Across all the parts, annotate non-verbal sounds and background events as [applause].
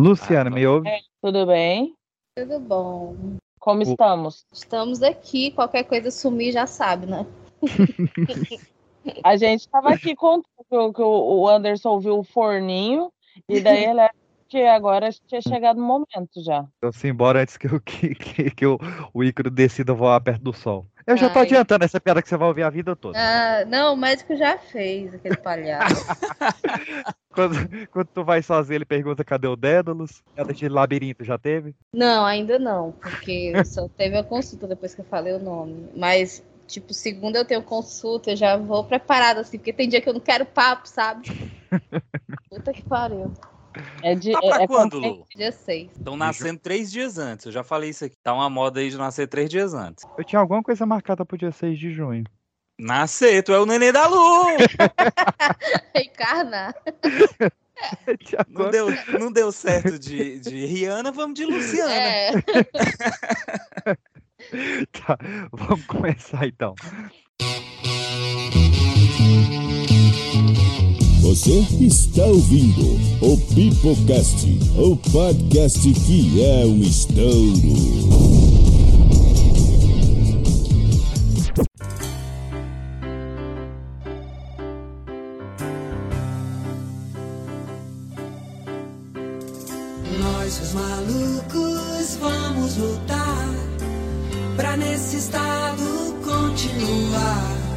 Luciana, me ouve? Tudo bem? Tudo bom. Como O- estamos? Estamos aqui, qualquer coisa sumir já sabe, né? [laughs] A gente estava aqui contando que o- Anderson viu o forninho e daí ele acha que agora tinha chegado o momento já. Eu fui embora antes que, eu, [laughs] que, que, que o, o Ícaro decida voar perto do sol. Eu já tô Ai. adiantando essa piada que você vai ouvir a vida toda. Ah, não, o médico já fez, aquele palhaço. [laughs] Quando, quando tu vai sozinho, ele pergunta cadê o Dédalus? Piada de labirinto já teve? não, ainda não, porque só teve a consulta depois que eu falei o nome. Mas, tipo, segunda eu tenho consulta, eu já vou preparada, assim, porque tem dia que eu não quero papo, sabe? [laughs] Puta que pariu. É de Tá é, pra é quando, compre- Lu? Dia 6. Estão nascendo três dias antes. Eu já falei isso aqui. Tá uma moda aí de nascer três dias antes. Eu tinha alguma coisa marcada pro dia 6 de junho. Nascer, tu é o neném da Lu! [laughs] [laughs] Tinha Não deu, não deu certo de, de Rihanna, vamos de Luciana. É. [laughs] Tá, vamos começar então. Você está ouvindo o Pipocast, o podcast que é um estouro. Nós, os malucos, vamos lutar pra nesse estado continuar.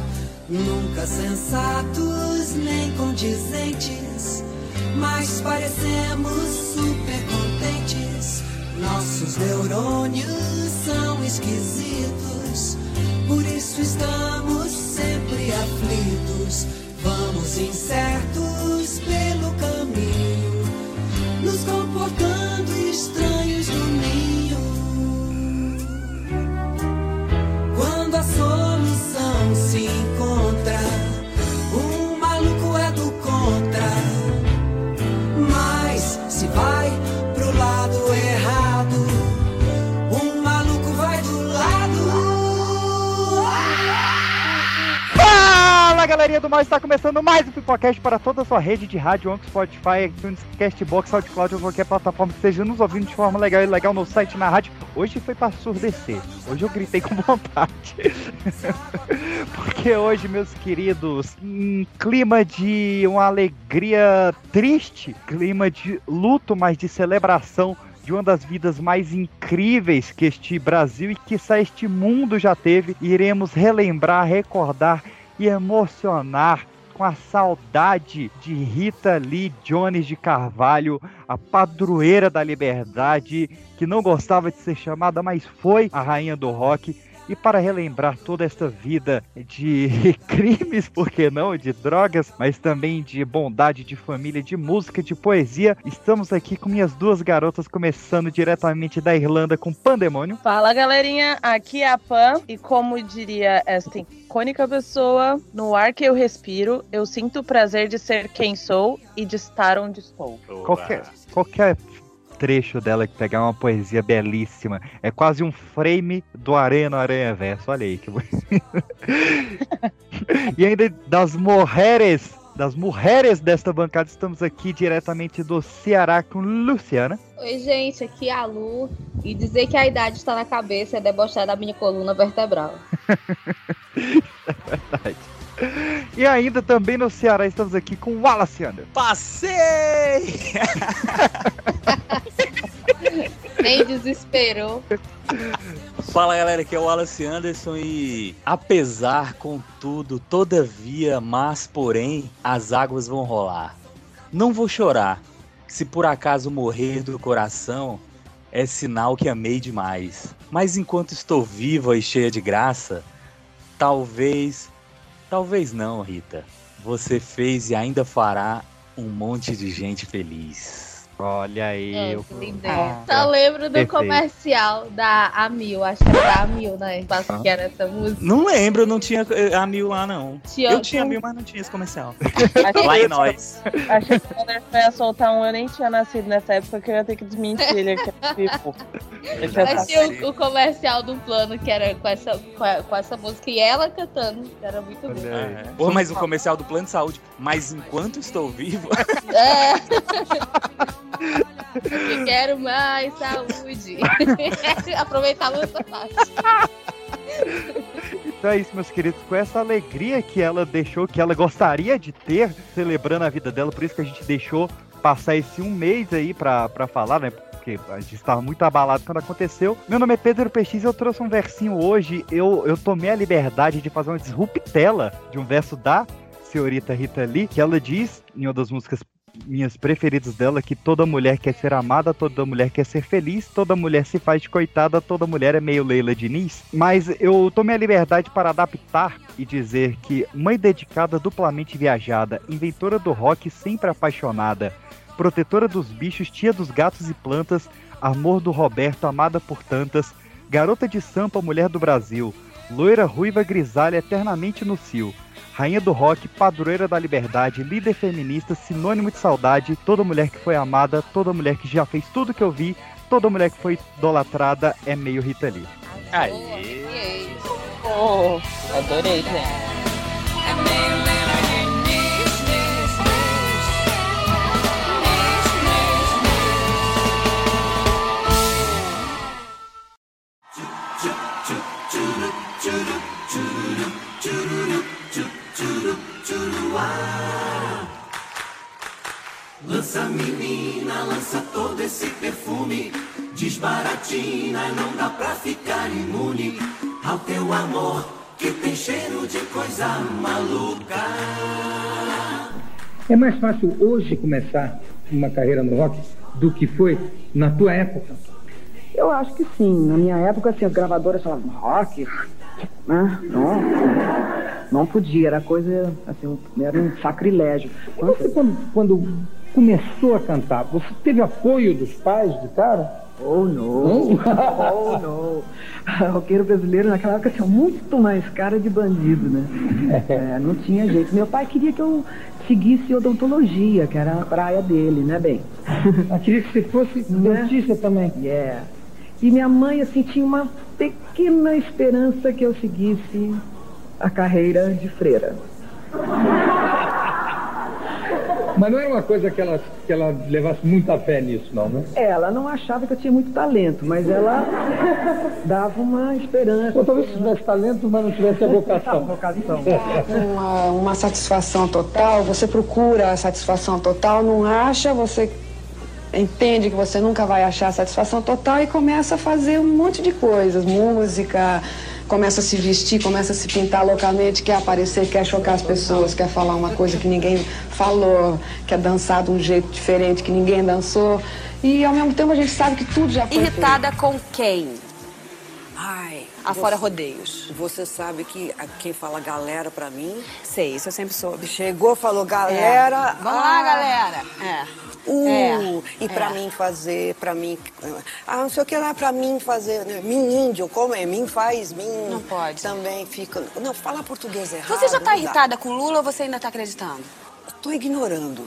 Nunca sensatos nem condizentes, mas parecemos super contentes. Nossos neurônios são esquisitos, por isso estamos sempre aflitos. Vamos incertos pelo caminho nos comportando estranhos Fala galerinha do mal, está começando mais um Pipocast para toda a sua rede de rádio, Anchor, Spotify, iTunes, Castbox, SoundCloud ou qualquer plataforma que esteja nos ouvindo de forma legal e legal no site, na rádio. Hoje foi para surdecer, hoje eu gritei com [laughs] vontade. [laughs] Porque hoje, meus queridos, em clima de uma alegria triste, clima de luto, mas de celebração de uma das vidas mais incríveis que este Brasil e que este mundo já teve, iremos relembrar, recordar e emocionar com a saudade de Rita Lee Jones de Carvalho, a padroeira da liberdade, que não gostava de ser chamada, mas foi a rainha do rock. E para relembrar toda esta vida de [laughs] crimes, por que não, de drogas, mas também de bondade, de família, de música, de poesia, estamos aqui com minhas duas garotas, começando diretamente da Irlanda com Pandemônio. Fala galerinha, aqui é a Pan e como diria esta icônica pessoa, no ar que eu respiro, eu sinto o prazer de ser quem sou e de estar onde estou. Qualquer, qualquer trecho dela que pegar uma poesia belíssima. É quase um frame do Aranha no Aranha Verso. Olha aí que. [laughs] E ainda das mulheres, das mulheres desta bancada, estamos aqui diretamente do Ceará com Luciana. Oi, gente, aqui é a Lu. E dizer que a idade está na cabeça é debochar da minha coluna vertebral. [laughs] Verdade. E ainda também no Ceará estamos aqui com Wallace Anderson. Passei! [laughs] Nem desesperou. Fala galera, aqui é o Wallace Anderson e apesar, contudo, todavia, mas porém, as águas vão rolar. Não vou chorar. Se por acaso morrer do coração, é sinal que amei demais. Mas enquanto estou viva e cheia de graça, talvez, talvez não, Rita. Você fez e ainda fará um monte de gente feliz. Olha aí. É, eu-. Ah, Só lembro do perfeito. comercial da Amil, acho que era da Amil, né? Ah. Que era essa música. Não lembro, não tinha eh, a mil lá não. Tinha- Eu tinha mil, mas não tinha esse comercial. [laughs] Lá em nós. achei que o Anderson ia soltar um, eu nem tinha nascido nessa época, que eu ia ter que desmentir ele aqui. [laughs] Tipo, ele Mas tá- tinha o, o comercial do plano que era com essa, com, a- com essa música e ela cantando. que Era muito bom. Pô, mas o comercial do plano de saúde. Mas enquanto estou vivo. É. [laughs] Porque quero mais saúde. [laughs] Aproveitar essa parte. Então é isso, meus queridos. Com essa alegria que ela deixou, que ela gostaria de ter, celebrando a vida dela, por isso que a gente deixou passar esse um mês aí pra, pra falar, né? Porque a gente estava muito abalado quando aconteceu. Meu nome é Pedro PX eu trouxe um versinho hoje. Eu, eu tomei a liberdade de fazer uma disruptela de um verso da senhorita Rita Lee, que ela diz em uma das músicas minhas preferidas dela que toda mulher quer ser amada, toda mulher quer ser feliz, toda mulher se faz de coitada, toda mulher é meio Leila Diniz. Mas eu tomei a liberdade para adaptar e dizer que mãe dedicada, duplamente viajada, inventora do rock, sempre apaixonada, protetora dos bichos, tia dos gatos e plantas, amor do Roberto, amada por tantas, garota de sampa, mulher do Brasil, loira, ruiva, grisalha, eternamente no cio. Rainha do rock, padroeira da liberdade, líder feminista, sinônimo de saudade, toda mulher que foi amada, toda mulher que já fez tudo que eu vi, toda mulher que foi idolatrada é meio Rita Lee. Aê! Oh, adorei, gente. Lança menina, lança todo esse perfume. Desbaratina, não dá pra ficar imune ao teu amor que tem cheiro de coisa maluca. É mais fácil hoje começar uma carreira no rock do que foi na tua época? Eu acho que sim. Na minha época, assim, as gravadoras falavam rock, né? Não, não podia, era coisa, assim, era um sacrilégio. E você, quando, quando começou a cantar, você teve apoio dos pais de cara? Oh, não. [laughs] Oh, não. Roqueiro brasileiro naquela época tinha muito mais cara de bandido, né? É, não tinha jeito. Meu pai queria que eu seguisse odontologia, que era a praia dele, né, bem? Eu queria que você fosse Né? dentista também. Yeah. E minha mãe, assim, tinha uma pequena esperança que eu seguisse a carreira de freira. [laughs] Mas não era uma coisa que ela, que ela levasse muita fé nisso, não, né? Ela não achava que eu tinha muito talento, mas ela [laughs] dava uma esperança. Ou talvez tivesse talento, mas não tivesse a vocação. [laughs] vocação. uma, uma satisfação total, você procura a satisfação total, não acha, você entende que você nunca vai achar a satisfação total e começa a fazer um monte de coisas, música, começa a se vestir, começa a se pintar loucamente, quer aparecer, quer chocar as pessoas, quer falar uma coisa que ninguém falou, quer dançar de um jeito diferente que ninguém dançou. E ao mesmo tempo a gente sabe que tudo já foi Irritada com quem? Ai, Afora você- rodeios. Você sabe que quem fala galera pra mim Sei, isso eu sempre soube. chegou, falou galera. É. Vamos lá, ah, galera. É. Uh, É, e pra é. mim fazer, pra mim. Ah, não sei o que lá, pra mim fazer. né? Mim índio, como é? Mim faz, mim. Não pode. Também fica. Não, fala português errado. Você já tá irritada com o Lula ou você ainda tá acreditando? Tô ignorando.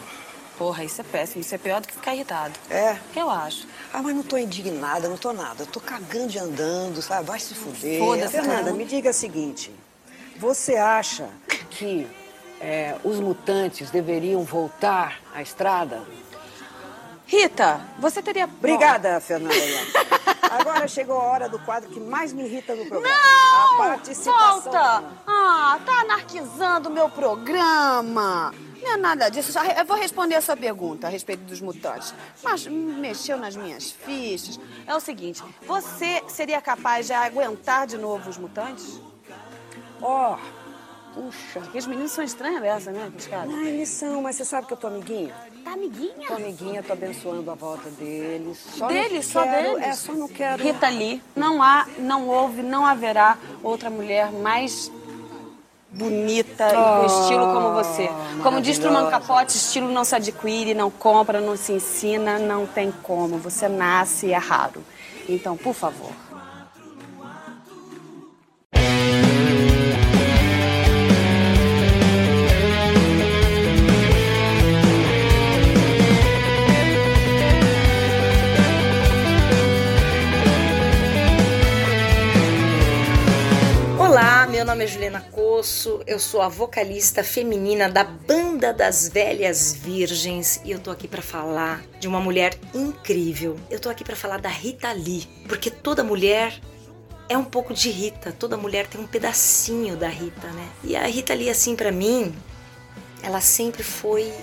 Porra, isso é péssimo. Isso é pior do que ficar irritado. É. Eu acho. Ah, mas não tô indignada, não tô nada. Eu tô cagando e andando, sabe? Vai se fuder. Foda-se, Fernanda, cara. me diga o seguinte. Você acha que é, os mutantes deveriam voltar à estrada? Rita, você teria. Obrigada, Fernanda. [laughs] Agora chegou a hora do quadro que mais me irrita no programa. Não! A participação. Volta! Ah, tá anarquizando o meu programa. Não é nada disso. Eu vou responder a sua pergunta a respeito dos mutantes. Mas mexeu nas minhas fichas. É o seguinte: você seria capaz de aguentar de novo os mutantes? Ó, puxa. Porque os meninos são estranhos dessa, né, os caras? Não, eles são, mas você sabe que eu tô amiguinha? Tá amiguinha? Tô amiguinha, tô abençoando a volta deles. Só Deles, só quero- deles. É, só não quero. Rita Lee, não há, não houve, não haverá outra mulher mais bonita e com estilo como você. Como diz Truman. Capote, estilo não se adquire, não compra, não se ensina, não tem como. Você nasce e é raro. Então, por favor. Meu nome é Juliana Coço, eu sou a vocalista feminina da Banda das Velhas Virgens e eu tô aqui para falar de uma mulher incrível. Eu tô aqui para falar da Rita Lee, porque toda mulher é um pouco de Rita, toda mulher tem um pedacinho da Rita, né? E a Rita Lee assim para mim, ela sempre foi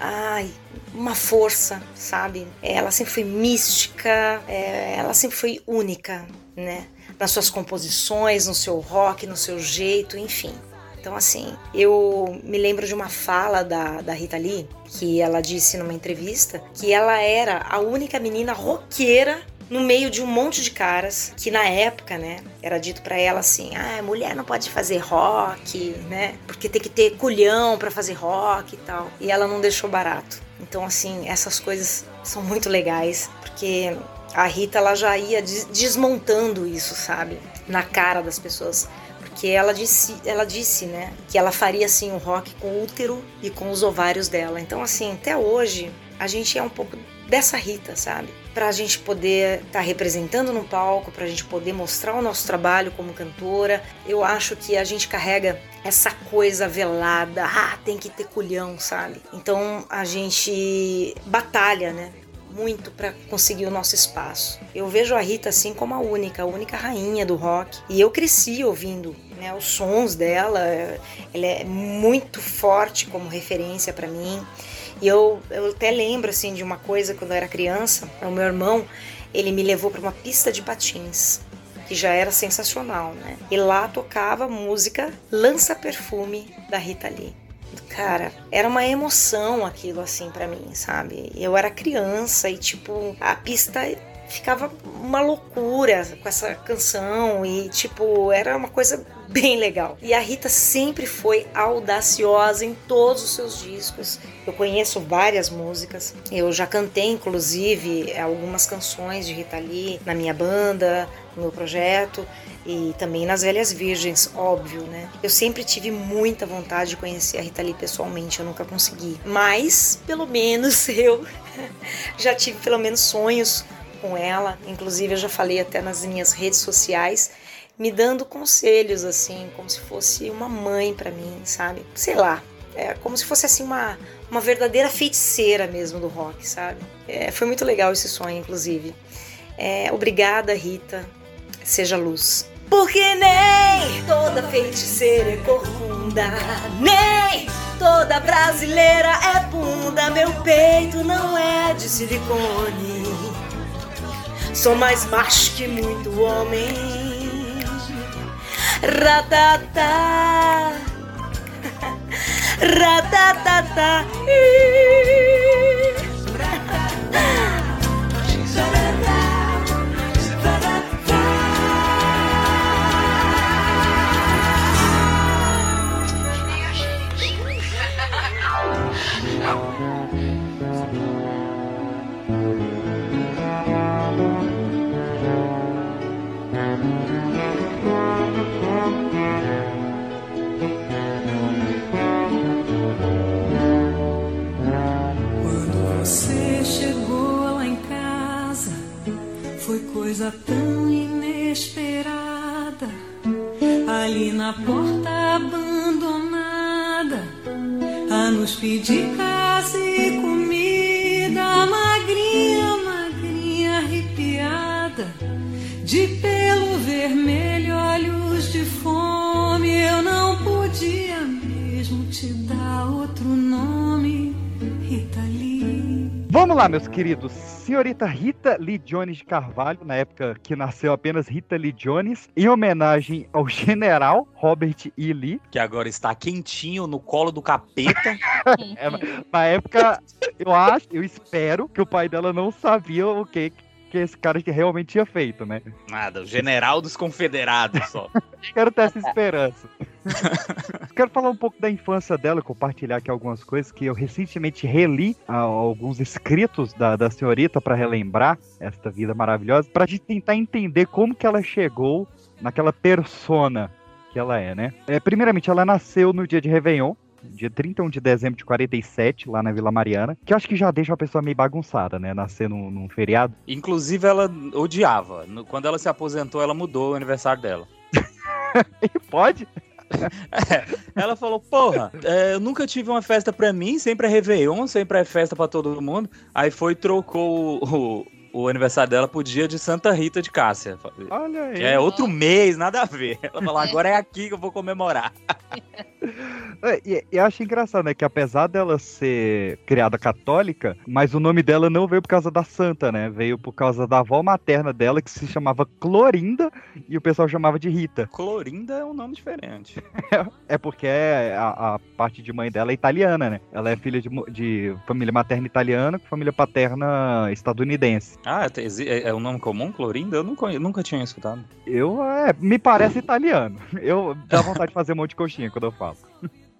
ai, uma força, sabe? Ela sempre foi mística, é, ela sempre foi única, né? Nas suas composições, no seu rock, no seu jeito, enfim. Então, assim, eu me lembro de uma fala da, da Rita Lee, que ela disse numa entrevista que ela era a única menina roqueira no meio de um monte de caras que na época, né, era dito para ela assim: "Ah, mulher não pode fazer rock, né? Porque tem que ter culhão para fazer rock e tal". E ela não deixou barato. Então, assim, essas coisas são muito legais, porque a Rita ela já ia desmontando isso, sabe? Na cara das pessoas. Porque ela disse, ela disse, né, que ela faria assim o rock com o útero e com os ovários dela. Então, assim, até hoje a gente é um pouco dessa Rita, sabe? Pra gente poder estar tá representando no palco, pra gente poder mostrar o nosso trabalho como cantora. Eu acho que a gente carrega essa coisa velada, ah, tem que ter culhão, sabe? Então a gente batalha, né? Muito para conseguir o nosso espaço. Eu vejo a Rita assim como a única, a única rainha do rock. E eu cresci ouvindo né, os sons dela. Ela é muito forte como referência para mim. E eu, eu até lembro assim de uma coisa quando eu era criança, o meu irmão, ele me levou para uma pista de patins, que já era sensacional, né? E lá tocava música Lança Perfume da Rita Lee. Cara, era uma emoção aquilo assim para mim, sabe? Eu era criança e tipo, a pista ficava uma loucura com essa canção e tipo, era uma coisa [laughs] bem legal. E a Rita sempre foi audaciosa em todos os seus discos. Eu conheço várias músicas. Eu já cantei inclusive algumas canções de Rita Lee na minha banda, no meu projeto e também nas Velhas Virgens, óbvio, né? Eu sempre tive muita vontade de conhecer a Rita Lee pessoalmente, eu nunca consegui. Mas, pelo menos [laughs] eu já tive pelo menos sonhos com ela, inclusive eu já falei até nas minhas redes sociais, me dando conselhos assim, como se fosse uma mãe para mim, sabe? Sei lá, é como se fosse assim uma uma verdadeira feiticeira mesmo do rock, sabe? É, foi muito legal esse sonho, inclusive. É, obrigada, Rita. Seja luz. Porque nem toda feiticeira é corcunda, nem toda brasileira é bunda. Meu peito não é de silicone. Sou mais macho que muito homem. Ratatá. Ratatá. Quando coisa tão inesperada. Ali na porta abandonada, a nos pedir casa e comida, magrinha, magrinha, arrepiada, de pelo vermelho, olhos de fome. Eu não podia mesmo te dar outro nome. Vamos lá, meus queridos. Senhorita Rita Lee Jones de Carvalho, na época que nasceu apenas Rita Lee Jones, em homenagem ao [laughs] general Robert E. Lee. Que agora está quentinho no colo do capeta. [laughs] É, na época, eu acho, eu espero que o pai dela não sabia o que que esse cara realmente tinha feito, né? Nada, o general dos confederados só. [laughs] Quero ter essa esperança. [laughs] Quero falar um pouco da infância dela, compartilhar aqui algumas coisas que eu recentemente reli ah, alguns escritos da, da senhorita para relembrar esta vida maravilhosa, para gente tentar entender como que ela chegou naquela persona que ela é, né? É, primeiramente, ela nasceu no dia de Réveillon, dia 31 de dezembro de 47, lá na Vila Mariana, que eu acho que já deixa a pessoa meio bagunçada, né? Nascer num, num feriado. Inclusive, ela odiava. Quando ela se aposentou, ela mudou o aniversário dela. [laughs] Pode? Ela falou, porra, é, eu nunca tive uma festa pra mim, sempre é Réveillon, sempre é festa pra todo mundo. Aí foi e trocou o, o, o aniversário dela pro dia de Santa Rita de Cássia. Olha aí. É outro mês, nada a ver. Ela falou, agora é aqui que eu vou comemorar. [laughs] É, E, e eu acho engraçado, né? Que apesar dela ser criada católica, mas o nome dela não veio por causa da santa, né? Veio por causa da avó materna dela, que se chamava Clorinda, e o pessoal chamava de Rita. Clorinda é um nome diferente. [laughs] É porque é a, a parte de mãe dela é italiana, né? Ela é filha de, de família materna italiana com família paterna estadunidense. Ah, exi- é, é um nome comum, Clorinda? Eu nunca, eu nunca tinha escutado. Eu, é, me parece italiano. Eu dá vontade de fazer um monte de coxinha quando eu falo.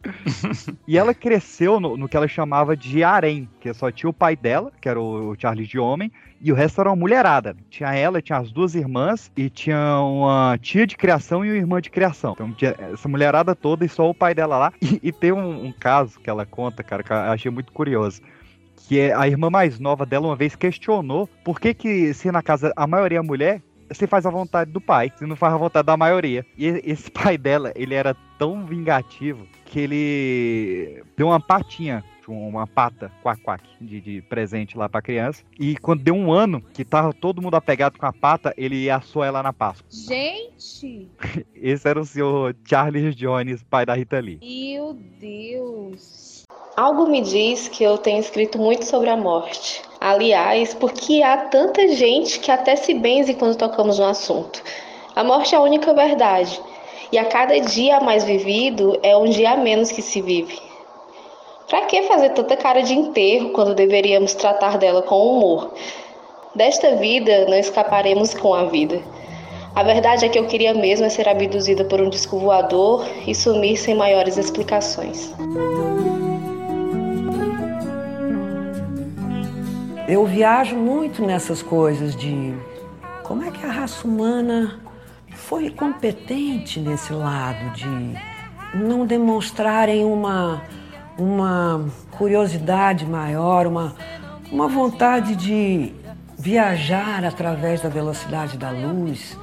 [laughs] e ela cresceu no, no que ela chamava de harém, que só tinha o pai dela, que era o, o Charles de homem, e o resto era uma mulherada. Tinha ela, tinha as duas irmãs, e tinha uma tia de criação e uma irmã de criação. Então tinha essa mulherada toda e só o pai dela lá. [laughs] E, e tem um, um caso que ela conta, cara, que eu achei muito curioso que é a irmã mais nova dela uma vez questionou por que que se na casa a maioria é mulher, você faz a vontade do pai, você não faz a vontade da maioria. E esse [laughs] pai dela, ele era tão vingativo que ele deu uma patinha, uma pata, quack quack, de, de presente lá pra criança. E quando deu um ano, que tava todo mundo apegado com a pata, ele assou ela na Páscoa. Gente! [laughs] Esse era o senhor Charles Jones, pai da Rita Lee. Meu Deus! Algo me diz que eu tenho escrito muito sobre a morte. Aliás, porque há tanta gente que até se benze quando tocamos no assunto. A morte é a única verdade. E a cada dia mais vivido é um dia a menos que se vive. Pra que fazer tanta cara de enterro quando deveríamos tratar dela com humor? Desta vida não escaparemos com a vida. A verdade é que eu queria mesmo é ser abduzida por um disco voador e sumir sem maiores explicações. Eu viajo muito nessas coisas de como é que a raça humana foi competente nesse lado de não demonstrarem uma, uma curiosidade maior, uma, uma vontade de viajar através da velocidade da luz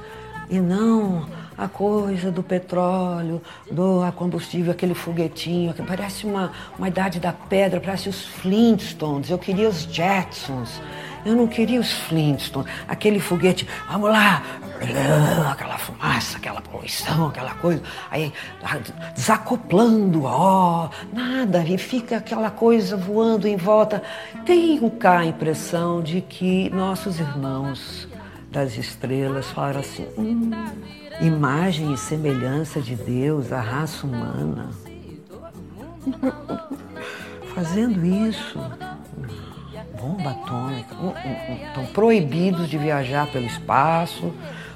e não a coisa do petróleo, do a combustível, aquele foguetinho, que parece uma, uma idade da pedra, parece os Flintstones. Eu queria os Jetsons. Eu não queria os Flintstones. Aquele foguete, vamos lá, aquela fumaça, aquela poluição, aquela coisa. Aí desacoplando, ó, nada, e fica aquela coisa voando em volta. Tenho cá a impressão de que nossos irmãos das estrelas falaram assim. Hum, imagem e semelhança de Deus, a raça humana. [laughs] Fazendo isso, bomba atômica, estão proibidos de viajar pelo espaço.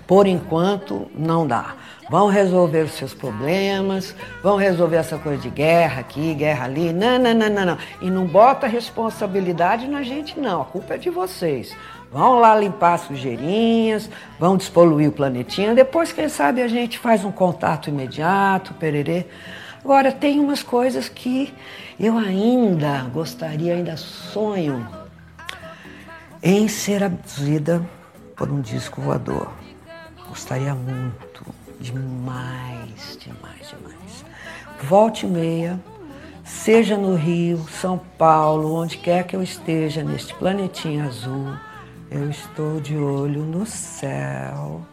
Por enquanto, não dá. Vão resolver os seus problemas, vão resolver essa coisa de guerra aqui, guerra ali. Não, não, não, não, não. E não bota responsabilidade na gente, não. A culpa é de vocês. Vão lá limpar as sujeirinhas, vão despoluir o planetinha. Depois, quem sabe, a gente faz um contato imediato, pererê. Agora, tem umas coisas que eu ainda gostaria, ainda sonho em ser abduzida por um disco voador. Gostaria muito, demais, demais, demais. Volte e meia, seja no Rio, São Paulo, onde quer que eu esteja neste planetinha azul, eu estou de olho no céu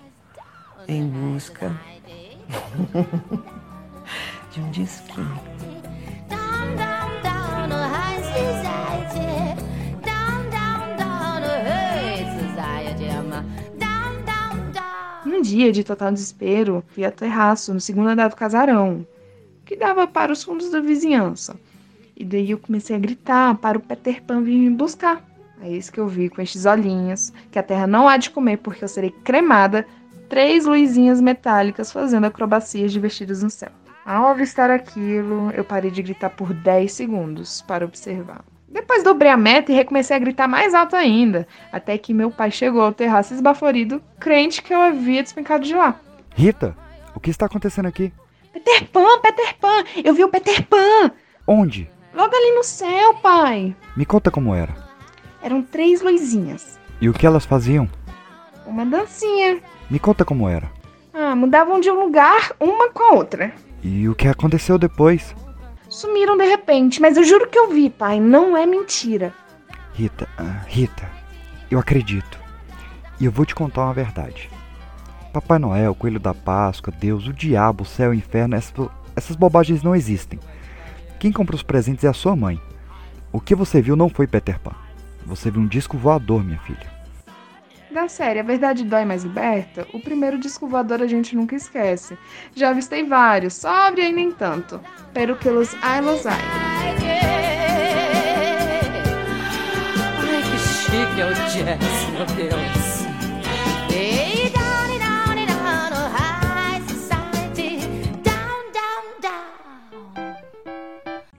em busca [laughs] de um disquinho. Num dia de total desespero, fui ao terraço no segundo andar do casarão, que dava para os fundos da vizinhança. E daí eu comecei a gritar para o Peter Pan vir me buscar. É isso que eu vi com estes olhinhos, que a terra não há de comer porque eu serei cremada, três luzinhas metálicas fazendo acrobacias divertidas no céu. Ao avistar aquilo, eu parei de gritar por 10 segundos para observar. Depois dobrei a meta e recomecei a gritar mais alto ainda, até que meu pai chegou ao terraço esbaforido, crente que eu havia despencado de lá. Rita, o que está acontecendo aqui? Peter Pan, Peter Pan, eu vi o Peter Pan! Onde? Logo ali no céu, pai! Me conta como era. Eram três luzinhas. E o que elas faziam? Uma dancinha. Me conta como era. Ah, mudavam de um lugar uma com a outra. E o que aconteceu depois? Sumiram de repente, mas eu juro que eu vi, pai. Não é mentira. Rita, ah, Rita, eu acredito. E eu vou te contar uma verdade. Papai Noel, Coelho da Páscoa, Deus, o diabo, o céu, o inferno, essas, essas bobagens não existem. Quem compra os presentes é a sua mãe. O que você viu não foi Peter Pan. Você viu um disco voador, minha filha. Da série A Verdade Dói Mais Liberta, o primeiro disco voador a gente nunca esquece. Já avistei vários, sobre e nem tanto. Pero que los ai los ai. Ai, que chique é o jazz, meu Deus.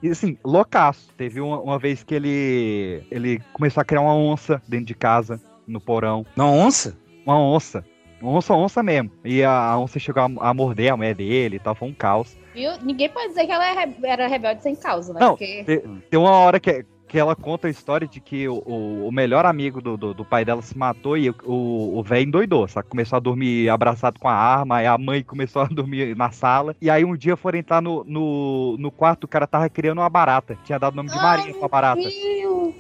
E assim, loucaço. Teve uma, uma vez que ele ele começou a criar uma onça dentro de casa, no porão. Uma onça? Uma onça. Uma onça, onça mesmo. E a, a onça chegou a, a morder a mulher dele e tal, foi um caos. Viu? Ninguém pode dizer que ela é era rebelde sem causa, né? Não, Porque... te- tem uma hora que, que ela conta a história de que o, o, o melhor amigo do, do, do pai dela se matou e o- velho endoidou, sabe? Começou a dormir abraçado com a arma, aí a mãe começou a dormir na sala. E aí um dia foram entrar no, no, no quarto, o cara tava criando uma barata. Tinha dado o nome de Marinha pra barata.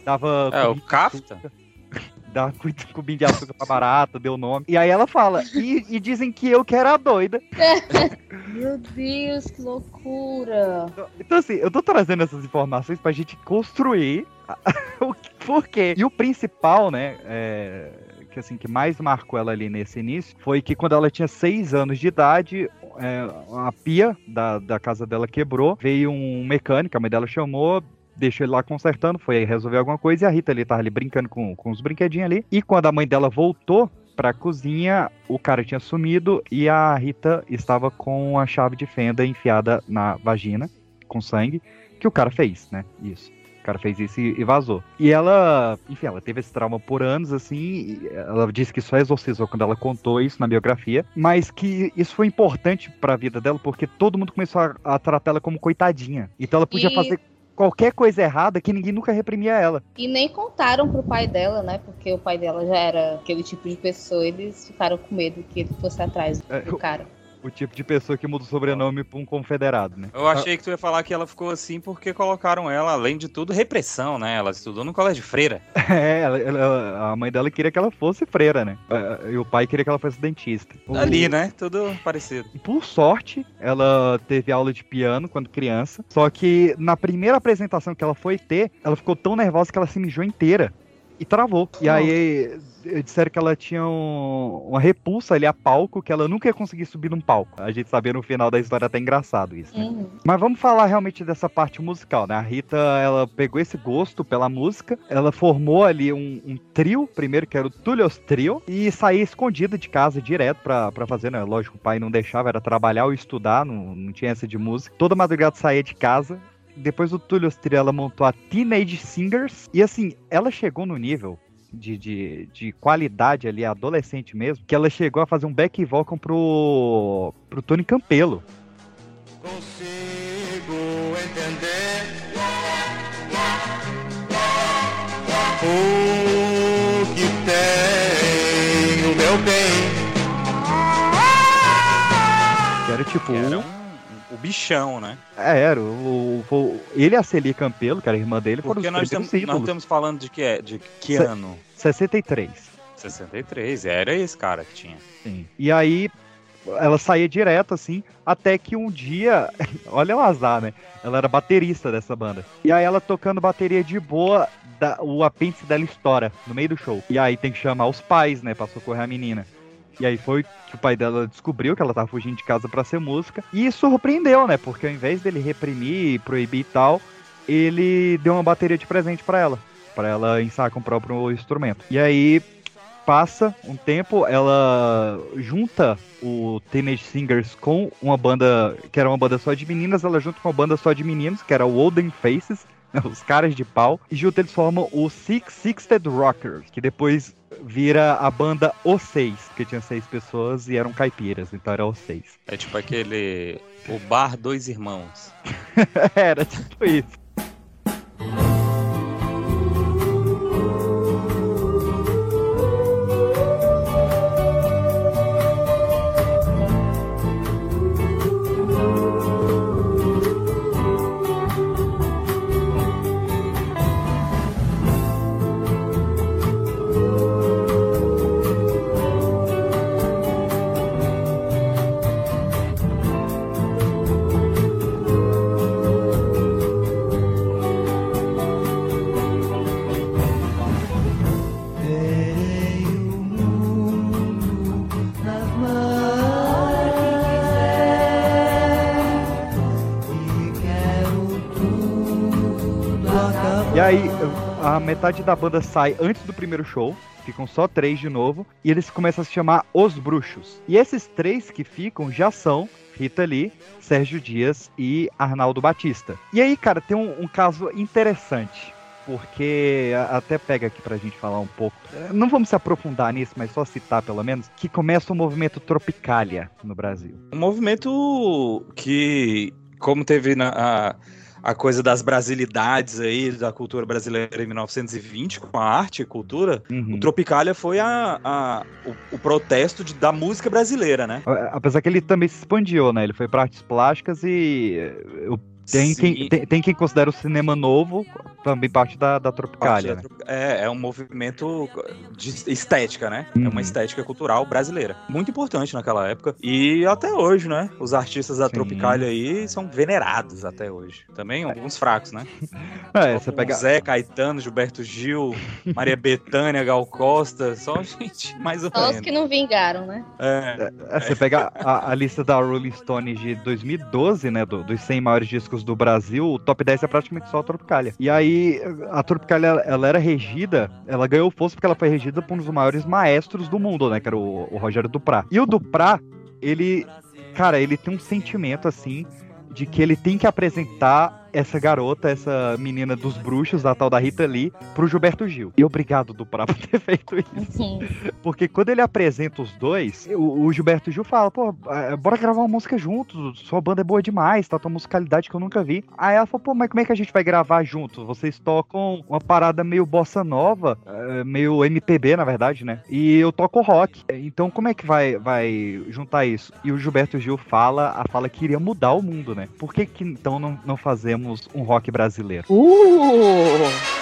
Dava. É, o Kafta? Dava cu- cubinho de açúcar pra barata, deu nome. E aí ela fala, e, e dizem que eu que era a doida. [laughs] Meu Deus, que loucura. Então, assim, eu tô trazendo essas informações pra gente construir [laughs] o que- por quê. E o principal, né, é, que assim, que mais marcou ela ali nesse início, foi que quando ela tinha seis anos de idade, é, a pia da, da casa dela quebrou, veio um mecânico, a mãe dela chamou, deixou ele lá consertando, foi resolver alguma coisa, e a Rita ali tava ali brincando com, com os brinquedinhos ali, e quando a mãe dela voltou, pra cozinha, o cara tinha sumido e a Rita estava com a chave de fenda enfiada na vagina, com sangue, que o cara fez, né? Isso. O cara fez isso e, e vazou. E ela, enfim, ela teve esse trauma por anos, assim. Ela disse que só exorcizou quando ela contou isso na biografia, mas que isso foi importante pra vida dela porque todo mundo começou a, a tratar ela como coitadinha. Então ela podia E- fazer qualquer coisa errada que ninguém nunca reprimia ela. E nem contaram pro pai dela, né? Porque o pai dela já era aquele tipo de pessoa. Eles ficaram com medo que ele fosse atrás É, do cara. O tipo de pessoa que muda o sobrenome pra um confederado, né? Eu achei que tu ia falar que ela ficou assim porque colocaram ela, além de tudo, repressão, né? Ela estudou no colégio freira. [laughs] É, ela- ela- a mãe dela queria que ela fosse freira, né? É, E o pai queria que ela fosse dentista. Ali, né? Tudo parecido. Por sorte, ela teve aula de piano quando criança. Só que na primeira apresentação que ela foi ter, ela ficou tão nervosa que ela se mijou inteira. E travou. E aí eh, disseram que ela tinha um- uma repulsa ali a palco, que ela nunca ia conseguir subir num palco. A gente sabia no final da história até engraçado isso, né? Uhum. Mas vamos falar realmente dessa parte musical, né? A Rita, ela pegou esse gosto pela música, ela formou ali um, um trio, primeiro que era o Tullius Trio, e saía escondida de casa direto pra, pra fazer, né? Lógico, o pai não deixava, era trabalhar ou estudar, não, não tinha essa de música. Toda madrugada saía de casa. Depois do Tullius Trio, ela montou a Teenage Singers, e assim, ela chegou no nível de, de, de qualidade ali, adolescente mesmo, que ela chegou a fazer um back vocal pro, pro Tony Campelo. Consigo entender o que tem o meu bem. Que era tipo. Era um, o bichão, né? É, era. O, o- o- ele e a Celia Campelo, que era a irmã dele, foram Porque os nós estamos, nós estamos falando de que, de que Se- ano? 63. 63, era esse cara que tinha. Sim. E aí, ela saía direto, assim, até que um dia. [laughs] Olha o azar, né? Ela era baterista dessa banda. E aí, ela tocando bateria de boa, da- o apêndice dela estoura no meio do show. E aí, tem que chamar os pais, né, pra socorrer a menina. E aí foi que o pai dela descobriu que ela tava fugindo de casa pra ser música. E surpreendeu, né? Porque ao invés dele reprimir, proibir e tal, ele deu uma bateria de presente pra ela. Pra ela ensaiar com o próprio instrumento. E aí passa um tempo, ela junta o Teenage Singers com uma banda que era uma banda só de meninas, ela junta com uma banda só de meninos, que era o Olden Faces, [laughs] né, os caras de pau, e junto eles formam o Six Sixted Rockers, que depois vira a banda Os Seis, que tinha seis pessoas e eram caipiras, então era Os Seis. É tipo aquele. O Bar Dois Irmãos. [laughs] era tipo isso. Metade da banda sai antes do primeiro show. Ficam só três de novo. E eles começam a se chamar Os Bruxos. E esses três que ficam já são Rita Lee, Sérgio Dias e Arnaldo Batista. E aí, cara, tem um, um caso interessante. Porque até pega aqui pra gente falar um pouco. Não vamos se aprofundar nisso, mas só citar pelo menos que começa o movimento Tropicália no Brasil. Um movimento que, como teve na, a, a coisa das brasilidades aí, da cultura brasileira em 1920, com a arte e cultura, o Tropicália foi a, a- o, o protesto de- da música brasileira, né? Apesar que ele também se expandiu, né? Ele foi pra artes plásticas e eh, eu- tem, Sim. quem, tem, tem quem considera o cinema novo também parte da, da Tropicália, né? É, é um movimento de estética, né? É Uhum. uma estética cultural brasileira. Muito importante naquela época. E até hoje, né? Os artistas da Tropicália aí são venerados até hoje. Também alguns fracos, né? [laughs] É, você pega. Zé, Caetano, Gilberto Gil, [laughs] Maria Bethânia, Gal Costa, só [laughs] gente mais ou Só os menos. que não vingaram, né? É. É, você pega a, a lista da Rolling Stones de 2012, né? do- dos 100 maiores discos do Brasil, o top 10 é praticamente só a Tropicália. E aí, a Tropicália, ela era regida, ela ganhou força porque ela foi regida por um dos maiores maestros do mundo, né? Que era o, o Rogério Duprá. E o Duprá, ele, cara, ele tem um sentimento assim. De que ele tem que apresentar essa garota, essa menina dos bruxos, a tal da Rita Lee, pro Gilberto Gil. E obrigado, Duprá, por [laughs] ter feito isso. Porque quando ele apresenta os dois, o, o Gilberto Gil fala, pô, eh, bora gravar uma música junto, sua banda é boa demais, tá tua musicalidade que eu nunca vi. Aí ela falou, pô, mas como é que a gente vai gravar junto? Vocês tocam uma parada meio bossa nova, eh, meio MPB, na verdade, né? E eu toco rock. Então como é que vai, vai juntar isso? E o Gilberto Gil fala, a fala que iria mudar o mundo, né? Por que que então não, não fazemos um rock brasileiro? Uh!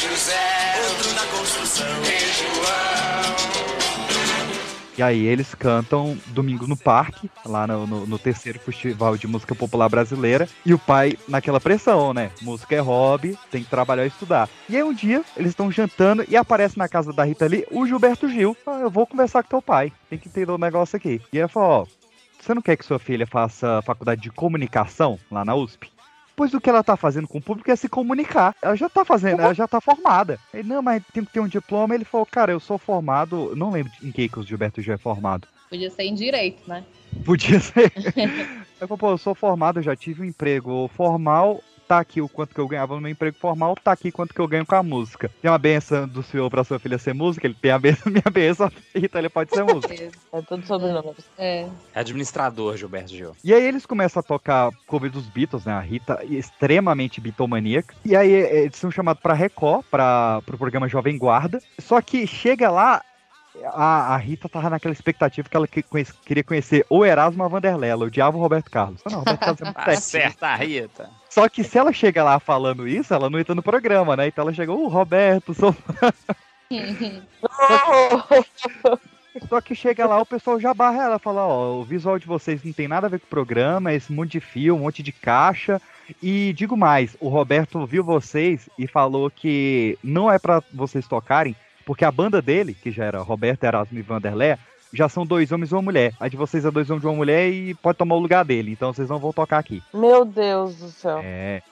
José. Outro na construção. E aí eles cantam Domingo no Parque, lá no, no- no terceiro Festival de Música Popular Brasileira. E o pai naquela pressão, né? Música é hobby, tem que trabalhar e estudar. E aí um dia eles estão jantando e aparece na casa da Rita ali o Gilberto Gil. Ah, eu vou conversar com teu pai, tem que entender o negócio aqui. E ela falou, ó, você não quer que sua filha faça faculdade de comunicação lá na USP? Pois o que ela tá fazendo com o público é se comunicar. Ela já tá fazendo, ela já tá formada. Ele, não, mas tem que ter um diploma. Ele falou, cara, eu sou formado. Não lembro em que, que o Gilberto Gil é formado. Podia ser em direito, né? Podia ser. [laughs] Eu pô, eu sou formado, eu já tive um emprego formal. Tá aqui o quanto que eu ganhava no meu emprego formal, tá aqui quanto que eu ganho com a música. Tem uma benção do senhor pra sua filha ser música, ele tem a benção, [laughs] minha benção, então ele pode ser músico. É tudo sobrenome. É. É administrador, Gilberto Gil. E aí eles começam a tocar cover dos Beatles, né? A Rita extremamente bitomaníaca. E aí eh, eles são chamados pra Record, para pro programa Jovem Guarda. Só que chega lá, a, a Rita tava naquela expectativa que ela que- conhece- queria conhecer o Erasmo ou a Vanderlei. Ela odiava o Roberto Carlos. Não, Roberto Carlos é muito [laughs] certinho. Acerta a Rita. Só que se ela chega lá falando isso, ela não entra no programa, né? Então ela chegou, o Roberto, sou fã." [laughs] Só que chega lá, o pessoal já barra ela, fala, ó, o visual de vocês não tem nada a ver com o programa, esse monte de fio, um monte de caixa. E digo mais, o Roberto viu vocês e falou que não é pra vocês tocarem, porque a banda dele, que já era Roberto, Erasmo e Vanderlei, já são dois homens e uma mulher. A de vocês é dois homens e uma mulher e pode tomar o lugar dele, então vocês não vão tocar aqui. Meu Deus do céu. É.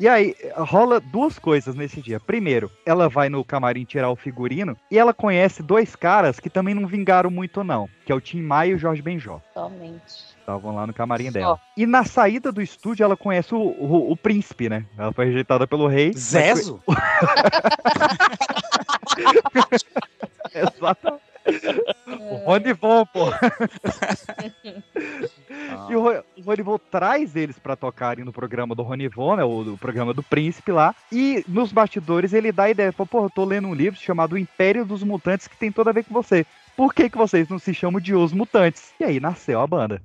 E aí, rola duas coisas nesse dia. Primeiro, ela vai no camarim tirar o figurino e ela conhece dois caras que também não vingaram muito, não. Que é o Tim Maia e o Jorge Benjó. Somente. Estavam lá no camarim dela. E na saída do estúdio, ela conhece o, o, o príncipe, né? Ela foi rejeitada pelo rei. Zezo? [laughs] Exatamente. O Ronivon, pô. [laughs] E o, Ro- o Ronivon traz eles pra tocarem no programa do Ronivon, né? O, programa do Príncipe lá. E nos bastidores ele dá a ideia, fala, pô, eu tô lendo um livro chamado O Império dos Mutantes que tem tudo a ver com você. Por que, que vocês não se chamam de Os Mutantes? E aí nasceu a banda.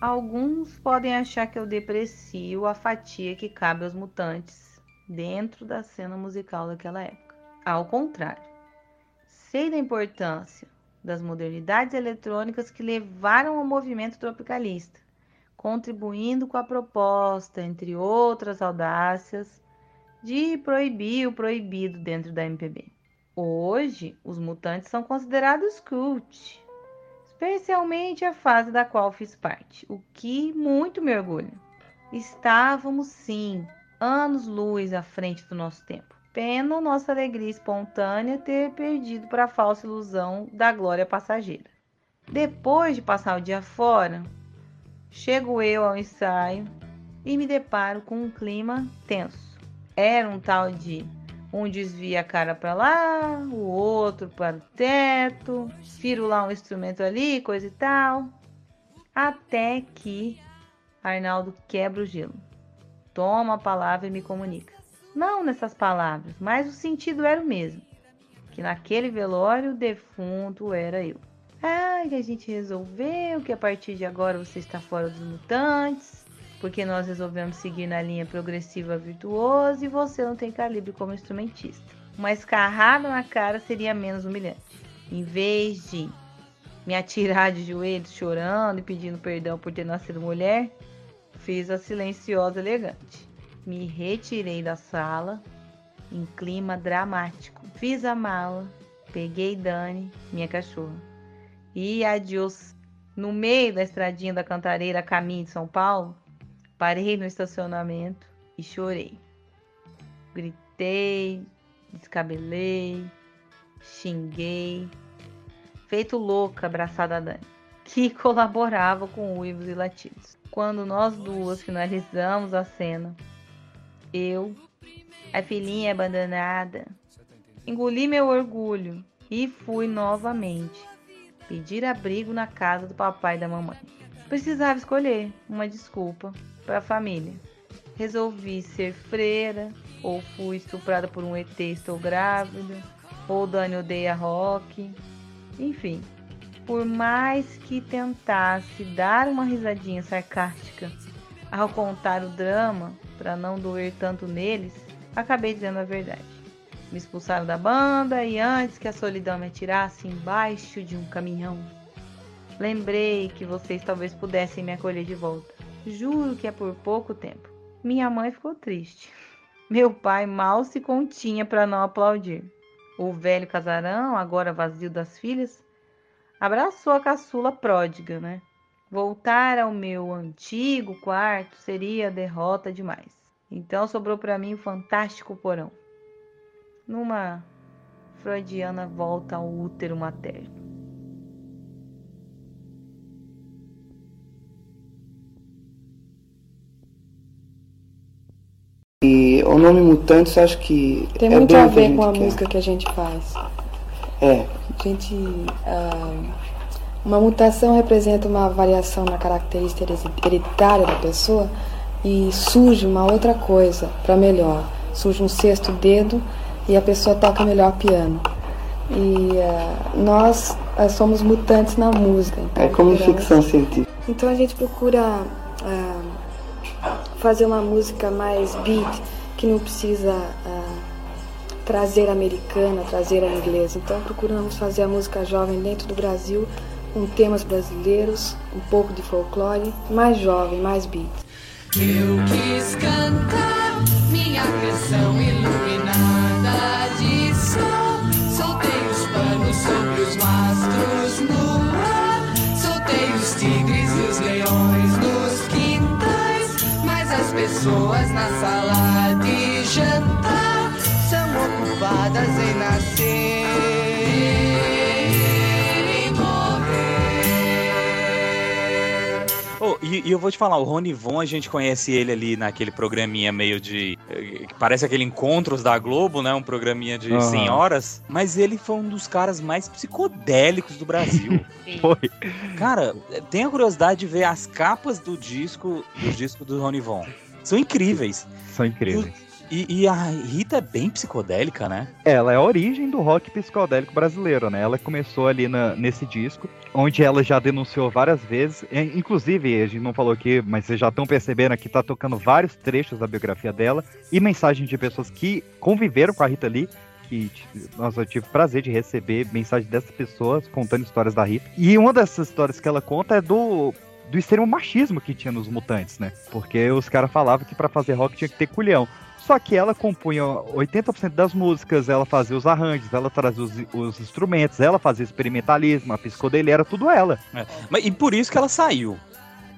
Alguns podem achar que eu deprecio a fatia que cabe aos mutantes, dentro da cena musical daquela época. Ao contrário, sei da importância das modernidades eletrônicas que levaram ao movimento tropicalista, contribuindo com a proposta, entre outras audácias, de proibir o proibido dentro da MPB. Hoje, os mutantes são considerados cult, especialmente a fase da qual fiz parte, o que muito me orgulha. Estávamos, sim, anos-luz à frente do nosso tempo. Pena nossa alegria espontânea ter perdido para a falsa ilusão da glória passageira. Depois de passar o dia fora, chego eu ao ensaio e me deparo com um clima tenso. Era um tal de um desvia a cara para lá, o outro para o teto, viro lá um instrumento ali, coisa e tal. Até que Arnaldo quebra o gelo. Toma a palavra e me comunica. Não nessas palavras, mas o sentido era o mesmo. Que naquele velório o defunto era eu. Ah, que a gente resolveu que a partir de agora você está fora dos mutantes, porque nós resolvemos seguir na linha progressiva virtuosa e você não tem calibre como instrumentista. Uma escarrada na cara seria menos humilhante. Em vez de me atirar de joelhos chorando e pedindo perdão por ter nascido mulher, fiz a silenciosa elegante. Me retirei da sala em clima dramático. Fiz a mala, peguei Dani, minha cachorra, e adiós. No meio da estradinha da Cantareira, caminho de São Paulo, parei no estacionamento e chorei. Gritei, descabelei, xinguei, feito louca abraçada a Dani, que [laughs] colaborava com uivos e latidos. Quando nós duas finalizamos a cena, eu, a filhinha abandonada, engoli meu orgulho e fui novamente pedir abrigo na casa do papai e da mamãe. Precisava escolher uma desculpa para a família. Resolvi ser freira, ou fui estuprada por um ET, estou grávida, ou Dani odeia rock. Enfim, por mais que tentasse dar uma risadinha sarcástica ao contar o drama, para não doer tanto neles, acabei dizendo a verdade. Me expulsaram da banda e antes que a solidão me atirasse embaixo de um caminhão, lembrei que vocês talvez pudessem me acolher de volta. Juro que é por pouco tempo. Minha mãe ficou triste. Meu pai mal se continha para não aplaudir. O velho casarão, agora vazio das filhas, abraçou a caçula pródiga, né? Voltar ao meu antigo quarto seria derrota demais. Então sobrou para mim o fantástico porão. Numa freudiana volta ao útero materno. E o nome Mutantes acho que Tem é muito a ver gente com a quer. música que a gente faz. É, A gente. ah, uma mutação representa uma variação na característica hereditária da pessoa e surge uma outra coisa para melhor. Surge um sexto dedo e a pessoa toca melhor piano. E ah, nós ah, somos mutantes na música. então é como procuramos- ficção científica. Então a gente procura fazer uma música mais beat, que não precisa ah, trazer a americana, trazer a inglesa. Então procuramos fazer a música jovem dentro do Brasil, com temas brasileiros, um pouco de folclore, mais jovem, mais beat. Eu quis cantar minha canção iluminada de sol. Soltei os panos sobre os mastros no ar. Soltei os tigres e os leões as pessoas na sala de jantar são ocupadas em nascer e, e eu vou te falar, o Rony Von, a gente conhece ele ali naquele programinha meio de. eh, que Parece aquele Encontros da Globo, né? Um programinha de Aham. senhoras. Mas ele foi um dos caras mais psicodélicos do Brasil. [laughs] Foi. Cara, tenha curiosidade de ver as capas do disco do disco do Rony Von. São incríveis. São incríveis. E, e a Rita é bem psicodélica, né? Ela é a origem do rock psicodélico brasileiro, né? Ela começou ali na- nesse disco, onde ela já denunciou várias vezes. e, Inclusive, a gente não falou aqui, mas vocês já estão percebendo aqui, tá tocando vários trechos da biografia dela e mensagens de pessoas que conviveram com a Rita Lee. Que, nossa, eu tive o prazer de receber mensagens dessas pessoas contando histórias da Rita. E uma dessas histórias que ela conta é do, do extremo machismo que tinha nos mutantes, né? Porque os caras falavam que pra fazer rock tinha que ter culhão. Só que ela compunha 80% das músicas, ela fazia os arranjos, ela trazia os, os instrumentos, ela fazia experimentalismo, a psicodelia era tudo ela. É, Mas, e por isso que ela saiu.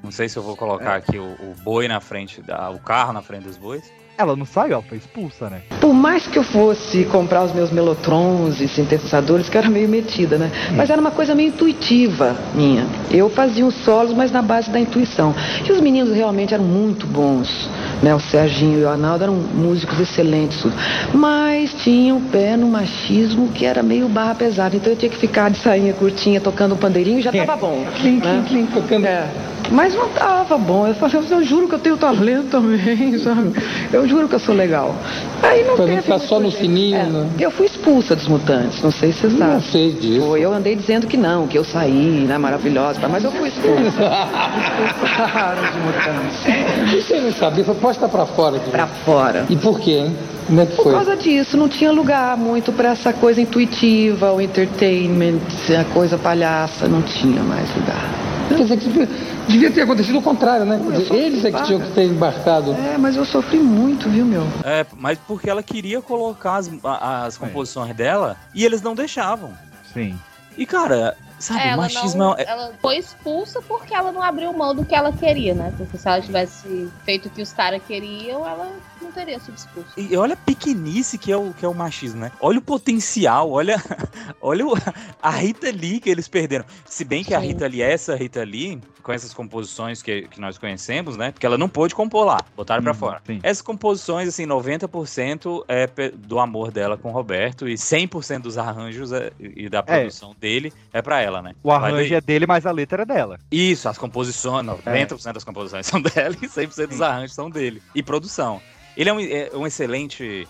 Não sei se eu vou colocar aqui o, o boi na frente, da, o carro na frente dos bois. Ela não saiu, ela foi expulsa, né? Por mais que eu fosse comprar os meus melotrons e sintetizadores, que eu era meio metida, né? Mas era uma coisa meio intuitiva minha. Eu fazia os solos, mas na base da intuição. E os meninos realmente eram muito bons, né? O Serginho e o Arnaldo eram músicos excelentes, tudo. Mas tinham um pé no machismo que era meio barra pesada. Então eu tinha que ficar de sainha curtinha, tocando um pandeirinho e já tava bom. [laughs] Clim, né? clim, clim, tocando. É. Mas não tava bom. Eu falei, eu juro que eu tenho talento também, [laughs] sabe? Eu juro que eu sou legal. Aí não Pra teve só no jeito. sininho, É, né? Eu fui expulsa dos mutantes, não sei se você sabe. Não sei disso. Foi, eu andei dizendo que não, que eu saí, né, maravilhosa, mas eu fui expulsa. [laughs] Expulsaram de mutantes. Você não sabia, foi posta pra fora. Aqui. Pra fora. E por quê, hein? Como é que Por foi? causa disso, não tinha lugar muito pra essa coisa intuitiva, o entertainment, a coisa palhaça, não tinha mais lugar. Quer dizer, que devia ter acontecido o contrário, né? Eles é que tinham que ter embarcado. É, mas eu sofri muito, viu, meu? É, mas porque ela queria colocar as, as composições dela e eles não deixavam. Sim. E, cara, sabe, o ela, machismo não, é. ela foi expulsa porque ela não abriu mão do que ela queria, né? Porque se ela tivesse feito o que os caras queriam, ela não teria sido expulsa. E olha a pequenice que é o, que é o machismo, né? Olha o potencial, olha, [laughs] olha o- a Rita Lee que eles perderam. Se bem que a Sim. Rita Lee, essa Rita Lee, com essas composições que, que nós conhecemos, né? Porque ela não pôde compor lá, botaram pra Uhum, fora. sim. Essas composições, assim, 90% é do amor dela com o Roberto e 100% dos arranjos é- e da produção dele é pra ela, né? O arranjo é dele, mas a letra é dela. Isso, as composições, 90% das composições [laughs] são dela e 100% dos arranjos são dele. E produção. Ele é um, é um excelente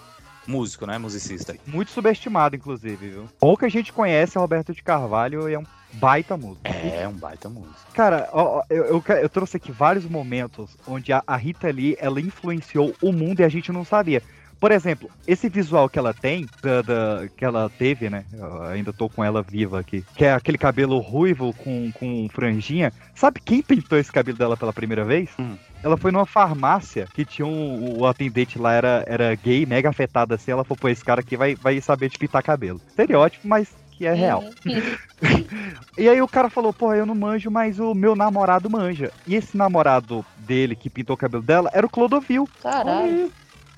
músico, né? Musicista. Muito subestimado, inclusive, viu? Pouca gente conhece Roberto de Carvalho e é um baita músico. É, um baita músico. Cara, ó, eu, eu, eu trouxe aqui vários momentos onde a, a Rita Lee, ela influenciou o mundo e a gente não sabia. Por exemplo, esse visual que ela tem, da, da- que ela teve, né? Eu ainda tô com ela viva aqui. Que é aquele cabelo ruivo com, com franjinha. Sabe quem pintou esse cabelo dela pela primeira vez? Ela foi numa farmácia que tinha um, o atendente lá era, era gay, mega afetado assim. Ela falou, pô, esse cara aqui vai, vai saber de pintar cabelo. Estereótipo, mas que é real. [laughs] E aí o cara falou, pô, eu não manjo, mas o meu namorado manja. E esse namorado dele que pintou o cabelo dela era o Clodovil. Caralho.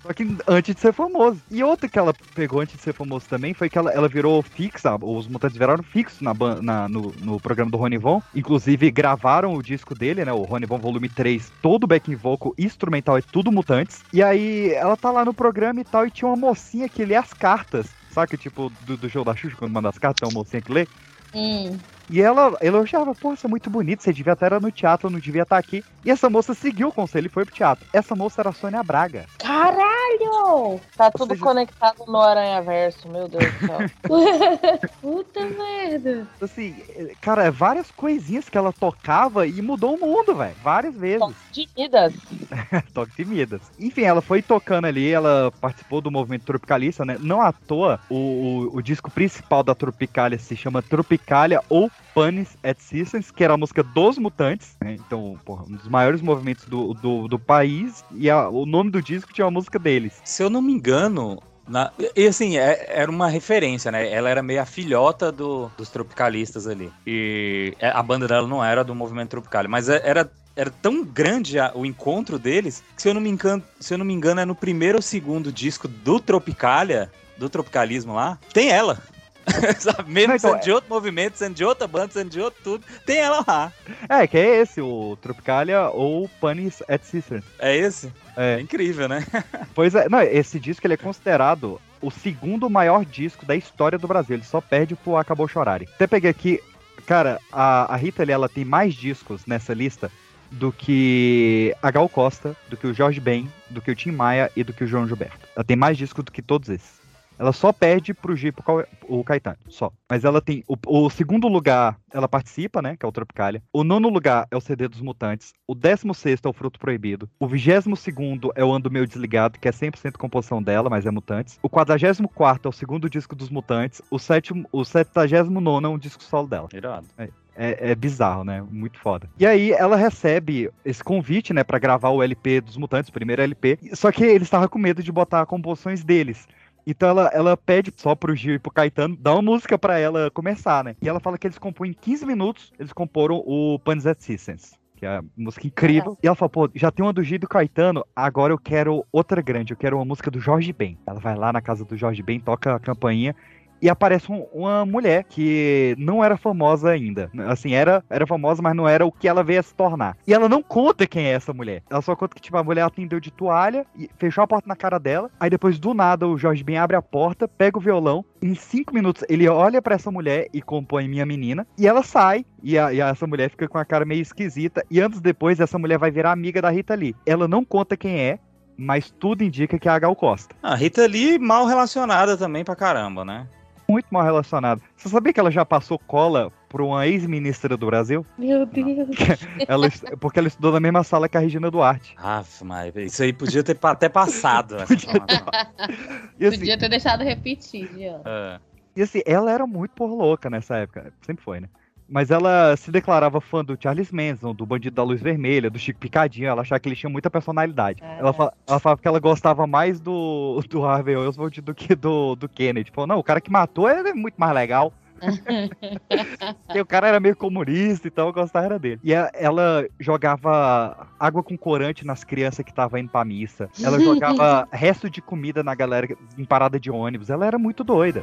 Só que antes de ser famoso. E outra que ela pegou antes de ser famoso também foi que ela, ela virou fixa, os mutantes viraram fixos na, na- no, no programa do Rony Von. Inclusive gravaram o disco dele, né? O Rony Von Volume 3, todo backing vocal instrumental é tudo mutantes. E aí ela tá lá no programa e tal, e tinha uma mocinha que lê as cartas. Sabe, tipo, do, do jogo da Xuxa, quando manda as cartas, tem uma mocinha que lê. Hum. E ela elogiava, pô, você é muito bonito, você devia estar no teatro, não devia estar aqui. E essa moça seguiu o conselho e foi pro teatro. Essa moça era a Sônia Braga. Caralho! Tá tudo conectado no Aranha Verso, meu Deus do céu. [laughs] [laughs] Puta merda. Assim, cara, várias coisinhas que ela tocava e mudou o mundo, velho. Várias vezes. De Midas. [laughs] Toque de Midas. Enfim, ela foi tocando ali, ela participou do movimento tropicalista, né? Não à toa, o, o, o disco principal da Tropicália se chama Tropicália ou Panis et Systems, que era a música dos Mutantes, né? Então, porra, um dos maiores movimentos do, do, do país, e a- o nome do disco tinha uma música deles. Se eu não me engano. na- e assim, é- era uma referência, né? Ela era meio a filhota do- dos tropicalistas ali. E é, a banda dela não era do movimento tropical, mas é- era, era tão grande a- o encontro deles que, se eu, não me engano, se eu não me engano, é no primeiro ou segundo disco do Tropicalia, do tropicalismo lá, tem ela. [laughs] Mesmo então, sendo de outro movimento, sendo de outra banda, sendo de outro tudo, tem ela lá. É, que é esse, o Tropicalia ou Panis et Systems. É esse? É. incrível, né? [laughs] Pois é, não, esse disco ele é considerado o segundo maior disco da história do Brasil. Ele só perde pro Acabou Chorare. Até peguei aqui, cara, a, a Rita ali, ela tem mais discos nessa lista do que a Gal Costa, do que o Jorge Ben, do que o Tim Maia e do que o João Gilberto. Ela tem mais discos do que todos esses. Ela só perde pro G pro o Caetano, só. Mas ela tem. O, o segundo lugar, ela participa, né? Que é o Tropicália. O nono lugar é o CD dos Mutantes. O décimo sexto é o Fruto Proibido. O vigésimo segundo é o Ando Meio Desligado, que é 100% composição dela, mas é Mutantes. O quadragésimo quarto é o segundo disco dos Mutantes. O sétimo, o setagésimo nono é um disco solo dela. Irado. É, é- é bizarro, né? Muito foda. E aí ela recebe esse convite, né, Pra gravar o LP dos Mutantes, o primeiro LP. Só que eles estavam com medo de botar composições deles. Então ela, ela pede só pro Gil e pro Caetano dar uma música pra ela começar, né? E ela fala que eles compõem em 15 minutos, eles comporam o Panzer Systems. Que é uma música incrível. E ela fala, pô, já tem uma do Gil e do Caetano, agora eu quero outra grande, eu quero uma música do Jorge Ben. Ela vai lá na casa do Jorge Ben, toca a campainha e aparece um- uma mulher que não era famosa ainda. Assim, era, era famosa, mas não era o que ela veio a se tornar. E ela não conta quem é essa mulher. Ela só conta que, tipo, a mulher atendeu de toalha e fechou a porta na cara dela. Aí depois, do nada, o Jorge Ben abre a porta, pega o violão. Em cinco minutos, ele olha pra essa mulher e compõe Minha Menina. E ela sai. E, a- e essa mulher fica com a cara meio esquisita. E anos depois, essa mulher vai virar amiga da Rita Lee. Ela não conta quem é, mas tudo indica que é a Gal Costa. A Rita Lee mal relacionada também pra caramba, né? Muito mal relacionada. Você sabia que ela já passou cola por uma ex-ministra do Brasil? Meu Deus. [laughs] Ela, porque ela estudou na mesma sala que a Regina Duarte. Aff, mas isso aí podia ter até passado. essa informação. [laughs] E assim, Podia ter deixado repetir, Jean. É. e assim, ela era muito por louca nessa época. Sempre foi, né? Mas ela se declarava fã do Charles Manson, do Bandido da Luz Vermelha, do Chico Picadinho. Ela achava que ele tinha muita personalidade. Ela, fa ela falava que ela gostava mais do, do Harvey Oswald do que do, do Kennedy. Falou, não, o cara que matou ele é muito mais legal. [laughs] Porque o cara era meio comunista, então eu gostava dele. E a- ela jogava água com corante nas crianças que estavam indo pra missa. Ela jogava [laughs] resto de comida na galera em parada de ônibus. Ela era muito doida.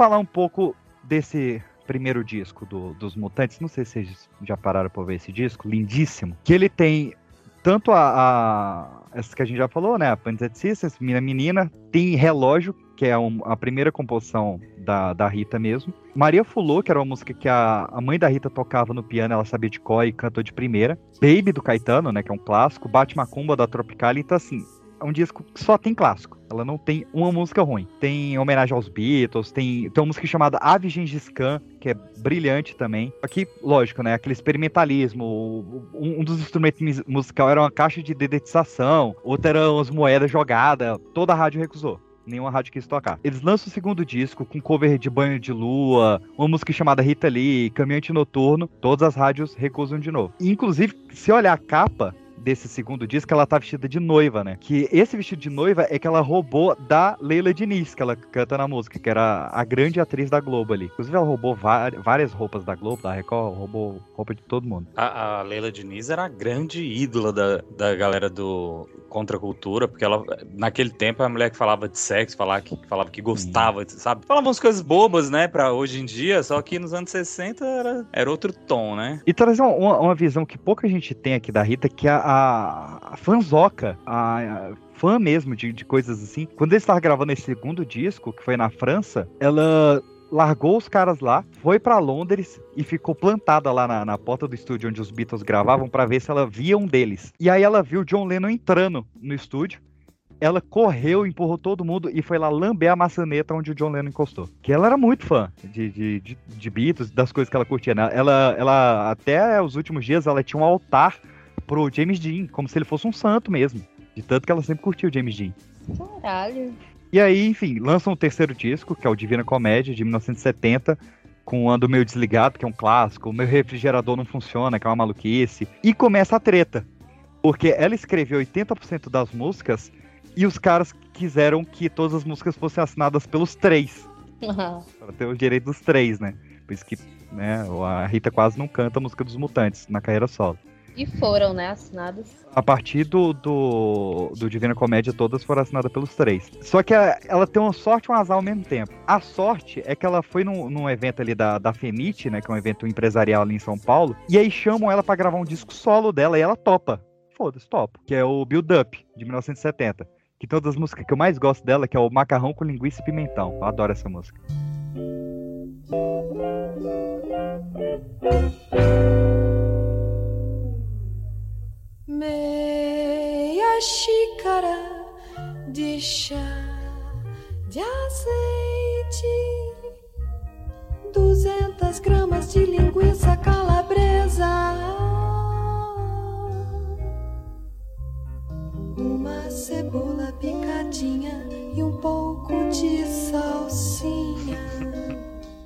Falar um pouco desse primeiro disco do- dos Mutantes. Não sei se vocês já pararam pra ver esse disco, lindíssimo. Que ele tem tanto a, a essa que a gente já falou, né? A Panzer Sisters, Mina Menina, tem Relógio, que é um- a primeira composição da, da Rita mesmo. Maria Fulô, que era uma música que a, a mãe da Rita tocava no piano, ela sabia de cor e cantou de primeira. Baby do Caetano, né? Que é um clássico. Bate Macumba da Tropicalia. Então, assim, é um disco que só tem clássico. Ela não tem uma música ruim. Tem homenagem aos Beatles, tem, tem uma música chamada Ave Gengis Khan, que é brilhante também. Aqui, lógico, né? Aquele experimentalismo. Um, um dos instrumentos musical era uma caixa de dedetização, outra era umas moedas jogadas. Toda a rádio recusou. Nenhuma rádio quis tocar. Eles lançam o segundo disco com cover de Banho de Lua, uma música chamada Rita Lee, Caminhante Noturno. Todas as rádios recusam de novo. Inclusive, se olhar a capa, desse segundo disco, ela tá vestida de noiva, né? Que esse vestido de noiva é que ela roubou da Leila Diniz, que ela canta na música, que era a grande atriz da Globo ali. Inclusive, ela roubou várias roupas da Globo, da Record, roubou roupa de todo mundo. A, a Leila Diniz era a grande ídola da, da galera do Contra a Cultura, porque ela, naquele tempo, a mulher que falava de sexo, falava que, falava que gostava, sabe? Falava umas coisas bobas, né, pra hoje em dia, só que nos anos 60 era, era outro tom, né? E trazer uma, uma- uma visão que pouca gente tem aqui da Rita, que é a, a, a fanzoca, a, a fã mesmo de, de coisas assim. Quando eles estavam gravando esse segundo disco, que foi na França, ela largou os caras lá, foi pra Londres e ficou plantada lá na, na porta do estúdio onde os Beatles gravavam pra ver se ela via um deles. E aí ela viu John Lennon entrando no estúdio. Ela correu, empurrou todo mundo e foi lá lamber a maçaneta onde o John Lennon encostou. Que ela era muito fã de, de, de, de Beatles, das coisas que ela curtia. né? Ela, ela, até os últimos dias, ela tinha um altar pro James Dean, como se ele fosse um santo mesmo. De tanto que ela sempre curtiu o James Dean. Caralho. E aí, enfim, lançam o terceiro disco, que é o Divina Comédia, de 1970, com Ando Meio Desligado, que é um clássico, o Meu Refrigerador Não Funciona, que é uma maluquice, e começa a treta. Porque ela escreveu 80% das músicas e os caras quiseram que todas as músicas fossem assinadas pelos três, [laughs] para ter o direito dos três, né? Por isso que né, a Rita quase não canta a música dos Mutantes na carreira solo. E foram, né, assinados. A partir do, do, do Divina Comédia, todas foram assinadas pelos três. Só que a- ela tem uma sorte e um azar ao mesmo tempo. A sorte é que ela foi num, num evento ali da, da Fenite, né? Que é um evento empresarial ali em São Paulo. E aí chamam ela pra gravar um disco solo dela e ela topa. foda-se, topo. Que é o Build Up, de 1970. Que tem uma das músicas que eu mais gosto dela, que é o Macarrão com Linguiça e Pimentão. Eu adoro essa música. Meia xícara de chá de azeite, duzentas gramas de linguiça calabresa, uma cebola picadinha e um pouco de salsinha.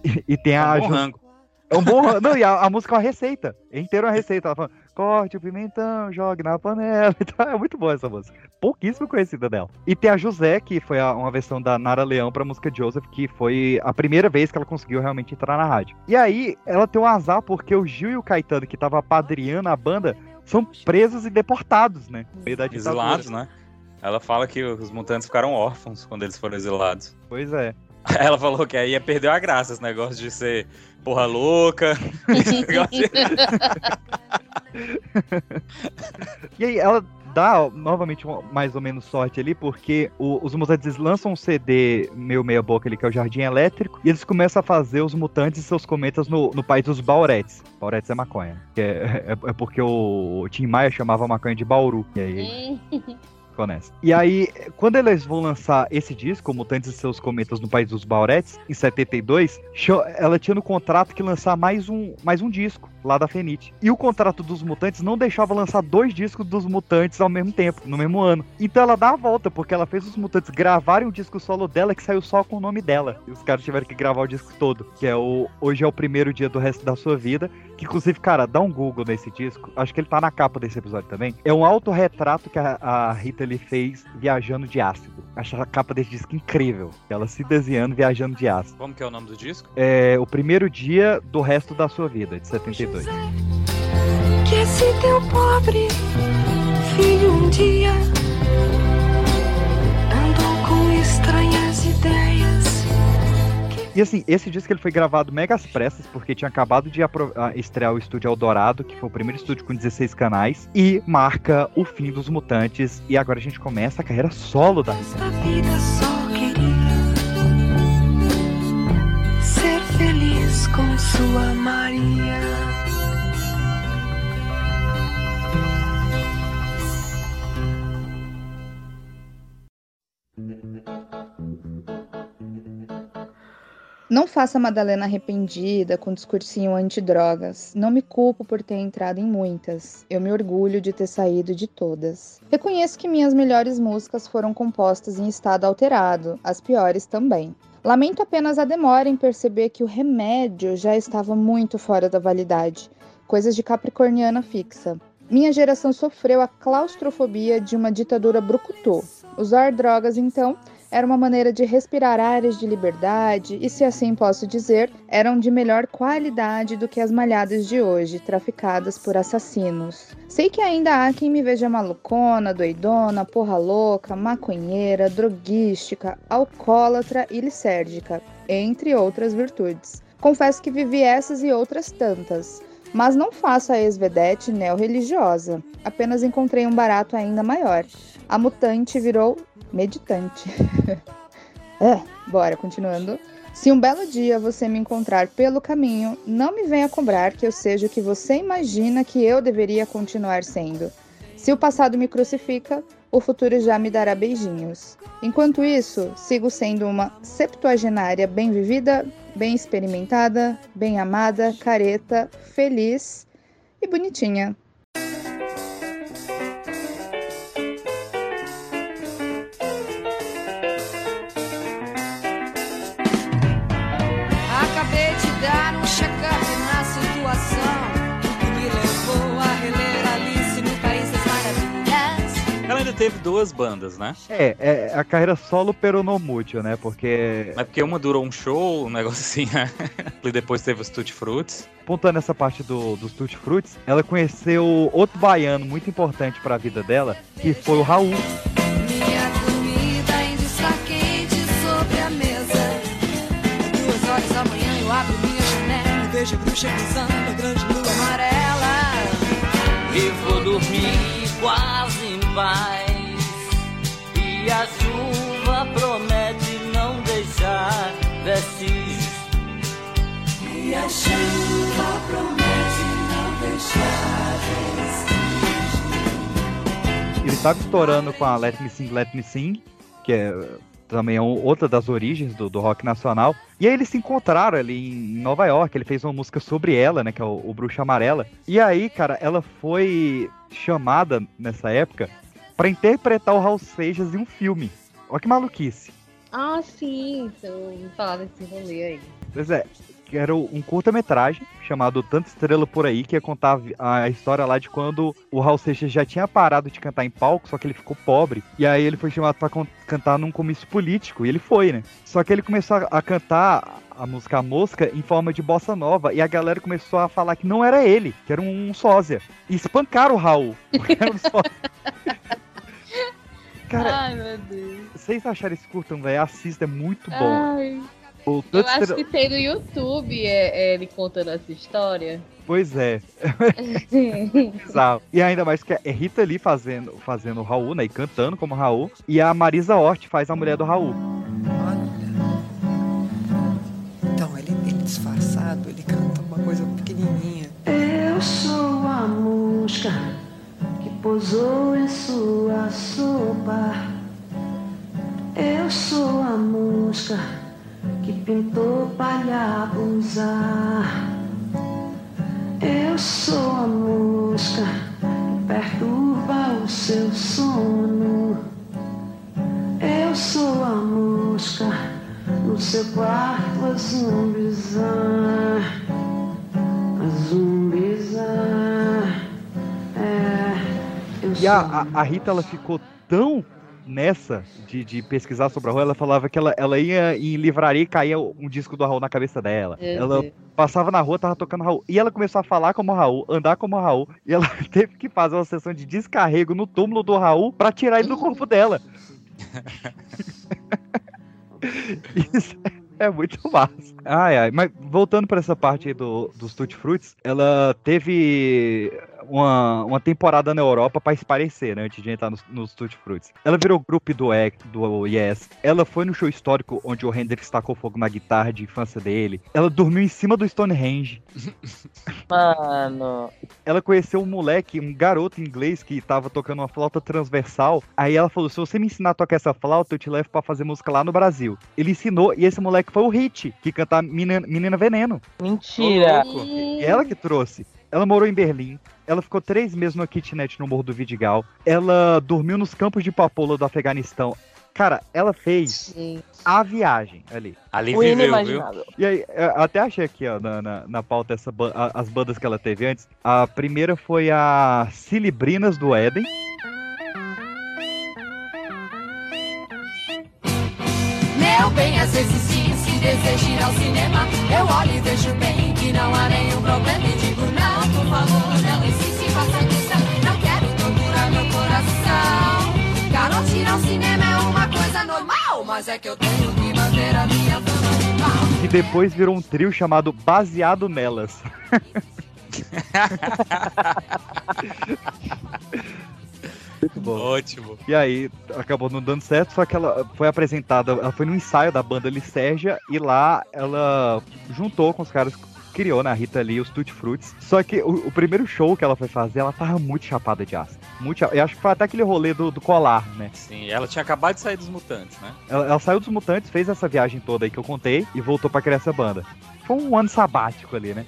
E, e tem a. É um bom rango. É um bom. Não, e a, a música é uma receita. É inteira uma receita. Ela fala, corte o pimentão, jogue na panela. [laughs] Então, é muito boa essa música. Pouquíssimo conhecida dela. E tem a José, que foi a- uma versão da Nara Leão pra música Joseph, que foi a primeira vez que ela conseguiu realmente entrar na rádio. E aí, ela tem um azar porque o Gil e o Caetano, que tava apadrinhando a banda, são presos e deportados, né? No meio da ditadura. Exilados, né? Ela fala que os mutantes ficaram órfãos quando eles foram exilados. Pois é. [laughs] Ela falou que aí ia perder a graça esse negócio de ser porra louca. [laughs] esse negócio de- [laughs] E aí ela dá novamente mais ou menos sorte ali, porque o- os mutantes lançam um CD meio meia boca ali, que é o Jardim Elétrico, e eles começam a fazer os mutantes e seus cometas no, no país dos Bauretes. Bauretes é maconha. É, é- é porque o Tim Maia chamava a maconha de Bauru. E aí nessa. E aí, quando eles vão lançar esse disco, Mutantes e Seus Cometas no País dos Bauretes, em 72, cho- ela tinha no contrato que lançar mais um, mais um disco lá da Fenite. E o contrato dos Mutantes não deixava lançar dois discos dos Mutantes ao mesmo tempo, no mesmo ano. Então ela dá a volta, porque ela fez os Mutantes gravarem um disco solo dela que saiu só com o nome dela. E os caras tiveram que gravar o disco todo, que é o Hoje é o Primeiro Dia do Resto da Sua Vida, que inclusive, cara, dá um Google nesse disco, acho que ele tá na capa desse episódio também. É um autorretrato que a, a Rita ele fez viajando de ácido. Acho a capa desse disco incrível. Ela se desenhando viajando de ácido. Como que é o nome do disco? É o primeiro dia do resto da sua vida, de 72. Que esse teu pobre filho um dia andou com estranhas ideias. E assim, esse disco ele foi gravado mega às pressas, porque tinha acabado de ah, estrear o estúdio Eldorado, que foi o primeiro estúdio com 16 canais, e marca o fim dos Mutantes. E agora a gente começa a carreira solo da Rita. A vida só queria ser feliz com sua Maria. Não faça Madalena arrependida com discursinho antidrogas. Não me culpo por ter entrado em muitas. Eu me orgulho de ter saído de todas. Reconheço que minhas melhores músicas foram compostas em estado alterado, as piores também. Lamento apenas a demora em perceber que o remédio já estava muito fora da validade. Coisas de capricorniana fixa. Minha geração sofreu a claustrofobia de uma ditadura brucutu. Usar drogas, então, era uma maneira de respirar áreas de liberdade e, se assim posso dizer, eram de melhor qualidade do que as malhadas de hoje, traficadas por assassinos. Sei que ainda há quem me veja malucona, doidona, porra louca, maconheira, droguística, alcoólatra e lisérgica, entre outras virtudes. Confesso que vivi essas e outras tantas. Mas não faço a ex-vedete neo-religiosa. Apenas encontrei um barato ainda maior. A mutante virou meditante. [laughs] é, bora, continuando. Se um belo dia você me encontrar pelo caminho, não me venha cobrar que eu seja o que você imagina que eu deveria continuar sendo. Se o passado me crucifica, o futuro já me dará beijinhos. Enquanto isso, sigo sendo uma septuagenária bem vivida, bem experimentada, bem amada, careta, feliz e bonitinha. Teve duas bandas, né? É, é a carreira solo peronomútil, né? Porque Mas porque uma durou um show, um negócio assim, né? [laughs] e depois teve os Tutti Fruits. Apontando essa parte do, dos Tutti Fruits, ela conheceu outro baiano muito importante pra vida dela, que foi o Raul. Minha comida ainda está quente sobre a mesa. Duas horas da manhã eu abro minha janela vejo a bruxa cruzando a grande lua amarela. E vou dormir igual mais. E a chuva promete não deixar vestígios. E a chuva promete não deixar Ele tava estourando com a Let Me Sing, Let Me Sing, que é também é outra das origens do, do rock nacional. E aí eles se encontraram ali em Nova York, ele fez uma música sobre ela, né, que é o, o Bruxa Amarela. E aí, cara, ela foi chamada nessa época pra interpretar o Raul Seixas em um filme. Olha que maluquice. Ah, sim, ouvi falar desse rolê aí. Pois é, que era um curta-metragem chamado Tanta Estrela Por Aí, que ia contar a história lá de quando o Raul Seixas já tinha parado de cantar em palco, só que ele ficou pobre. E aí ele foi chamado pra con- cantar num comício político, e ele foi, né? Só que ele começou a, cantar a música A Mosca em forma de bossa nova, e a galera começou a falar que não era ele, que era um sósia. E espancaram o Raul, porque [laughs] era um sósia. Cara, Ai, meu Deus. vocês acharem esse curtão, velho? Assista, é muito bom. Ai, O eu acho que tem no YouTube é, é ele contando essa história. Pois é. [laughs] Bizarro. E ainda mais que é Rita Lee fazendo, fazendo o Raul, né? E cantando como Raul. E a Marisa Hort faz a mulher do Raul. Então, ele, ele disfarçado, ele canta uma coisa pequenininha. Eu sou a que pousou em sua sopa. Eu sou a mosca que pintou palha usar. Eu sou a mosca que perturba o seu sono. Eu sou a mosca no seu quarto a zumbizar. A zumbizar. É, E a, a, a Rita, ela ficou tão nessa de, de pesquisar sobre o Raul, ela falava que ela, ela ia em livraria e caía um disco do Raul na cabeça dela. Meu ela Deus. passava na rua, tava tocando Raul. E ela começou a falar como Raul, andar como Raul. E ela [laughs] teve que fazer uma sessão de descarrego no túmulo do Raul pra tirar ele do corpo dela. [laughs] Isso é muito massa. Ai, ai. Mas voltando pra essa parte aí do, dos Tutti Fruits, ela teve uma, uma temporada na Europa pra esparecer, né? Antes de entrar nos, nos Tutti Fruits. Ela virou grupo do, E- do Yes. Ela foi no show histórico onde o Hendrix tacou fogo na guitarra de infância dele. Ela dormiu em cima do Stonehenge. [laughs] Mano. Ela conheceu um moleque, um garoto inglês que tava tocando uma flauta transversal. Aí ela falou: se você me ensinar a tocar essa flauta, eu te levo pra fazer música lá no Brasil. Ele ensinou, e esse moleque foi o Hit, que canta Menina, Menina Veneno. Mentira. E ela que trouxe. Ela morou em Berlim. Ela ficou três meses no kitnet no Morro do Vidigal. Ela dormiu nos campos de papoula do Afeganistão. Cara, ela fez a viagem ali. Ali O viveu, viu? E aí, eu até achei aqui, ó, na, na, na pauta essa, ba- a- as bandas que ela teve antes. A primeira foi a Cilibrinas do Éden. Meu bem, às vezes diz que deseja ir ao cinema. Eu olho e vejo bem que não há nenhum problema. E digo, não, favor, não faça questão. Não quero torturar meu coração. Garoto, ir ao cinema é uma coisa normal. Mas é que eu tenho que manter a minha fama de mal. Que depois virou um trio chamado Baseado Nelas. Muito bom. Ótimo. E aí, acabou não dando certo, só que ela foi apresentada, ela foi no ensaio da banda Licérgia e lá ela juntou com os caras criou, né, a Rita Lee, os Tutti Fruits. Só que o, o primeiro show que ela foi fazer, ela tava muito chapada de ácido. Muito cha- Eu acho que foi até aquele rolê do, do colar, né? Sim, ela tinha acabado de sair dos mutantes, né? Ela, ela saiu dos Mutantes, fez essa viagem toda aí que eu contei e voltou pra criar essa banda. Foi um ano sabático ali, né?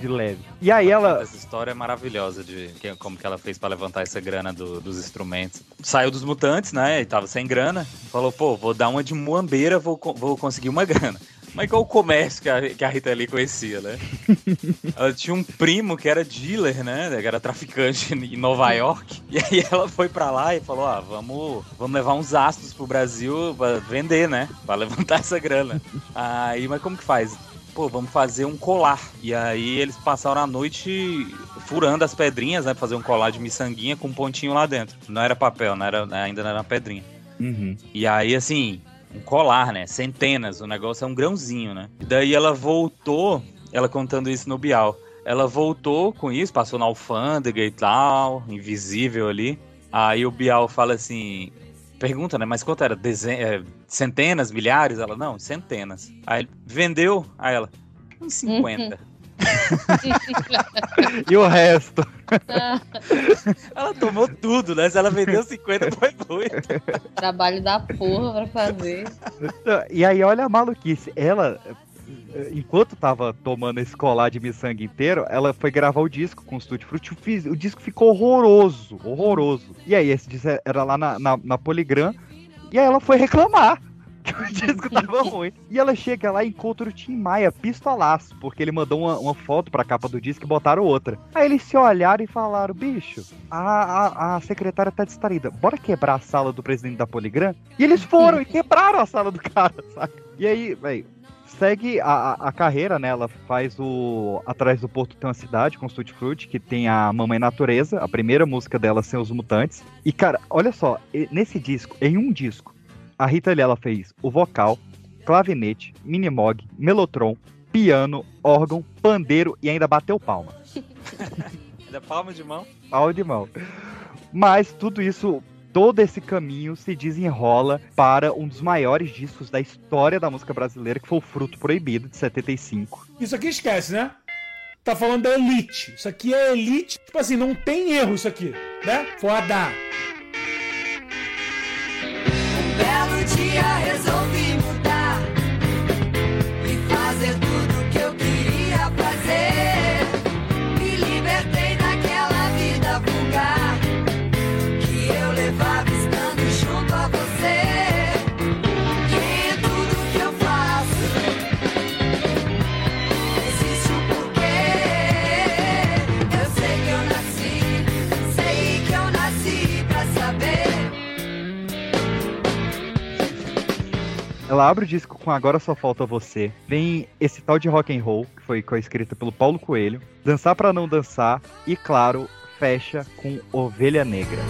De leve. E aí ela. Essa história é maravilhosa de que- como que ela fez pra levantar essa grana do- dos instrumentos. Saiu dos mutantes, né? E tava sem grana. Falou, pô, vou dar uma de muambeira, vou, vou conseguir uma [laughs] grana. Mas igual o comércio que a, que a Rita Lee conhecia, né? [laughs] ela tinha um primo que era dealer, né? Que era traficante em Nova York. E aí ela foi pra lá e falou: ah, vamos, vamos levar uns astros pro Brasil pra vender, né? Pra levantar [laughs] essa grana. Aí, mas como que faz? Pô, vamos fazer um colar. E aí eles passaram a noite furando as pedrinhas, né? Pra fazer um colar de miçanguinha com um pontinho lá dentro. Não era papel, não era, ainda não era pedrinha. Uhum. E aí, assim, um colar, né? Centenas, o negócio é um grãozinho, né? E daí ela voltou, ela contando isso no Bial. Ela voltou com isso, passou na alfândega e tal, invisível ali. Aí o Bial fala assim. Pergunta, né? Mas quanto era? Dezen é, centenas, milhares? Ela, não, centenas. Aí vendeu? Aí ela, uns 50. E o resto? [laughs] ela tomou tudo, né? Se ela vendeu 50, foi muito. Trabalho da porra pra fazer. E aí, olha a maluquice. Ela, enquanto tava tomando esse colar de miçanga inteiro, ela foi gravar o disco com o Studio Fruit. O, fis- o disco ficou horroroso, horroroso. E aí, esse disco era lá na, na, na Poligram. E aí ela foi reclamar que o disco tava [laughs] ruim. E ela chega lá e encontra o Tim Maia pistolaço, porque ele mandou uma, uma foto pra capa do disco e botaram outra. Aí eles se olharam e falaram, bicho, a, a, a secretária tá distraída, bora quebrar a sala do presidente da Poligram? E eles foram e [laughs] quebraram a sala do cara, saca? E aí, velho, segue a, a- carreira, né? Ela faz o Atrás do Porto tem uma cidade com o Tutti Frutti, que tem a Mamãe Natureza, a primeira música dela sem os mutantes. E cara, olha só, nesse disco, em um disco, a Rita Lee ela fez o vocal, clavinete, minimog, melotron, piano, órgão, pandeiro e ainda bateu palma. [laughs] Da palma de mão. Pau de mão. Mas tudo isso, todo esse caminho se desenrola para um dos maiores discos da história da música brasileira, que foi o Fruto Proibido, de 75. Isso aqui esquece, né? Tá falando da elite. Isso aqui é elite. Tipo assim, não tem erro isso aqui, né? Foda. Belo dia resolvi Ela abre o disco com Agora Só Falta Você. Vem esse tal de rock and roll, que foi coescrita pelo Paulo Coelho. Dançar pra não dançar. E claro, fecha com Ovelha Negra.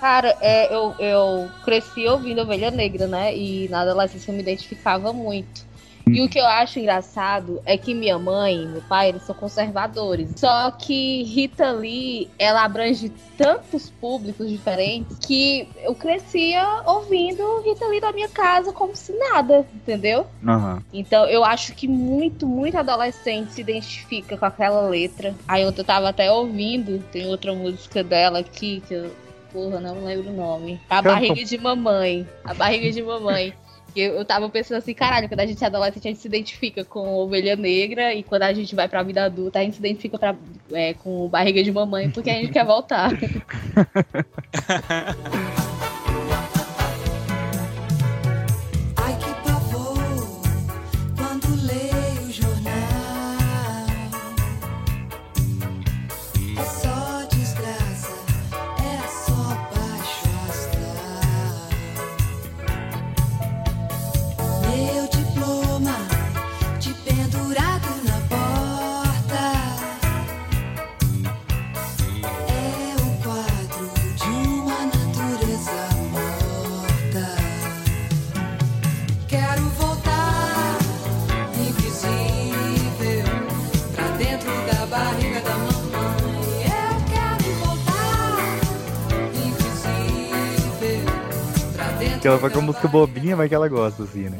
Cara, é, eu, eu cresci ouvindo Ovelha Negra, né? E na adolescência eu me identificava muito. E o que eu acho engraçado é que minha mãe e meu pai, eles são conservadores. Só que Rita Lee, ela abrange tantos públicos diferentes que eu crescia ouvindo Rita Lee na minha casa como se nada, entendeu? Aham. Então eu acho que muito, muito adolescente se identifica com aquela letra. Aí eu tava até ouvindo, tem outra música dela aqui que eu, porra, não lembro o nome. A barriga de mamãe. A barriga de mamãe. Eu, eu tava pensando assim, caralho, quando a gente é adolescente, a gente se identifica com ovelha negra, e quando a gente vai pra vida adulta, a gente se identifica pra, é, com barriga de mamãe, porque a gente quer voltar. [laughs] Que ela vai com a música bobinha, mas que ela gosta, assim, né?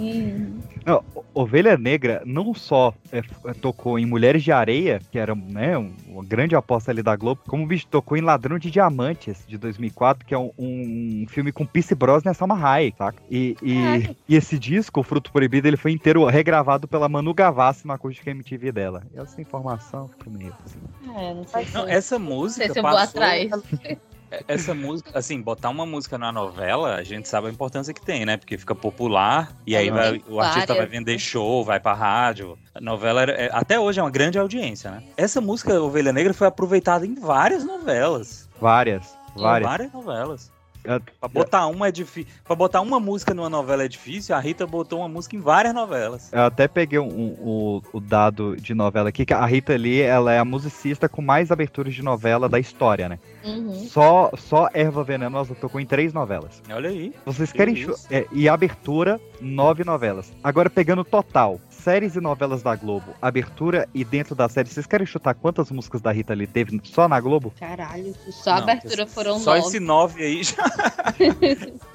Não, O- Ovelha Negra não só é, é, tocou em Mulheres de Areia, que era né, um- uma grande aposta ali da Globo, como o bicho tocou em Ladrão de Diamantes, de 2004, que é um, um filme com Pierce Brosnan e Salma Hayek, saca? E, e, e esse disco, O Fruto Proibido, ele foi inteiro regravado pela Manu Gavassi na acústica MTV dela. E essa informação ficou meio assim. É, não sei se Não, essa música sei se eu vou atrás. [laughs] Essa música, assim, botar uma música na novela, a gente sabe a importância que tem, né? Porque fica popular e aí vai- o artista vai vender show, vai pra rádio. A novela, era- é- até hoje, é uma grande audiência, né? Essa música, Ovelha Negra, foi aproveitada em várias novelas. Várias, Em várias. várias novelas. É, Pra botar uma é difícil. Pra botar uma música numa novela é difícil, a Rita botou uma música em várias novelas. Eu até peguei um, um- o, o dado de novela aqui, que a Rita Lee, ela é a musicista com mais aberturas de novela da história, né? Uhum. Só, só Erva Venenosa tocou em três novelas. Olha aí. Vocês Que querem é, e abertura, nove novelas. Agora pegando o total, séries e novelas da Globo, abertura e dentro da série, vocês querem chutar quantas músicas da Rita Lee teve só na Globo? Caralho, só a Não, abertura foram Só nove. esse nove aí já,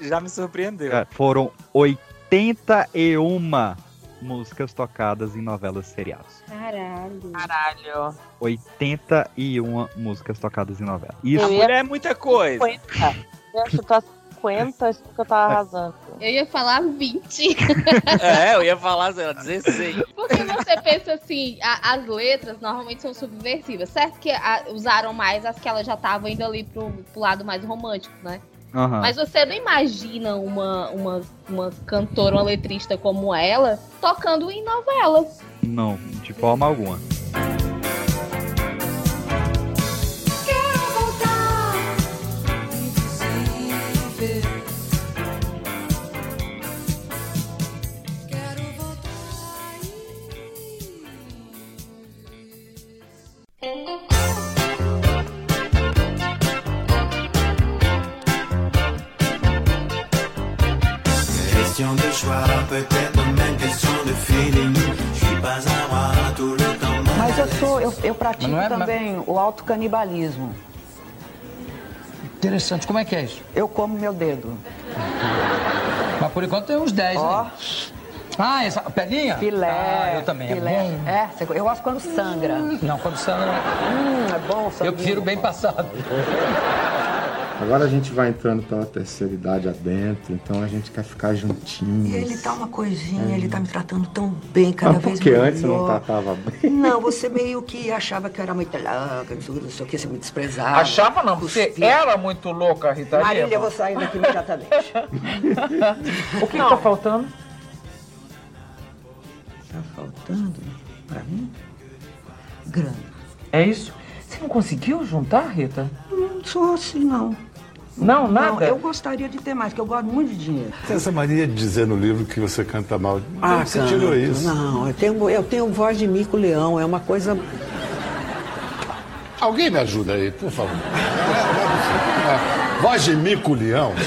[laughs] já me surpreendeu. É, foram 81 músicas tocadas em novelas e seriados. Caralho. Caralho. 81 músicas tocadas em novela. Isso ia- é muita coisa. 50. Eu ia chutar 50, acho que eu tava arrasando. Eu ia falar 20. É, eu ia falar, sei lá, 16. Porque você pensa assim, a- as letras normalmente são subversivas. Certo que a- usaram mais as que ela já estavam indo ali pro, pro lado mais romântico, né? Aham. Mas você não imagina uma, uma, uma cantora, uma letrista como ela, tocando em novelas. Não, de forma alguma. Mas eu sou, eu, eu pratico Mas é- também o autocanibalismo. Interessante. Como é que é isso? Eu como meu dedo. Mas por enquanto tem uns 10, Ó. né? Ah, essa pelinha? Filé. Ah, eu também. filé. É bom. É, eu gosto quando sangra. Não, quando sangra. Hum, é bom Eu prefiro bem passado. Agora a gente vai entrando pela terceira idade adentro, então a gente quer ficar juntinho. E ele tá uma coisinha, ele tá me tratando tão bem, cada Mas vez porque melhor. antes não tratava bem. Não, você meio que achava que eu era muito louca, não sei o que, você me desprezava. Achava não, você era muito louca, Rita Marília, eu vou sair daqui imediatamente. [laughs] O que, que tá faltando? Tá faltando pra mim? Grana. É isso? Você não conseguiu juntar, Rita? Não sou assim, não. Não, nada? Não, eu gostaria de ter mais, porque eu gosto muito de dinheiro. Tem essa mania de dizer no livro que você canta mal. Ah, você canto. tirou isso. Não, eu tenho, eu tenho voz de mico-leão, é uma coisa... Alguém me ajuda aí, por favor. É, Voz de mico-leão. [laughs]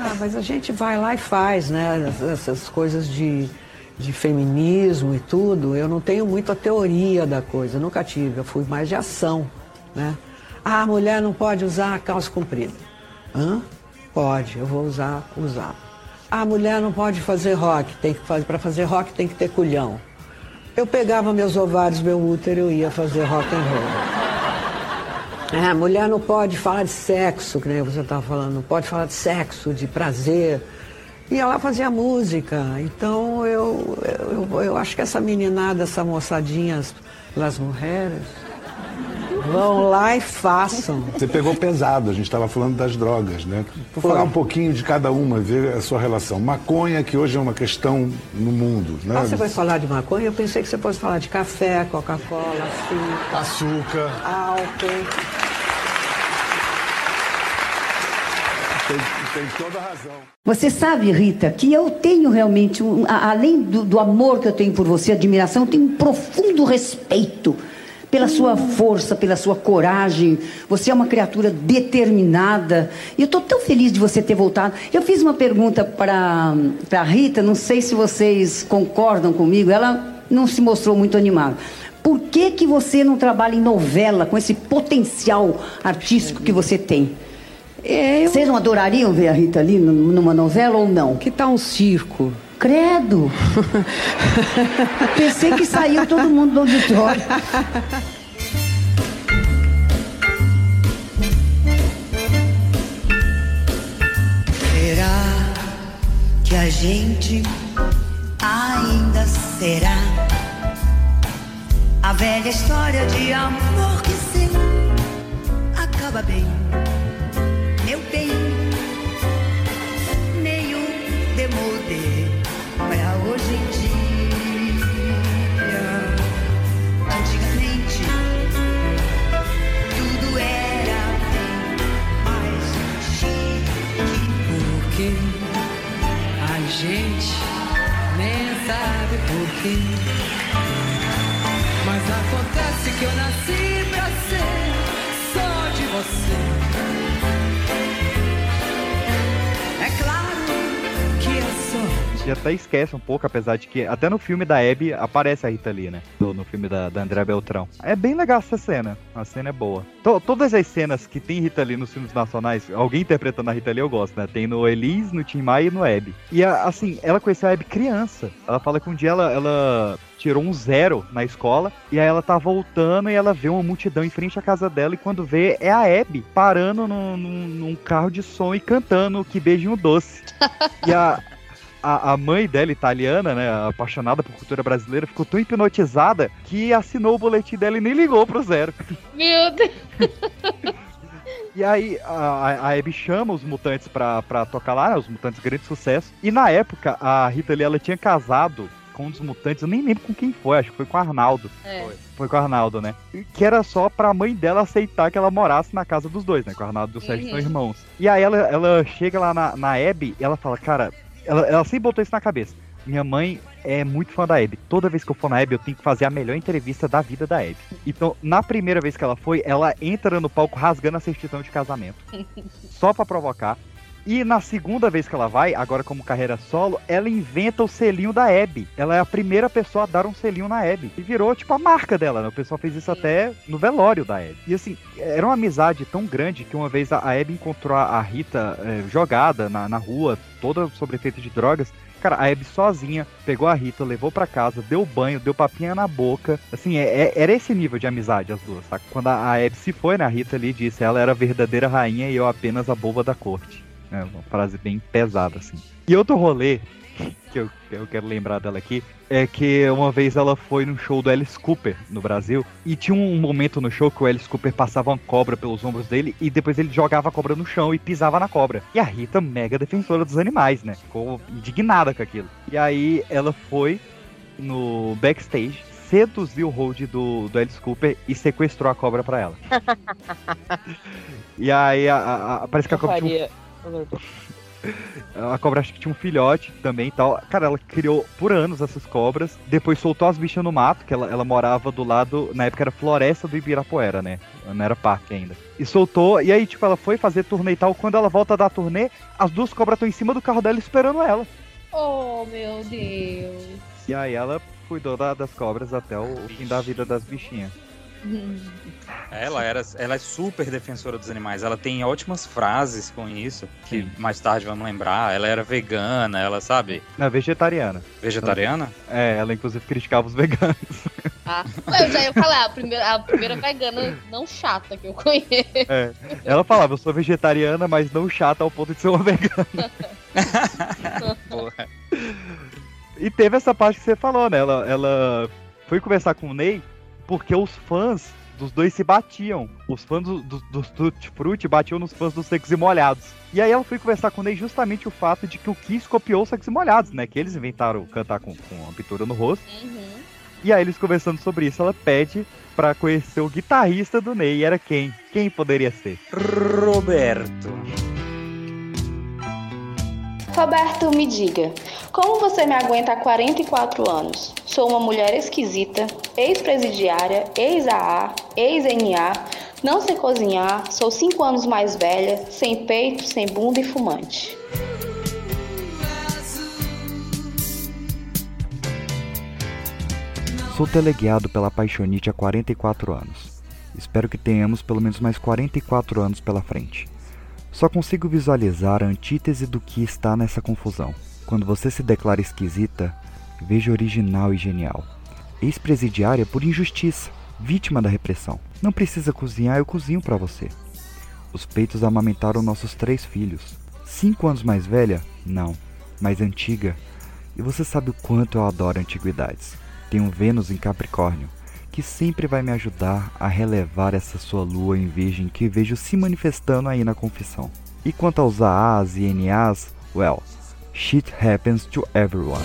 Ah, mas a gente vai lá e faz, né? Essas coisas de, de feminismo e tudo. Eu não tenho muito a teoria da coisa, nunca tive. Eu fui mais de ação, né? Ah, a mulher não pode usar calça comprida. Hã? Pode, eu vou usar, usar. Ah, a mulher não pode fazer rock, tem que fazer, para fazer rock tem que ter culhão. Eu pegava meus ovários, meu útero, eu ia fazer rock and roll. É, mulher não pode falar de sexo, que nem você estava falando, não pode falar de sexo, de prazer. E ela fazia música. Então eu, eu, eu acho que essa meninada, essa moçadinha, as mulheres, vão lá e façam. Você pegou pesado, a gente estava falando das drogas, né? Vou Foi. falar um pouquinho de cada uma, ver a sua relação. Maconha, que hoje é uma questão no mundo, né? Ah, você vai falar de maconha? Eu pensei que você fosse falar de café, Coca-Cola, açúcar, Açúcar. álcool. Tem, tem toda a razão. Você sabe, Rita, que eu tenho realmente, um, além do, do amor que eu tenho por você, admiração, eu tenho um profundo respeito pela sua força, pela sua coragem. Você é uma criatura determinada. E eu estou tão feliz de você ter voltado. Eu fiz uma pergunta para a Rita, não sei se vocês concordam comigo, ela não se mostrou muito animada. Por que, que você não trabalha em novela com esse potencial artístico que você tem? Vocês não adorariam ver a Rita ali num- numa novela ou não? Que tal um circo? Credo! [laughs] Pensei que saiu todo mundo do auditório. Será que a gente ainda será a velha história de amor que sim acaba bem, meu bem, meio demodê hoje em dia. Antigamente, tudo era bem mais chique. Porque a gente nem sabe por quê. Mas acontece que eu nasci sou. E até esquece um pouco, apesar de que até no filme da Abby aparece a Rita Lee, né? No, no filme da, da André Beltrão. É bem legal essa cena. A cena é boa. To- todas as cenas que tem Rita Lee nos filmes nacionais, alguém interpretando a Rita Lee eu gosto, né? Tem no Elise, no Tim Maia e no Abby. E a- assim, ela conheceu a Abby criança. Ela fala que um dia ela, ela tirou um zero na escola e aí ela tá voltando e ela vê uma multidão em frente à casa dela e quando vê é a Abby parando num, num- num carro de som e cantando Que Beijinho Doce. E a, a, a mãe dela, italiana, né, apaixonada por cultura brasileira, ficou tão hipnotizada que assinou o boletim dela e nem ligou pro zero. Meu Deus. E aí a, a Abby chama os mutantes pra, pra tocar lá, né, os mutantes grande sucesso. E na época a Rita Lee ela tinha casado com um dos mutantes, eu nem lembro com quem foi, acho que foi com o Arnaldo. É. Foi com o Arnaldo, né? Que era só pra mãe dela aceitar que ela morasse na casa dos dois, né? Que o Arnaldo e o Sérgio Uhum. são irmãos. E aí ela, ela chega lá na, na Abby e ela fala, cara, ela, ela sempre botou isso na cabeça. Minha mãe é muito fã da Abby. Toda vez que eu for na Abby, eu tenho que fazer a melhor entrevista da vida da Abby. Então, na primeira vez que ela foi, ela entra no palco rasgando a certidão de casamento. [laughs] Só pra provocar. E na segunda vez que ela vai, agora como carreira solo, ela inventa o selinho da Abby. Ela é a primeira pessoa a dar um selinho na Abby. E virou, tipo, a marca dela, né? O pessoal fez isso até no velório da Abby. E assim, era uma amizade tão grande que uma vez a Abby encontrou a Rita eh, jogada na, na rua, toda sob efeito de drogas. Cara, a Abby sozinha pegou a Rita, levou pra casa, deu banho, deu papinha na boca. Assim, é- é- era esse nível de amizade as duas, saca? Quando a, a Abby se foi, né, a Rita ali disse, ela era a verdadeira rainha e eu apenas a boba da corte. É uma frase bem pesada, assim. E outro rolê que eu, que eu quero lembrar dela aqui é que uma vez ela foi num show do Alice Cooper no Brasil e tinha um momento no show que o Alice Cooper passava uma cobra pelos ombros dele e depois ele jogava a cobra no chão e pisava na cobra. E a Rita, mega defensora dos animais, né? Ficou indignada com aquilo. E aí ela foi no backstage, seduziu o hold do, do Alice Cooper e sequestrou a cobra pra ela. [laughs] E aí a, a- a- parece que a cobra tinha um. A cobra acho que tinha um filhote também e tal. Cara, ela criou por anos essas cobras. Depois soltou as bichas no mato, que ela, ela morava do lado. Na época era floresta do Ibirapuera, né? Não era parque ainda. E soltou. E aí, tipo, ela foi fazer turnê e tal. Quando ela volta da turnê, as duas cobras estão em cima do carro dela esperando ela. Oh, meu Deus. E aí ela cuidou da- das cobras até o, o fim da vida das bichinhas. Ela, era, ela é super defensora dos animais. Ela tem ótimas frases com isso, que mais tarde vamos lembrar. Ela era vegana, ela sabe? Não, vegetariana. Vegetariana? É, ela inclusive criticava os veganos. Ah, eu já ia falar, a primeira, a primeira vegana não chata que eu conheço. É. Ela falava, eu sou vegetariana, mas não chata ao ponto de ser uma vegana. [laughs] Porra. E teve essa parte que você falou, né? Ela, ela foi conversar com o Ney porque os fãs dos dois se batiam. Os fãs do, do, dos Tutti Frutti batiam nos fãs dos Secos e Molhados. E aí ela foi conversar com o Ney justamente o fato de que o Kiss copiou os Secos e Molhados, né? Que eles inventaram cantar com, com uma pintura no rosto. E aí eles conversando sobre isso, ela pede pra conhecer o guitarrista do Ney. E era quem? Quem poderia ser? Roberto. Roberto, me diga, como você me aguenta há 44 anos? Sou uma mulher esquisita, ex-presidiária, ex-AA, ex-NA, não sei cozinhar, sou 5 anos mais velha, sem peito, sem bunda e fumante. Sou teleguiado pela Paixonite há 44 anos. Espero que tenhamos pelo menos mais 44 anos pela frente. Só consigo visualizar a antítese do que está nessa confusão. Quando você se declara esquisita, vejo original e genial. Ex-presidiária por injustiça, vítima da repressão. Não precisa cozinhar, eu cozinho pra você. Os peitos amamentaram nossos três filhos. Cinco anos mais velha? Não, mais antiga. E você sabe o quanto eu adoro antiguidades. Tenho Vênus em Capricórnio, que sempre vai me ajudar a relevar essa sua lua em virgem que vejo se manifestando aí na confissão. E quanto aos AAs e NAs, well, Shit Happens to Everyone.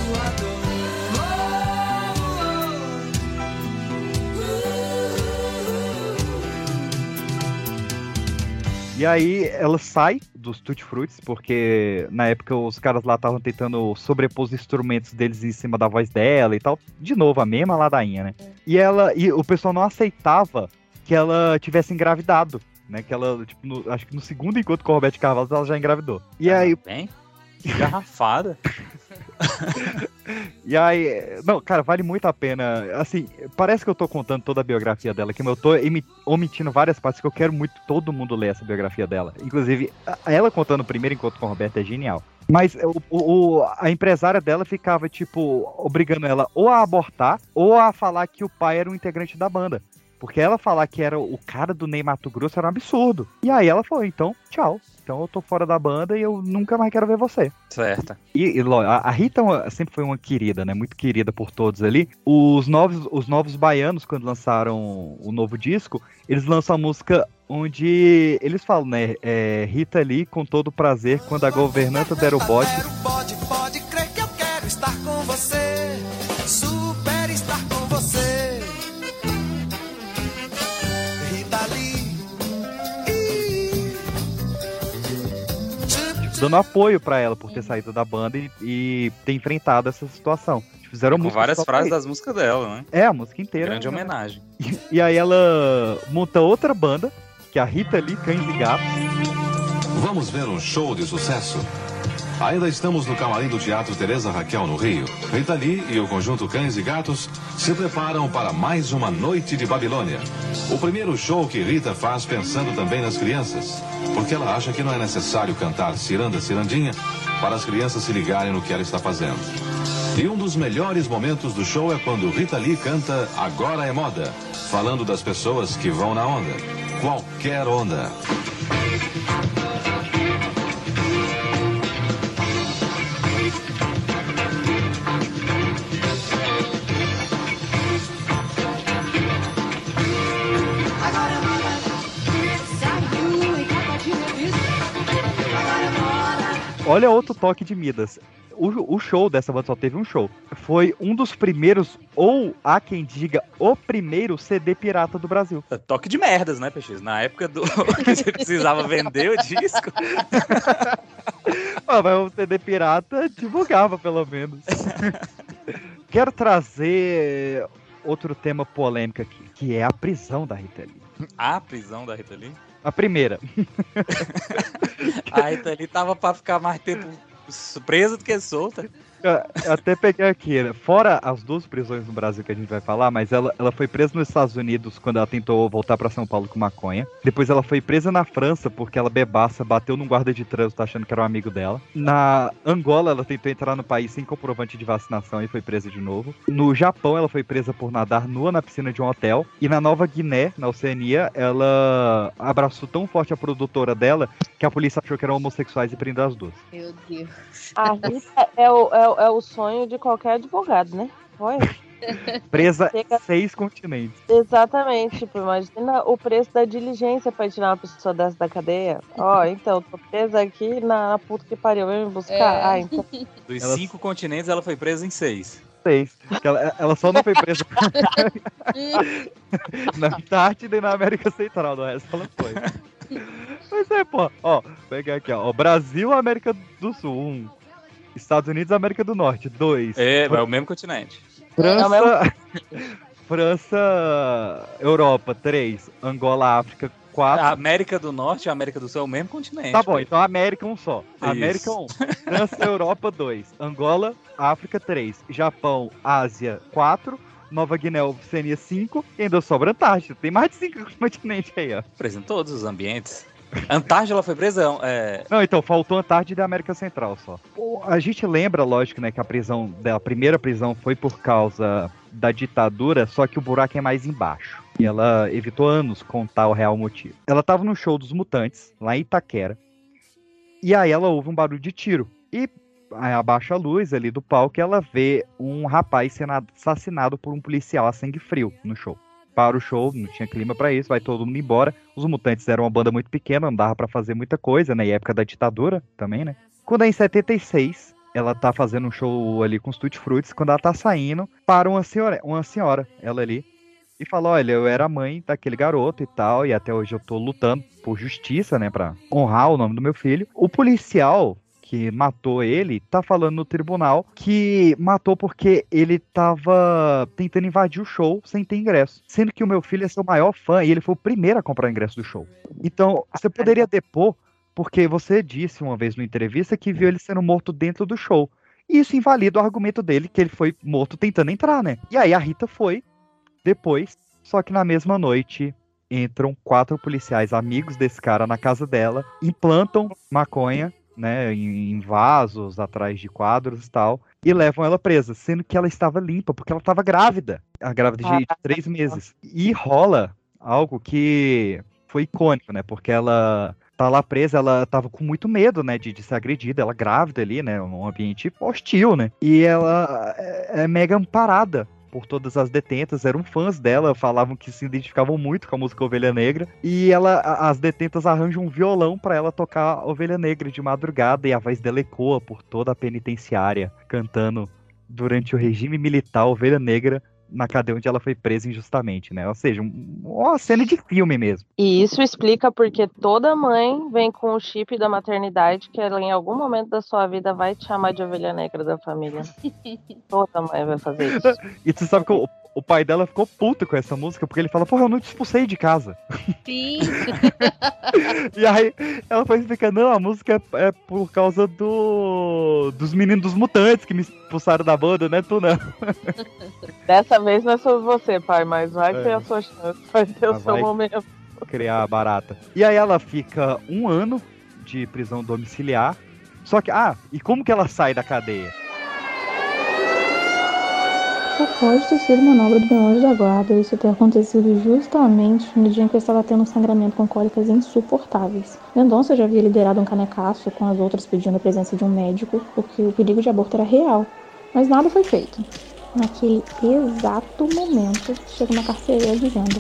E aí ela sai dos Tutti Fruits, porque na época os caras lá estavam tentando sobrepor os instrumentos deles em cima da voz dela e tal. De novo, a mesma ladainha, né? E ela e o pessoal não aceitava que ela tivesse engravidado, né? Que ela, tipo, no- acho que no segundo encontro com o Roberto Carvalho ela já engravidou. E aí, Bem, que garrafada. [laughs] E aí, não, cara, vale muito a pena. Assim, parece que eu tô contando toda a biografia dela aqui, mas eu tô omitindo várias partes que eu quero muito todo mundo ler essa biografia dela. Inclusive, ela contando o primeiro encontro com o Roberto é genial. Mas o- o- a empresária dela ficava, tipo, obrigando ela ou a abortar ou a falar que o pai era um integrante da banda. Porque ela falar que era o cara do Ney Mato Grosso era um absurdo. E aí ela falou, então, tchau. Então eu tô fora da banda e eu nunca mais quero ver você. Certa. E, e, a a Rita é sempre foi uma querida, né? Muito querida por todos ali. Os novos, os novos baianos, quando lançaram o novo disco, eles lançam a música onde eles falam, né? É, Rita ali, com todo prazer, quando a governanta der o bote. Pode, pode crer dando apoio pra ela por ter saído da banda e, e ter enfrentado essa situação. Fizeram Com várias frases das músicas dela, né? É, a música inteira. Grande né? homenagem. E aí ela monta outra banda, que é a Rita Lee Cães e Gatos. Vamos ver um show de sucesso? Ainda estamos no camarim do Teatro Teresa Raquel, no Rio. Rita Lee e o conjunto Cães e Gatos se preparam para mais uma noite de Babilônia. O primeiro show que Rita faz pensando também nas crianças, porque ela acha que não é necessário cantar Ciranda Cirandinha para as crianças se ligarem no que ela está fazendo. E um dos melhores momentos do show é quando Rita Lee canta Agora é Moda, falando das pessoas que vão na onda. Qualquer onda. Olha outro toque de Midas. O, o show dessa banda só teve um show. Foi um dos primeiros, ou há quem diga, o primeiro CD pirata do Brasil. Toque de merdas, né, Peixes? Na época do [laughs] que você precisava vender o disco. [laughs] Ah, mas o CD pirata divulgava, pelo menos. Quero trazer outro tema polêmico aqui, que é a prisão da Rita Lee. A prisão da Rita Lee. A primeira. A Rita Lee tava pra ficar mais tempo presa do que solta. Eu até peguei aqui, né? fora as duas prisões no Brasil que a gente vai falar, mas ela, ela foi presa nos Estados Unidos quando ela tentou voltar pra São Paulo com maconha. Depois ela foi presa na França porque ela bebaça bateu num guarda de trânsito achando que era um amigo dela. Na Angola ela tentou entrar no país sem comprovante de vacinação e foi presa de novo. No Japão ela foi presa por nadar nua na piscina de um hotel. E na Nova Guiné, na Oceania, ela abraçou tão forte a produtora dela que a polícia achou que eram homossexuais e prendeu as duas. Meu Deus. A Rita é o, é, o- é o sonho de qualquer advogado, né? Foi? Presa Chega- seis continentes. Exatamente, tipo, imagina o preço da diligência pra tirar uma pessoa dessa da cadeia. Ó, [laughs] então, tô presa aqui na, na puta que pariu, vem me buscar. É. Ah, então. Dos Ela- cinco continentes, ela foi presa em seis. Seis. Ela, ela só não foi presa [laughs] na Antártida e na América Central, do resto ela foi. [laughs] Pois é, pô. Ó, pegar aqui, ó. Brasil, América do Sul, um. Estados Unidos, América do Norte, dois. É, é o mesmo continente. França, [laughs] França, Europa, três. Angola, África, quatro. A América do Norte e a América do Sul é o mesmo continente. Tá bom, então América um só. Isso. América um. [laughs] França, Europa dois. Angola, África três. Japão, Ásia quatro. Nova Guiné, Oceania cinco. E ainda sobra Antártida. Tem mais de cinco [laughs] continentes aí, ó. Presa em todos os ambientes. Antártida, foi presa. É... Não, então faltou Antártida e América Central só. A gente lembra, lógico, né, que a prisão dela, a primeira prisão foi por causa da ditadura, só que o buraco é mais embaixo. E ela evitou anos contar o real motivo. Ela tava no show dos Mutantes, lá em Itaquera. E aí ela ouve um barulho de tiro. E abaixa a luz ali do palco ela vê um rapaz sendo assassinado por um policial a sangue frio no show. Para o show, não tinha clima pra isso, vai todo mundo embora. Os Mutantes eram uma banda muito pequena, não dava pra fazer muita coisa, né? E época da ditadura também, né? Quando é em 76, ela tá fazendo um show ali com os Tutti Fruits, quando ela tá saindo, para uma senhora, uma senhora, ela ali, e fala, olha, eu era mãe daquele garoto e tal, e até hoje eu tô lutando por justiça, né, pra honrar o nome do meu filho. O policial que matou ele tá falando no tribunal que matou porque ele tava tentando invadir o show sem ter ingresso. Sendo que o meu filho é seu maior fã e ele foi o primeiro a comprar o ingresso do show. Então, você poderia depor porque você disse uma vez numa entrevista que viu ele sendo morto dentro do show. E isso invalida o argumento dele que ele foi morto tentando entrar, né? E aí a Rita foi depois, só que na mesma noite entram quatro policiais amigos desse cara na casa dela, implantam maconha, né, em, vasos atrás de quadros e tal, e levam ela presa, sendo que ela estava limpa, porque ela estava grávida, a grávida de, de três meses. E rola algo que foi icônico, né, porque ela tá lá presa, ela tava com muito medo, né, de, de ser agredida, ela grávida ali, né, num ambiente hostil, né, e ela é, é mega amparada por todas as detentas, eram fãs dela, falavam que se identificavam muito com a música Ovelha Negra, e ela, as detentas arranjam um violão pra ela tocar Ovelha Negra de madrugada, e a voz dela ecoa por toda a penitenciária, cantando durante o regime militar Ovelha Negra na cadeia onde ela foi presa injustamente, né? Ou seja, um- uma cena de filme mesmo. E isso explica porque toda mãe vem com o chip da maternidade que ela em algum momento da sua vida vai te chamar de ovelha negra da família. [laughs] toda mãe vai fazer isso. [laughs] E tu sabe que o, o pai dela ficou puto com essa música, porque ele fala, porra, eu não te expulsei de casa. Sim. [laughs] E aí ela foi explicar, não, a música é, é por causa do dos meninos dos mutantes que me expulsaram da banda, né, tu não. [laughs] Dessa vez não é sobre você, pai, mas vai É. ter a sua chance, vai ter o seu momento. Criar barata. E aí ela fica um ano de prisão domiciliar. Só que, ah, e como que ela sai da cadeia? Só pode ter sido manobra do meu anjo da guarda isso ter acontecido justamente no dia em que eu estava tendo um sangramento com cólicas insuportáveis. Mendonça já havia liderado um canecaço com as outras pedindo a presença de um médico, porque o perigo de aborto era real. Mas nada foi feito. Naquele exato momento, chega uma carcereira dizendo: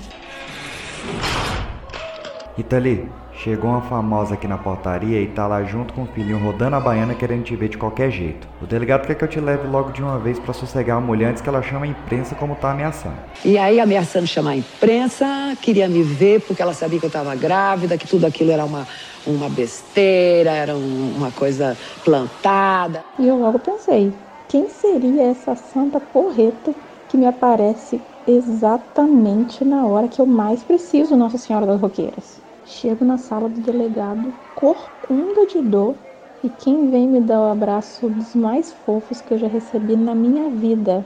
Itali, chegou uma famosa aqui na portaria e tá lá junto com o filhinho rodando a baiana querendo te ver de qualquer jeito. O delegado quer que eu te leve logo de uma vez pra sossegar a mulher antes que ela chame a imprensa como tá ameaçando. E aí, ameaçando chamar a imprensa, queria me ver porque ela sabia que eu estava grávida, que tudo aquilo era uma, uma besteira, era um- uma coisa plantada. E eu logo pensei: quem seria essa santa porreta que me aparece exatamente na hora que eu mais preciso, Nossa Senhora das Roqueiras? Chego na sala do delegado, corcunda de dor, e quem vem me dar o abraço dos mais fofos que eu já recebi na minha vida?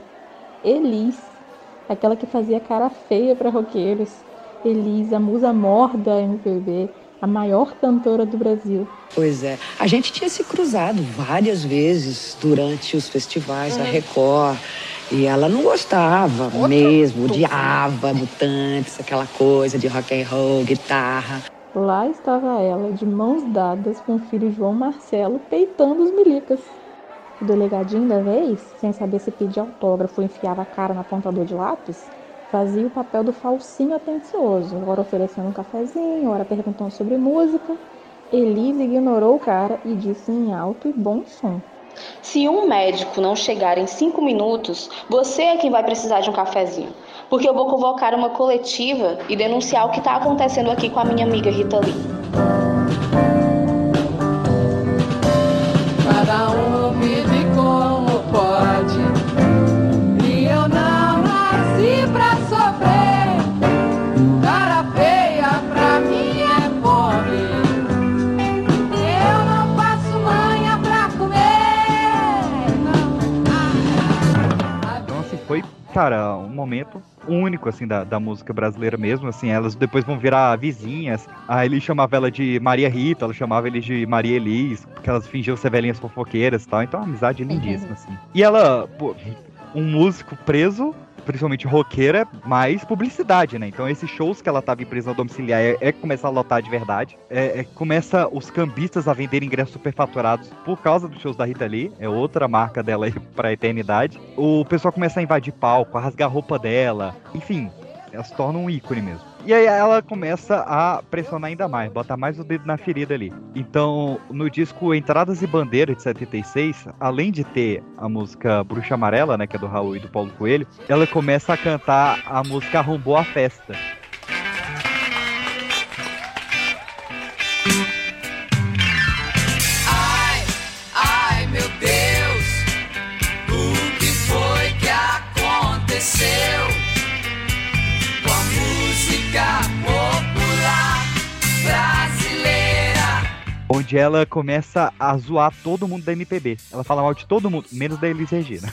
Elis, aquela que fazia cara feia para roqueiros. Elis, a musa mor da MPB, a maior cantora do Brasil. Pois é, a gente tinha se cruzado várias vezes durante os festivais da Record. E ela não gostava mesmo, odiava mutantes, aquela coisa de rock and roll, guitarra. Lá estava ela, de mãos dadas com o filho João Marcelo, peitando os milicas. O delegadinho da vez, sem saber se pedir autógrafo ou enfiava a cara no apontador de lápis, fazia o papel do falsinho atencioso, ora oferecendo um cafezinho, ora perguntando sobre música. Elise ignorou o cara e disse em alto e bom som. Se um médico não chegar em cinco minutos, você é quem vai precisar de um cafezinho. Porque eu vou convocar uma coletiva e denunciar o que está acontecendo aqui com a minha amiga Rita Lee. Cada um vive como pode. Cara, um momento único, assim, da, da música brasileira mesmo, assim, elas depois vão virar vizinhas, aí ele chamava ela de Maria Rita, ela chamava ele de Maria Elis, porque elas fingiam ser velhinhas fofoqueiras e tal, então é uma amizade lindíssima, assim. E ela, pô, um músico preso, principalmente roqueira, mais publicidade, né? Então esses shows que ela tava em prisão domiciliar é, é começar a lotar de verdade. É, é- começa os cambistas a vender ingressos superfaturados por causa dos shows da Rita Lee. É outra marca dela aí [laughs] pra eternidade. O pessoal começa a invadir palco, a rasgar a roupa dela. Enfim, ela se torna um ícone mesmo. E aí ela começa a pressionar ainda mais, botar mais o dedo na ferida ali. Então, no disco Entradas e Bandeira de 76, além de ter a música Bruxa Amarela, né, que é do Raul e do Paulo Coelho, ela começa a cantar a música Arrombou a Festa. Onde ela começa a zoar todo mundo da MPB. Ela fala mal de todo mundo, menos da Elis Regina.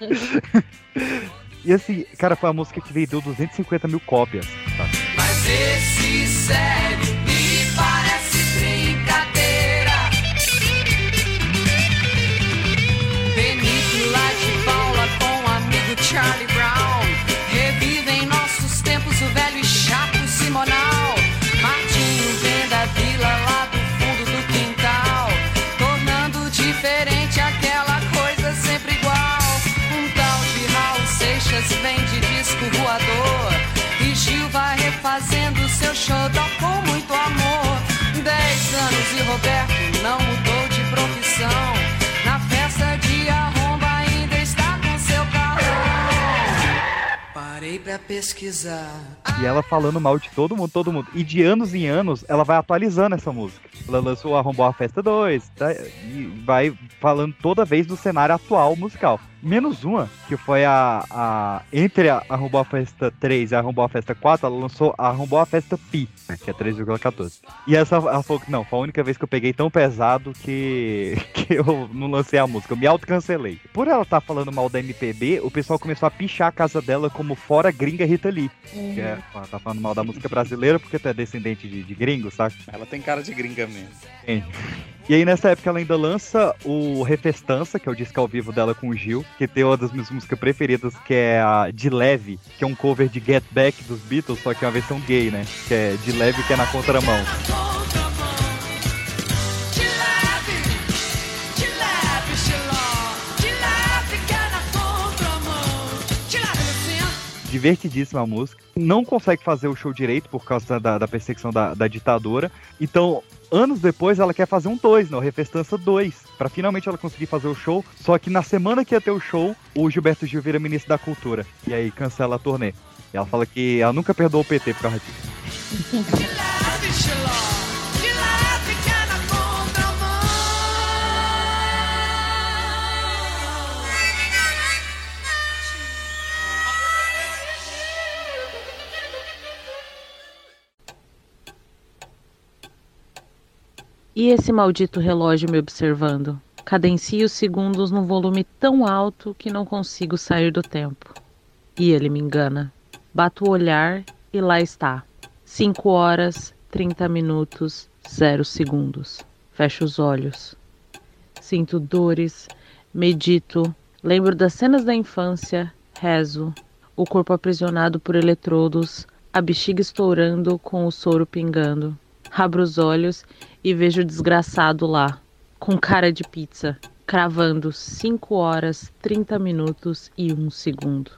[laughs] e assim, cara, foi uma música que vendeu 250 mil cópias. Tá? Mas esse sério show com muito amor. Dez anos e Roberto não mudou de profissão. Na festa de arromba ainda está com seu carrão. Parei pra pesquisar. E ela falando mal de todo mundo, todo mundo. E de anos em anos, ela vai atualizando essa música. Ela lançou Arrombou a Festa 2, tá? E vai falando toda vez do cenário atual musical. Menos uma, que foi a. a entre a Arrombou a Festa 3 e a Arrombou a Festa 4, ela lançou a Arrombou a Festa Pi, né, que é 3,14. E essa ela falou que não, foi a única vez que eu peguei tão pesado que, [laughs] que eu não lancei a música. Eu me autocancelei. Por ela estar falando mal da MPB, o pessoal começou a pichar a casa dela como fora gringa Rita Lee. Uhum. Que é, ela tá falando mal da música brasileira porque tu é descendente de, de gringo, sabe? Ela tem cara de gringa mesmo. Tem. E aí nessa época ela ainda lança o Refestança, que é o disco ao vivo dela com o Gil, que tem uma das minhas músicas preferidas, que é a De Leve, que é um cover de Get Back dos Beatles, só que é uma versão gay, né? Que é De Leve, que é na contramão. Divertidíssima a música. Não consegue fazer o show direito por causa da, da perseguição da, da ditadura. Então, anos depois, ela quer fazer um 2, né? O Refestança 2. Pra finalmente ela conseguir fazer o show. Só que na semana que ia ter o show, o Gilberto Gil vira ministro da Cultura. E aí cancela a turnê. E ela fala que ela nunca perdoou o PT por causa disso. [laughs] E esse maldito relógio me observando? Cadencio os segundos num volume tão alto que não consigo sair do tempo. E ele me engana. Bato o olhar e lá está. 5 horas, 30 minutos, 0 segundos. Fecho os olhos. Sinto dores, medito, lembro das cenas da infância, rezo, o corpo aprisionado por eletrodos, a bexiga estourando com o soro pingando. Abro os olhos e vejo o desgraçado lá, com cara de pizza, cravando 5 horas, 30 minutos e 1 segundo.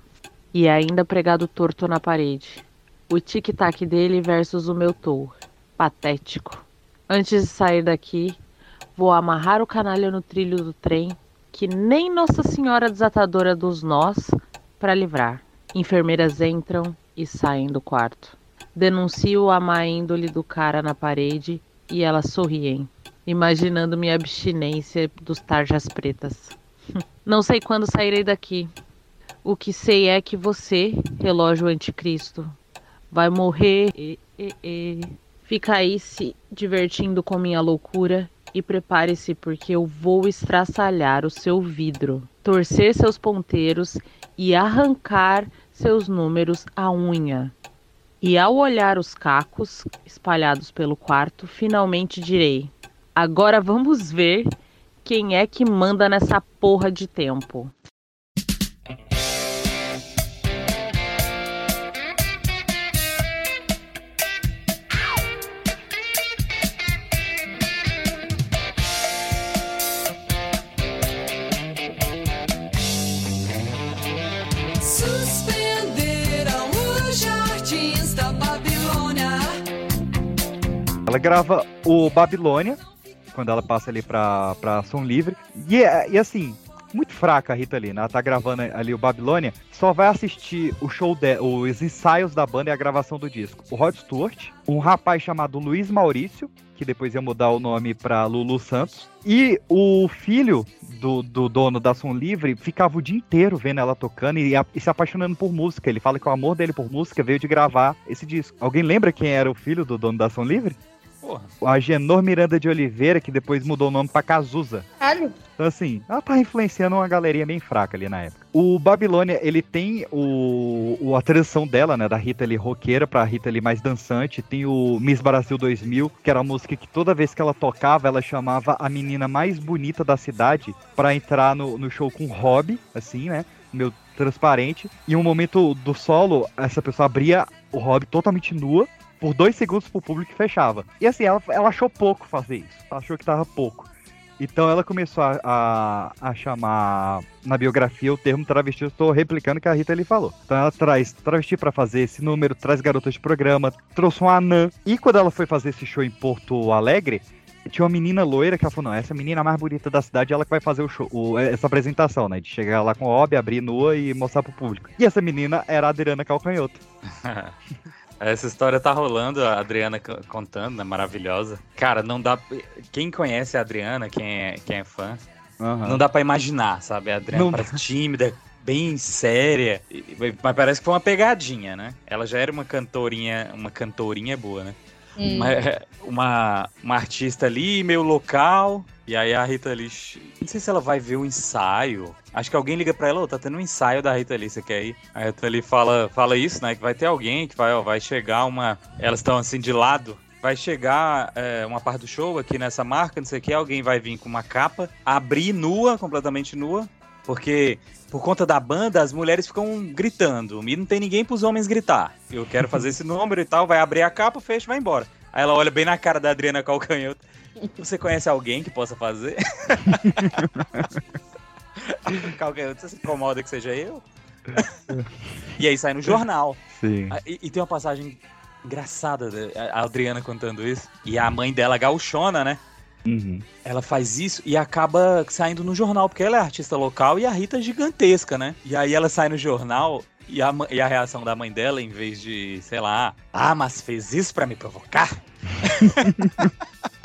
E é ainda pregado torto na parede. O tic-tac dele versus o meu tour. Patético. Antes de sair daqui, vou amarrar o canalha no trilho do trem, que nem Nossa Senhora Desatadora dos Nós, para livrar. Enfermeiras entram e saem do quarto. Denuncio a má índole do cara na parede e elas sorriem, imaginando minha abstinência dos tarjas pretas. [laughs] Não sei quando sairei daqui. O que sei é que você, relógio anticristo, vai morrer. E, e, e. Fica aí se divertindo com minha loucura e prepare-se porque eu vou estraçalhar o seu vidro, torcer seus ponteiros e arrancar seus números à unha. E ao olhar os cacos espalhados pelo quarto, finalmente direi: Agora vamos ver quem é que manda nessa porra de tempo. Ela grava o Babilônia, quando ela passa ali pra, pra Som Livre. E, é- e assim, muito fraca a Rita Lee, né? Ela tá gravando ali o Babilônia, só vai assistir o show de, os ensaios da banda e a gravação do disco. O Rod Stewart, um rapaz chamado Luiz Maurício, que depois ia mudar o nome pra Lulu Santos, e o filho do, do dono da Som Livre ficava o dia inteiro vendo ela tocando e, e se apaixonando por música. Ele fala que o amor dele por música veio de gravar esse disco. Alguém lembra quem era o filho do dono da Som Livre? Porra. A Genor Miranda de Oliveira, que depois mudou o nome pra Cazuza. Caralho. Então, assim, ela tá influenciando uma galeria bem fraca ali na época. O Babilônia, ele tem o, o- a transição dela, né, da Rita Lee roqueira pra Rita Lee mais dançante. Tem o Miss Brasil 2000, que era a música que toda vez que ela tocava, ela chamava a menina mais bonita da cidade pra entrar no, no show com hobby, assim, né, meu transparente. E um momento do solo, essa pessoa abria o hobby totalmente nua, por dois segundos pro público e fechava. E assim, ela, ela achou pouco fazer isso. Ela achou que tava pouco. Então ela começou a, a, a chamar na biografia o termo travesti. Eu estou replicando o que a Rita ali falou. Então ela traz travesti pra fazer esse número, traz garotas de programa, trouxe um anã. E quando ela foi fazer esse show em Porto Alegre, tinha uma menina loira que ela falou: não, essa menina mais bonita da cidade, ela que vai fazer o show, o- essa apresentação, né? De chegar lá com o hobby, abrir nua e mostrar pro público. E essa menina era a Adriana Calcanhoto. [laughs] Essa história tá rolando, a Adriana contando, né? Maravilhosa. Cara, não dá. Quem conhece a Adriana, quem é, quem é fã, Aham. não dá pra imaginar, sabe? A Adriana Não parece tímida, bem séria. e- Mas parece que foi uma pegadinha, né? Ela já era uma cantorinha, uma cantorinha boa, né? Hum. Uma, uma, uma artista ali, meio local. E aí a Rita Lee. Não sei se ela vai ver o ensaio. Acho que alguém liga pra ela, ô, tá tendo um ensaio da Rita Lee, você quer ir? A Rita Lee fala, fala isso, né? Que vai ter alguém que vai, ó, vai chegar uma. Elas estão assim de lado. Vai chegar é, uma parte do show aqui nessa marca, não sei o que, alguém vai vir com uma capa, abrir nua, completamente nua, porque por conta da banda as mulheres ficam gritando e não tem ninguém pros homens gritar. Eu quero fazer esse número e tal, vai abrir a capa, fecha vai embora. Aí ela olha bem na cara da Adriana Calcanhoto. Você conhece alguém que possa fazer? [laughs] Calcanhoto, você se incomoda que seja eu? [laughs] e aí sai no jornal. Sim. Ah, E, e tem uma passagem engraçada, da- a Adriana contando isso. E a mãe dela, gauchona, né? Uhum. Ela faz isso e acaba saindo no jornal, porque ela é artista local e a Rita é gigantesca, né? E aí ela sai no jornal e a, e a reação da mãe dela, em vez de, sei lá, ah, mas fez isso pra me provocar? [laughs]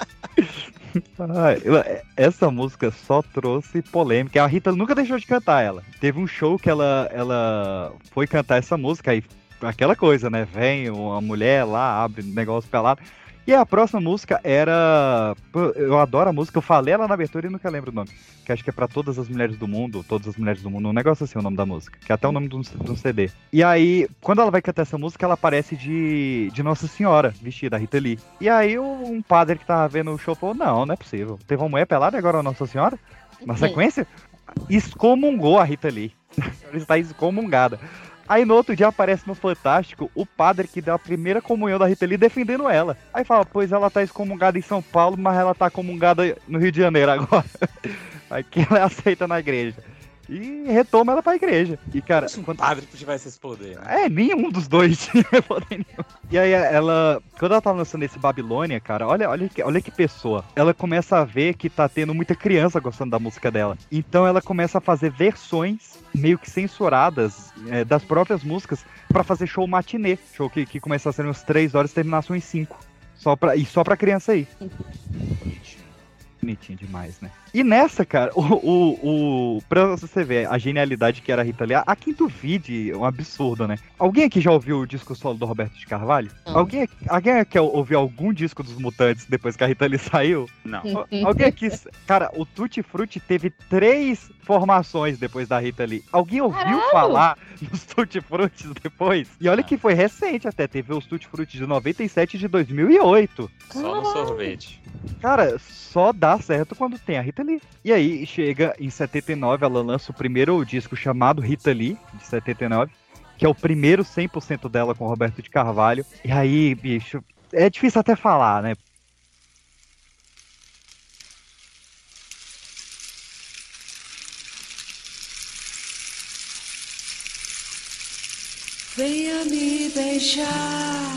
Ela- essa música só trouxe polêmica. A Rita nunca deixou de cantar ela. Teve um show que ela, ela foi cantar essa música aí aquela coisa, né? Vem uma mulher lá, abre um negócio pelado. E a próxima música era. Eu adoro a música, eu falei ela na abertura e nunca lembro o nome. Que acho que é pra todas as mulheres do mundo, todas as mulheres do mundo, um negócio assim o nome da música. Que é até o nome de um, de um CD. E aí, quando ela vai cantar essa música, ela aparece de, de Nossa Senhora, vestida, a Rita Lee. E aí, um padre que tava vendo o show falou: Não, não é possível. Teve uma mulher pelada e agora Nossa Senhora? Na sequência, excomungou a Rita Lee. [laughs] Ela está excomungada. Aí no outro dia aparece no Fantástico o padre que deu a primeira comunhão da Rita Lee defendendo ela. Aí fala, pois ela tá excomungada em São Paulo, mas ela tá comungada no Rio de Janeiro agora. [laughs] Aí que ela [laughs] aceita na igreja. E retoma ela pra igreja. E cara, Se um padre tivesse esse poder. né? é, nenhum dos dois [laughs] tinha poder nenhum. E aí ela, quando ela tá lançando esse Babilônia, cara, olha, olha, que, olha que pessoa. Ela começa a ver que tá tendo muita criança gostando da música dela. Então ela começa a fazer versões meio que censuradas é, das próprias músicas pra fazer show matinê. Show que, que ser uns 3 horas e terminasse uns 5. Só pra, e só pra criança aí. Bonitinho demais, né? E nessa, cara, o, o, o. Pra você ver a genialidade que era a Rita Lee, a quinto vídeo é um absurdo, né? Alguém aqui já ouviu o disco solo do Roberto de Carvalho? Alguém, aqui- alguém aqui ouviu algum disco dos Mutantes depois que a Rita Lee [laughs] saiu? Não. Al- Alguém aqui. Cara, o Tutti Frutti teve três formações depois da Rita Lee. Alguém ouviu Caralho! falar dos Tutti Frutti depois? E olha que foi recente até. Teve os Tutti Frutti de 97 e de 2008. Só no sorvete. Cara, só dá certo quando tem a Rita Lee. E aí, chega em 79, ela lança o primeiro disco chamado Rita Lee, de 79, que é o primeiro 100% dela com o Roberto de Carvalho. E aí, bicho, é difícil até falar, né? Venha me beijar,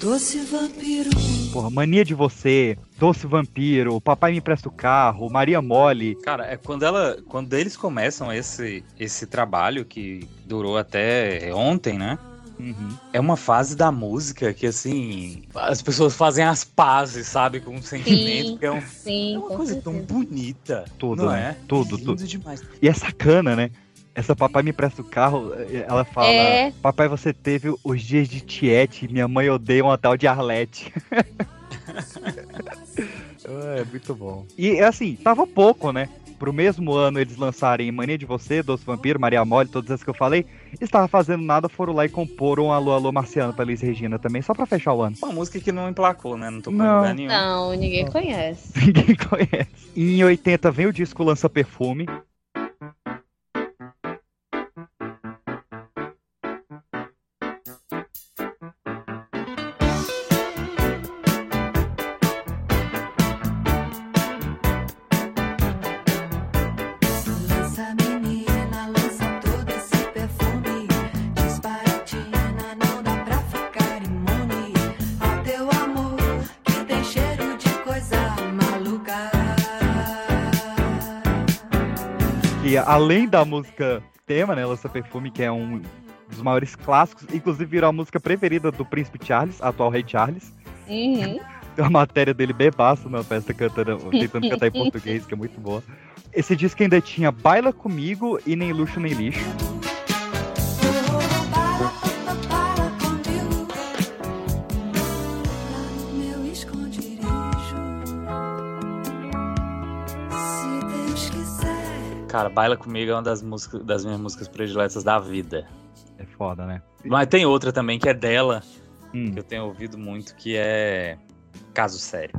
Doce vampiro. Porra, Mania de Você, Doce Vampiro, Papai Me Empresta o Carro, Maria Mole. Cara, é quando ela, quando eles começam esse esse trabalho que durou até ontem, né? É uma fase da música que, assim, as pessoas fazem as pazes, sabe? Com o sentimento. Sim, que é, um- sim, é uma coisa tão bonita. Tudo, não né? é? Tudo, Lindo tudo. demais. E é sacana, né? Essa papai me empresta o carro, ela fala: É. Papai, você teve os dias de Tiete, minha mãe odeia uma tal de Arlete. [laughs] é, muito bom. E assim, tava pouco, né? Pro mesmo ano eles lançarem Mania de Você, Doce Vampiro, Maria Mole, todas as que eu falei, estava fazendo nada, foram lá e comporam Alô Alô Marciano pra Liz Regina também, só pra fechar o ano. Uma música que não emplacou, né? Não Não. em lugar nenhum. Não, ninguém conhece. [laughs] Ninguém conhece. E em 80 vem o disco Lança Perfume. Além da música tema, né, Lança Perfume, que é um dos maiores clássicos, inclusive virou a música preferida do Príncipe Charles, atual Rei Charles. Uhum. [laughs] Tem uma matéria dele bebaço na festa cantando, tentando cantar em [laughs] português, que é muito boa. Esse disco ainda tinha Baila Comigo e Nem Luxo Nem Lixo. Se Deus quiser. Cara, Baila Comigo é uma das, músicas, das minhas músicas prediletas da vida. É foda, né? Mas tem outra também que é dela, Hum. que eu tenho ouvido muito, que é Caso Sério.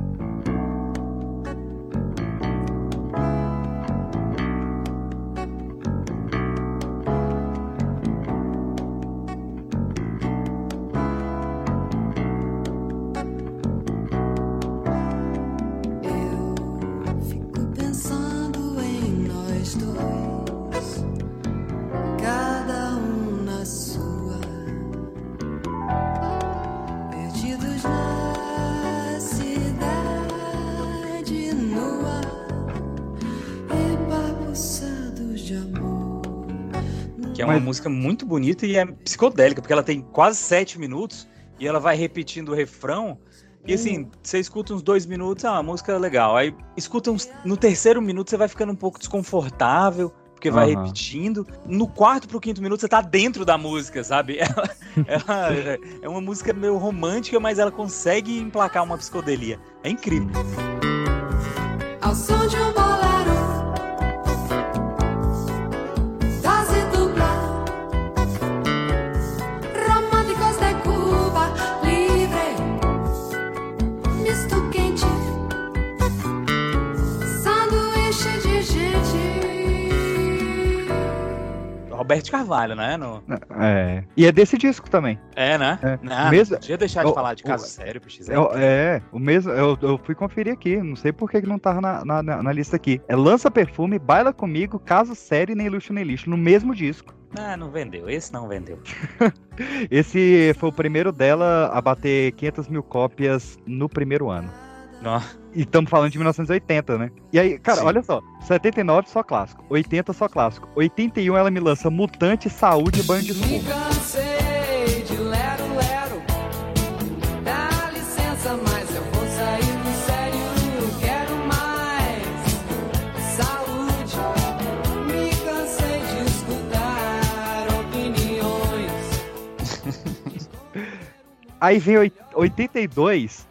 Música muito bonita e é psicodélica, porque ela tem quase sete minutos e ela vai repetindo o refrão. E assim, você escuta uns dois minutos, ah, a música é legal. Aí escuta uns. No terceiro minuto você vai ficando um pouco desconfortável, porque vai Aham. repetindo. No quarto pro quinto minuto você tá dentro da música, sabe? [laughs] Ela, ela é uma música meio romântica, mas ela consegue emplacar uma psicodelia. É incrível. Ao Roberto Carvalho, né? No... É. E é desse disco também. É, né? É. Não, Mesmo- não podia deixar de o- falar de o- caso sério, PX. É, o- é, o mesmo. Eu, eu fui conferir aqui, não sei por que não tava na, na, na- lista aqui. É Lança Perfume, Baila Comigo, Caso Sério, Nem Luxo Nem Lixo, no mesmo disco. Ah, não vendeu. Esse não vendeu. [laughs] Esse foi o primeiro dela a bater 500 mil cópias no primeiro ano. Nó. E estamos falando de 1980, né? E aí, cara, Sim. olha só. 79 só clássico. 80 só clássico. 81 ela me lança Mutante, Saúde e Banho de Me Escuma. cansei de lero, lero Dá licença, mas eu vou sair do sério Eu quero mais saúde Me cansei de escutar opiniões [laughs] Aí vem oit- 82.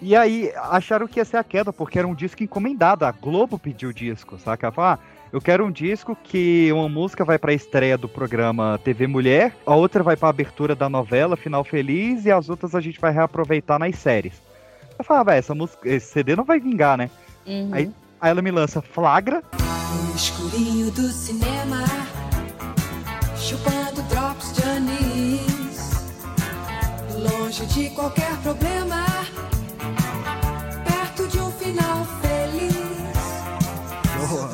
E aí acharam que ia ser a queda, porque era um disco encomendado. A Globo pediu o disco, saca? Ah, eu quero um disco que uma música vai pra estreia do programa TV Mulher, a outra vai pra abertura da novela Final Feliz e as outras a gente vai reaproveitar nas séries. Eu falei, ah, essa música, esse CD não vai vingar, né? Uhum. Aí, aí ela me lança Flagra, No escurinho do cinema Chupando drops de anis Longe de qualquer problema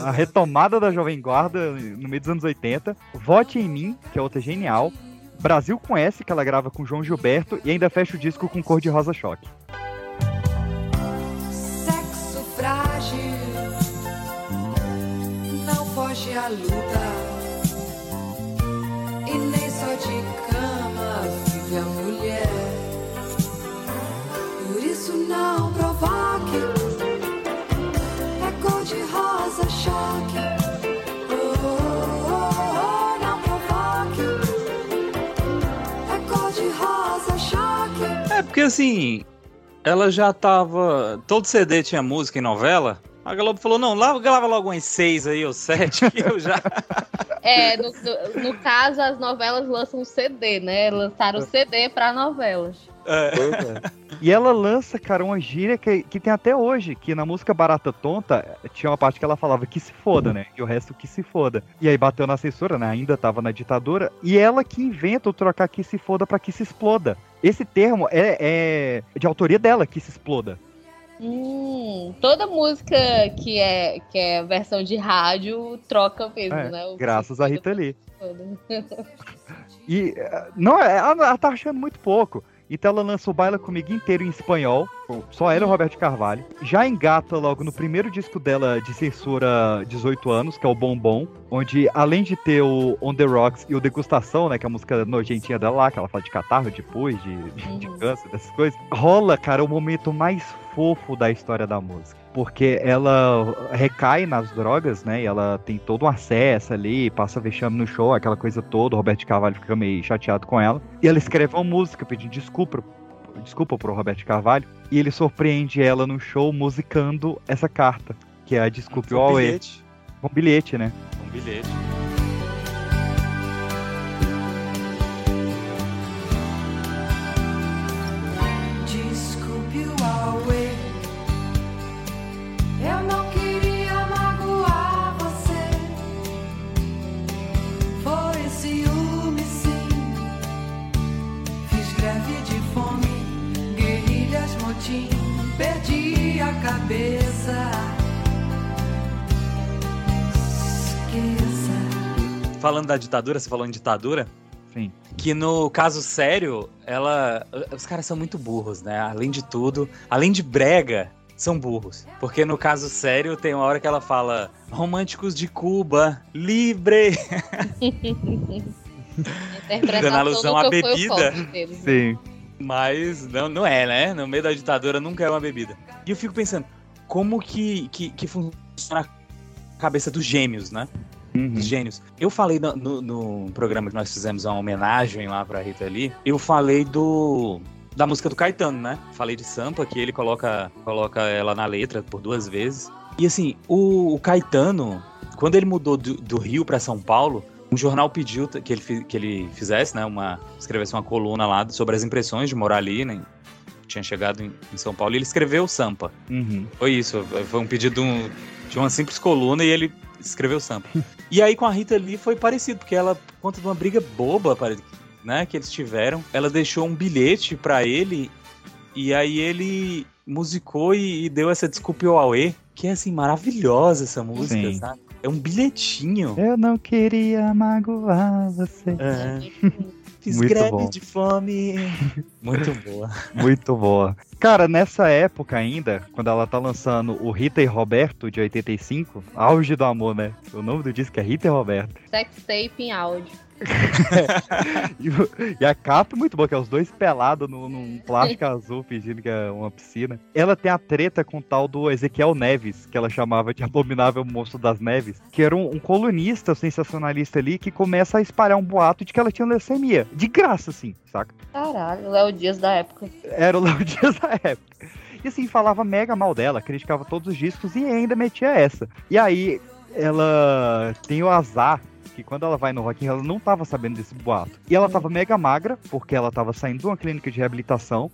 a retomada da Jovem Guarda no meio dos anos 80, Vote em Mim, que é outra genial, Brasil conhece que ela grava com João Gilberto e ainda fecha o disco com Cor de Rosa Choque. Sexo frágil, não foge à luta. E nem só de cama vive a mulher. Por isso não provoque. É porque assim, ela já tava. Todo CD tinha música e novela. A Globo falou: não, lá grava logo umas seis aí, ou sete, que eu já. [laughs] É, no, no- no caso, as novelas lançam CD, né? Lançaram o CD pra novelas. É. [laughs] E ela lança, cara, uma gíria que, que tem até hoje, que na música Barata Tonta tinha uma parte que ela falava que se foda, né? E o resto que se foda. E aí bateu na censura, né? Ainda tava na ditadura. E ela que inventa o trocar que se foda pra que se exploda. Esse termo é, é de autoria dela, que se exploda. Hum, toda música que é, que é versão de rádio troca mesmo, É, né? O- graças a Rita Lee. [laughs] E eh, não, ela, ela tá achando muito pouco. Então ela lança o Baila Comigo inteiro em espanhol, só ela e o Roberto Carvalho. Já engata logo no primeiro disco dela de censura 18 anos, que é o Bombom, onde além de ter o On The Rocks e o Degustação, né, que é a música nojentinha dela lá, que ela fala de catarro, de pus, de, de, de câncer, dessas coisas, rola, cara, o momento mais fofo da história da música. Porque ela recai nas drogas, né? E ela tem todo um acesso ali, passa vexame no show, aquela coisa toda. O Roberto Carvalho fica meio chateado com ela. E ela escreve uma música pedindo desculpa, desculpa pro Roberto Carvalho. E ele surpreende ela no show musicando essa carta, que é a Desculpe o Um bilhete. Um bilhete, né? Um bilhete. Cabeça. Esqueça. Falando da ditadura, você falou em ditadura? Sim. Que no caso sério, ela. Os caras são muito burros, né? Além de tudo, além de brega, são burros. Porque no caso sério, tem uma hora que ela fala: Românticos de Cuba, livre! Dando alusão à bebida. deles. Sim. Mas não, não é, né? No meio da ditadura nunca é uma bebida. E eu fico pensando, como que, que, que funciona a cabeça dos gêmeos, né? Dos gênios. Eu falei no, no- no programa que nós fizemos uma homenagem lá pra Rita Lee, eu falei do. Da música do Caetano, né? Falei de Sampa, que ele coloca, coloca ela na letra por duas vezes. E assim, o, o Caetano, quando ele mudou do, do Rio pra São Paulo, um jornal pediu que ele, que ele fizesse, né? Uma, escrevesse uma coluna lá sobre as impressões de morar ali, né? Tinha chegado em, em São Paulo e ele escreveu Sampa. Uhum. Foi isso, foi um pedido de, um- de uma simples coluna e ele escreveu Sampa. [laughs] e aí com a Rita Lee foi parecido, porque ela, por conta de uma briga boba, né, que eles tiveram, ela deixou um bilhete pra ele e aí ele musicou e, e deu essa Desculpe o Aue, que é assim, maravilhosa essa música, Sim. sabe? É um bilhetinho. Eu não queria magoar você. É. Fiz Muito greve bom. de fome. Muito boa. [laughs] Muito boa. Cara, nessa época ainda, quando ela tá lançando o Rita e Roberto de 85, auge do amor, né? O nome do disco é Rita e Roberto. Sex tape em áudio. [laughs] E, o- e a capa é muito boa, que é os dois pelados num plástico azul fingindo que é uma piscina. Ela tem a treta com o tal do Ezequiel Neves, que ela chamava de Abominável Monstro das Neves, que era um, um colunista sensacionalista ali que começa a espalhar um boato de que ela tinha leucemia. De graça, assim, saca? Caralho, Léo Dias da época. Era o Léo [laughs] Dias da época. E assim, falava mega mal dela, criticava todos os discos e ainda metia essa. E aí, ela tem o azar que quando ela vai no Rock in Rio, ela não tava sabendo desse boato. E ela tava mega magra, porque ela tava saindo de uma clínica de reabilitação.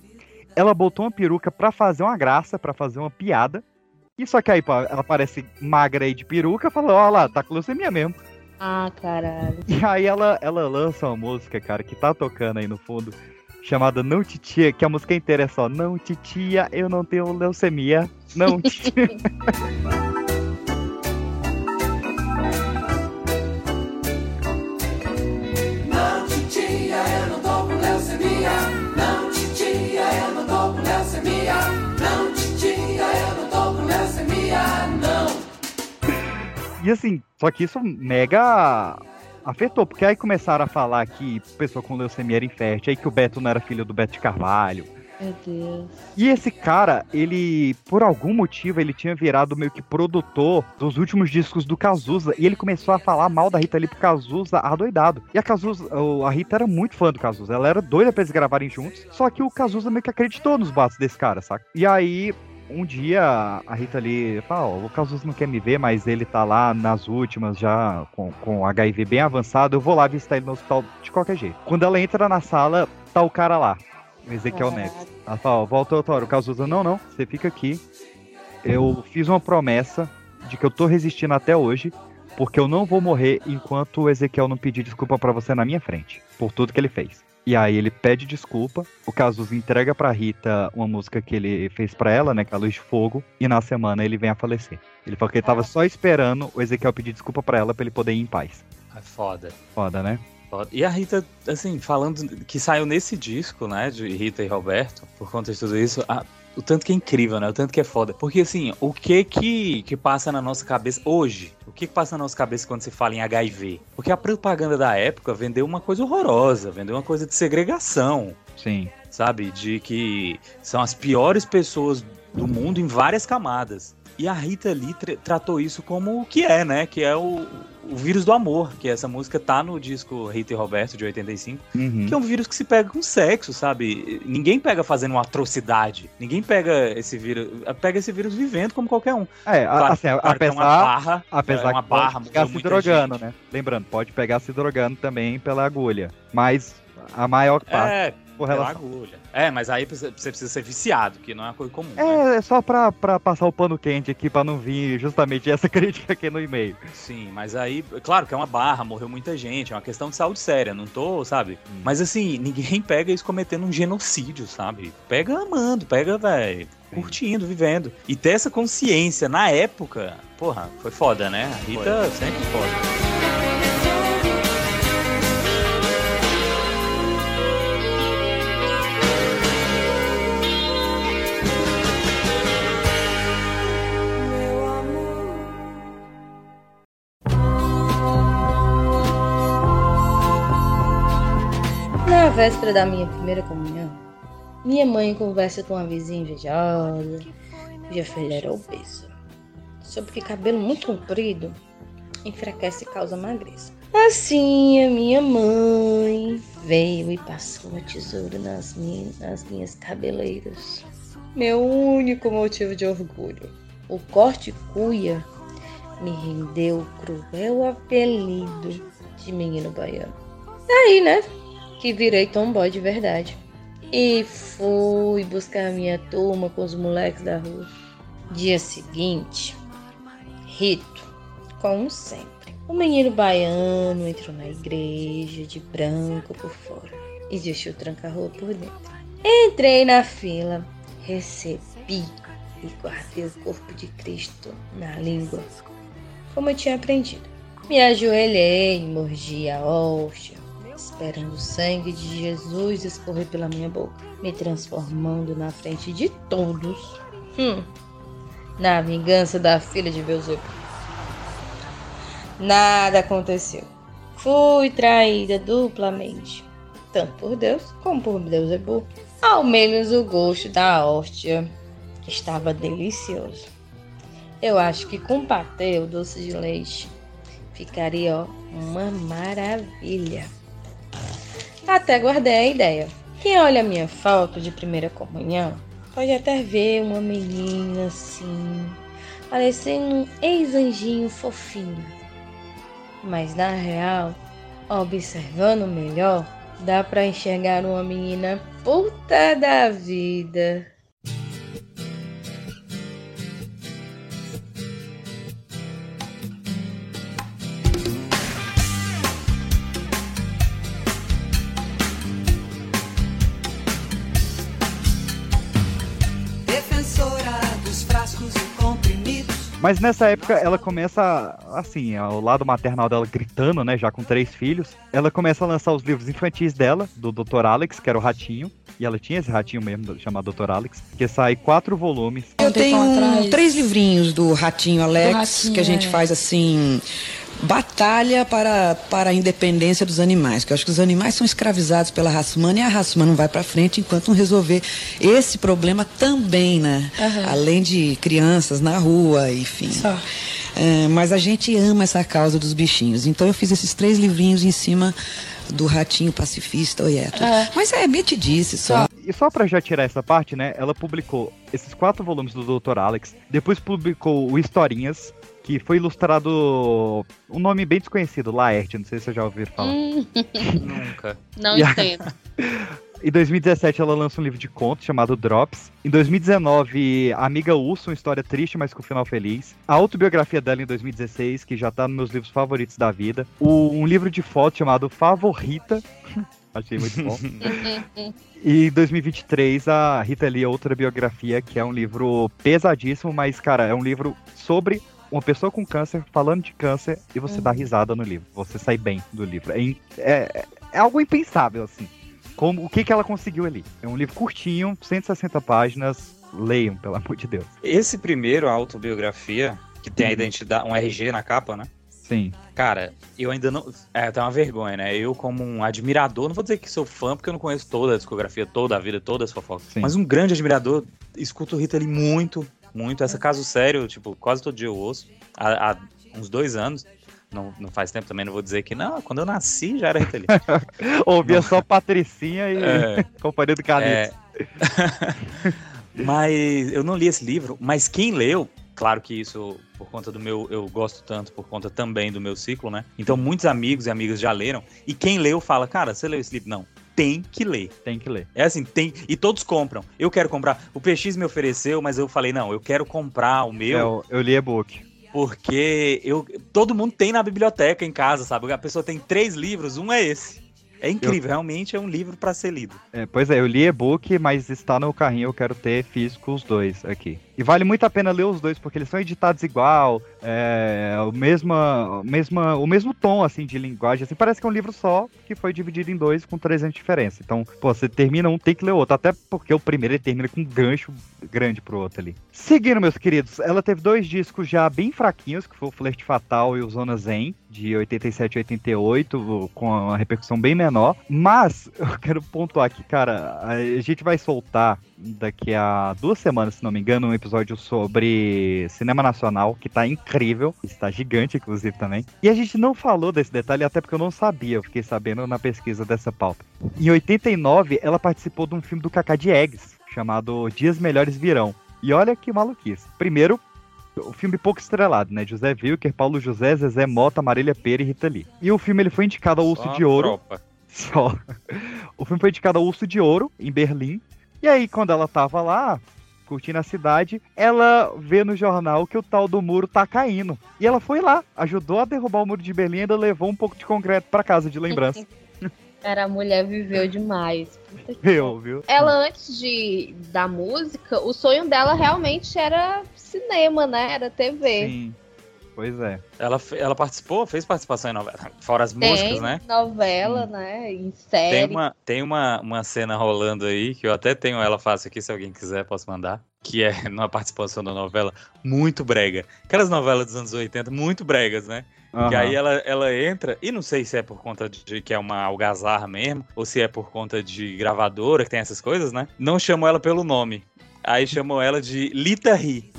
Ela botou uma peruca pra fazer uma graça, pra fazer uma piada. E só que aí, ela parece magra aí de peruca, falou, ó lá, tá com leucemia mesmo. Ah, caralho. E aí ela, ela lança uma música, cara, que tá tocando aí no fundo, chamada Não Titia, que a música inteira é só Não Titia, eu não tenho leucemia. Não titia. [laughs] E assim, só que isso mega afetou, porque aí começaram a falar que pessoa com leucemia era infértil, aí que o Beto não era filho do Beto de Carvalho. Meu Deus. E esse cara, ele, por algum motivo, ele tinha virado meio que produtor dos últimos discos do Cazuza. E ele começou a falar mal da Rita Lee pro Cazuza adoidado. E a Cazuza, a Rita era muito fã do Cazuza. Ela era doida pra eles gravarem juntos. Só que o Cazuza meio que acreditou nos boatos desse cara, saca? E aí. Um dia a Rita Lee fala, ó, o Cazuza não quer me ver, mas ele tá lá nas últimas já com, com HIV bem avançado, eu vou lá visitar ele no hospital de qualquer jeito. Quando ela entra na sala, tá o cara lá, o Ezequiel Caraca. Neves. Ela fala, ó, volta outra hora. O Cazuza, não, não, você fica aqui. Eu fiz uma promessa de que eu tô resistindo até hoje, porque eu não vou morrer enquanto o Ezequiel não pedir desculpa pra você na minha frente, por tudo que ele fez. E aí ele pede desculpa, o Cazuza entrega pra Rita uma música que ele fez pra ela, né, que é a Luz de Fogo, e na semana ele vem a falecer. Ele falou que ele tava só esperando o Ezequiel pedir desculpa pra ela pra ele poder ir em paz. É foda. Foda, né? E a Rita, assim, falando que saiu nesse disco, né, de Rita e Roberto, por conta de tudo isso, a- o tanto que é incrível, né, o tanto que é foda. Porque, assim, o que que, que passa na nossa cabeça hoje? O que que passa na nossa cabeça quando se fala em HIV? Porque a propaganda da época vendeu uma coisa horrorosa, vendeu uma coisa de segregação, Sim. sabe? De que são as piores pessoas do mundo em várias camadas. E a Rita Lee tra- tratou isso como o que é, né? Que é o, o vírus do amor, que essa música tá no disco Rita e Roberto de 85, Uhum. que é um vírus que se pega com sexo, sabe? Ninguém pega fazendo uma atrocidade. Ninguém pega esse vírus, pega esse vírus vivendo como qualquer um. É, Claro- assim, claro que é apesar, uma barra, apesar é uma que barra, pode pegar se drogando, gente. né? Lembrando, pode pegar se drogando também pela agulha. Mas a maior parte É, relação. agulha. É, mas aí você precisa ser viciado, que não é uma coisa comum. né? É, é só pra, pra passar o pano quente aqui, pra não vir justamente essa [laughs] crítica aqui no e-mail. Sim, mas aí, claro que é uma barra, morreu muita gente, é uma questão de saúde séria, não tô, sabe? Hum. Mas assim, ninguém pega isso cometendo um genocídio, sabe? Pega amando, pega, velho, curtindo, vivendo. E ter essa consciência na época, porra, foi foda, né? A Rita sempre foda. Na véspera da minha primeira comunhão, minha mãe conversa com uma vizinha invejosa, cuja filha era obesa, sobre que cabelo muito comprido enfraquece e causa magreza. Assim, a minha mãe veio e passou a tesoura nas minhas, nas minhas cabeleiras. Meu único motivo de orgulho. O corte cuia me rendeu o cruel apelido de menino baiano. Daí, né? Que virei tomboy de verdade. E fui buscar minha turma com os moleques da rua. Dia seguinte, Rito, como sempre. O menino baiano entrou na igreja de branco por fora e vestiu tranca-rua por dentro. Entrei na fila, recebi e guardei o corpo de Cristo na língua, como eu tinha aprendido. Me ajoelhei mordi a hóstia, esperando o sangue de Jesus escorrer pela minha boca, me transformando na frente de todos. Hum, na vingança da filha de Beuzebu. Nada aconteceu. Fui traída duplamente, tanto por Deus como por Beuzebu. Ao menos o gosto da hóstia estava delicioso. Eu acho que com patê o doce de leite ficaria ó, uma maravilha. Até guardei a ideia. Quem olha a minha foto de primeira comunhão pode até ver uma menina assim, parecendo um ex-anjinho fofinho. Mas na real, observando melhor, dá pra enxergar uma menina puta da vida. Mas nessa época ela começa, assim, ao lado maternal dela gritando, né? Já com três filhos. Ela começa a lançar os livros infantis dela, do Dr. Alex, que era o ratinho. E ela tinha esse ratinho mesmo, chamado Dr. Alex, que sai quatro volumes. Eu tenho três livrinhos do Ratinho Alex, Ratinho, que a gente é. faz assim. Batalha para, para a independência dos animais, que eu acho que os animais são escravizados pela raça humana e a raça humana não vai para frente enquanto não resolver esse problema também, né? Aham. Além de crianças na rua, enfim. Só. É, mas a gente ama essa causa dos bichinhos. Então eu fiz esses três livrinhos em cima do ratinho pacifista, Oieto. É. Mas é metidice só. E só pra já tirar essa parte, né? Ela publicou esses quatro volumes do Dr. Alex, depois publicou o Historinhas, que foi ilustrado um nome bem desconhecido, Laerte, não sei se você já ouviu falar. Hum, Nunca. [laughs] não E a- entendo. [laughs] Em 2017 ela lança um livro de contos chamado Drops. Em 2019, a Amiga Urso, uma história triste, mas com final feliz. A autobiografia dela em 2016, que já tá nos meus livros favoritos da vida. O- um livro de fotos chamado Favorita. [laughs] Achei muito bom. E em 2023, a Rita Lee, outra biografia, que é um livro pesadíssimo, mas, cara, é um livro sobre uma pessoa com câncer falando de câncer e você dá risada no livro. Você sai bem do livro. É, é- é algo impensável, assim. Como, o que, que ela conseguiu ali? É um livro curtinho, 160 páginas. Leiam, pelo amor de Deus. Esse primeiro, a autobiografia, que tem a identidade, um RG na capa, né? Sim. Cara, eu ainda não. É, tem uma vergonha, né? Eu, como um admirador, não vou dizer que sou fã, porque eu não conheço toda a discografia, toda a vida, todas as fofocas. Sim. Mas um grande admirador, escuto Rita ali muito, muito. Essa caso sério, tipo, quase todo dia eu ouço. Há, há uns dois anos. Não, não faz tempo também, não vou dizer que não. Quando eu nasci já era Rita Lee. [laughs] Ouvia só Patricinha e É. [laughs] Companhia do Carlitos. [laughs] mas eu não li esse livro, mas quem leu, claro que isso por conta do meu, eu gosto tanto por conta também do meu ciclo, né? Então muitos amigos e amigas já leram e quem leu fala, cara, você leu esse livro? Não, tem que ler. Tem que ler. É assim, tem e todos compram. Eu quero comprar. O PX me ofereceu, mas eu falei não, eu quero comprar o meu. Eu, eu li e-book. Porque eu, todo mundo tem na biblioteca em casa, sabe? A pessoa tem três livros, um é esse. É incrível, realmente é um livro pra ser lido. É, pois é, eu li e-book, mas está no carrinho, eu quero ter físico os dois aqui. E vale muito a pena ler os dois, porque eles são editados igual, é, o, mesma, mesma, o mesmo tom, assim, de linguagem, assim, parece que é um livro só, que foi dividido em dois com três anos de diferença. Então, pô, você termina um, tem que ler o outro, até porque o primeiro ele termina com um gancho grande pro outro ali. Seguindo, meus queridos, ela teve dois discos já bem fraquinhos, que foi o Flerte Fatal e o Zona Zen, de 87 e 88, com uma repercussão bem menor, mas [laughs] eu quero pontuar aqui, cara, a gente vai soltar daqui a duas semanas, se não me engano, um episódio sobre cinema nacional, que tá incrível, está gigante, inclusive, também. E a gente não falou desse detalhe, até porque eu não sabia, eu fiquei sabendo na pesquisa dessa pauta. Em 89, ela participou de um filme do Kaká Diegues, chamado Dias Melhores Virão. E olha que maluquice. Primeiro, o filme pouco estrelado, né? José Wilker, Paulo José, Zezé Mota, Marília Pera e Rita Lee. E o filme ele foi indicado ao Urso Só de a Ouro. tropa. [laughs] Só. O filme foi indicado ao Urso de Ouro, em Berlim. E aí, quando ela tava lá, curtindo a cidade, ela vê no jornal que o tal do muro tá caindo. E ela foi lá, ajudou a derrubar o muro de Berlim e ainda levou um pouco de concreto pra casa de lembrança. [laughs] Cara, a mulher viveu demais. Puta Viu, viu? Ela, antes de da música, o sonho dela realmente era cinema, né? Era TV. Sim. Pois é. Ela, ela participou, fez participação em novela. Fora as Tem moscas, né? novela, né? Em série. Tem uma, tem uma, uma cena rolando aí, que eu até tenho ela fácil aqui, se alguém quiser, posso mandar. Que é [laughs] numa participação da novela muito brega. Aquelas novelas dos anos 80, muito bregas, né? Que Aham. aí ela, ela entra, e não sei se é por conta de que é uma algazarra mesmo, ou se é por conta de gravadora, que tem essas coisas, né? Não chamou ela pelo nome. Aí chamou ela de Lita Ri.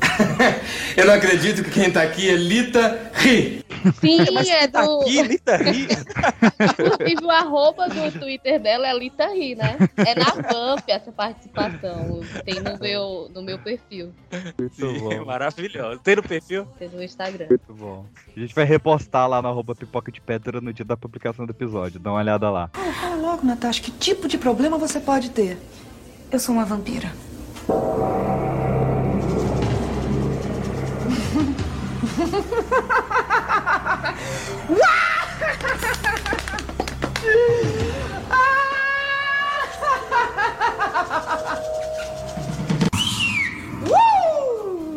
[laughs] Eu não acredito que quem tá aqui é Lita Ri. Sim, Mas é tá do. aqui, Lita Ri? Inclusive, o arroba do Twitter dela é Lita Ri, né? É na Vamp essa participação. Tem no meu, no meu perfil. Muito bom. Maravilhoso. Tem no perfil? Tem no Instagram. Muito bom. A gente vai repostar lá no arroba pipoca de pedra no dia da publicação do episódio. Dá uma olhada lá. Ah, fala logo, Natasha, que tipo de problema você pode ter? Eu sou uma vampira. Uh!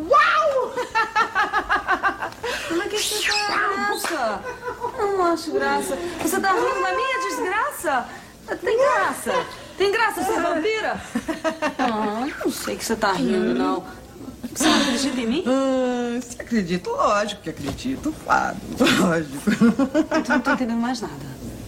Uau! [laughs] Mas que você tá graça? Não acho graça. Você tá rindo da minha desgraça? Tem graça. Tem graça ser vampira? Ah, não sei que você tá rindo, não. Você não acredita em mim? Ah, você acredita? Lógico que acredito, Fábio. [laughs] Lógico. Eu não tô entendendo mais nada.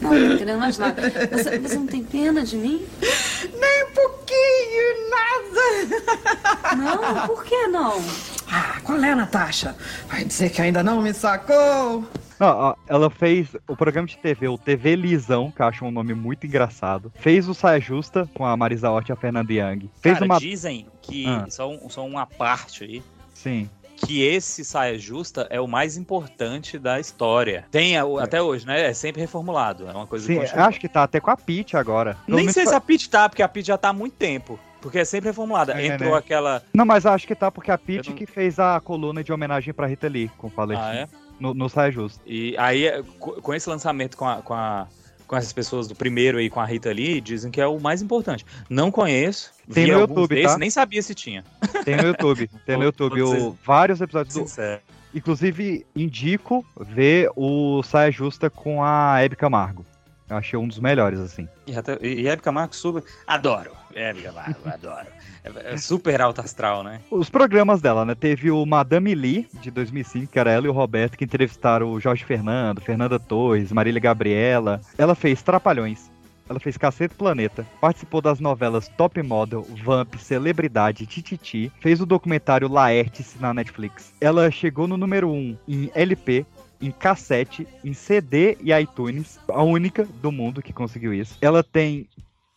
Não, não tô entendendo mais nada. Você, você não tem pena de mim? Nem um pouquinho, nada. Não, por que não? Ah, qual é, Natasha? Vai dizer que ainda não me sacou? Não, ó, ela fez o programa de TV, o TV Lisão, que eu acho um nome muito engraçado. Fez o Saia Justa com a Marisa Hort e a Fernanda Young. Fez Cara, uma. dizem que, Ah. só, um- só uma parte aí, Sim. que esse Saia Justa é o mais importante da história. Tem a- até hoje, né? É sempre reformulado. É uma coisa Sim, que acho que tá até com a Pete agora. Pelo Nem sei foi- se a Pete tá, porque a Pete já tá há muito tempo. Porque é sempre reformulada. É, Entrou né? aquela. Não, mas acho que tá porque a Pete que fez a coluna de homenagem pra Rita Lee, com o Palestino. Ah, é? No, no Saia Justa. E aí, é, co- com esse lançamento com, a, com, a- com essas pessoas do primeiro aí, com a Rita Lee, dizem que é o mais importante. Não conheço. Tem vi no YouTube, desses, tá? Nem sabia se tinha. Tem no YouTube. [laughs] Tem no YouTube o- vários episódios do. Sincero. Inclusive, indico ver o Saia Justa com a Hebe Camargo. Eu achei um dos melhores, assim. E, até, e Hebe Camargo super. Adoro. Hebe Camargo, adoro. É, é super alto astral, né? Os programas dela, né? Teve o Madame Lee, de 2005, que era ela e o Roberto, que entrevistaram o Jorge Fernando, Fernanda Torres, Marília Gabriela. Ela fez Trapalhões. Ela fez Cacete Planeta, participou das novelas Top Model, Vamp, Celebridade, Tititi, fez o documentário Laertes na Netflix. Ela chegou no número 1 em LP, em cassete, em CD e iTunes, a única do mundo que conseguiu isso. Ela tem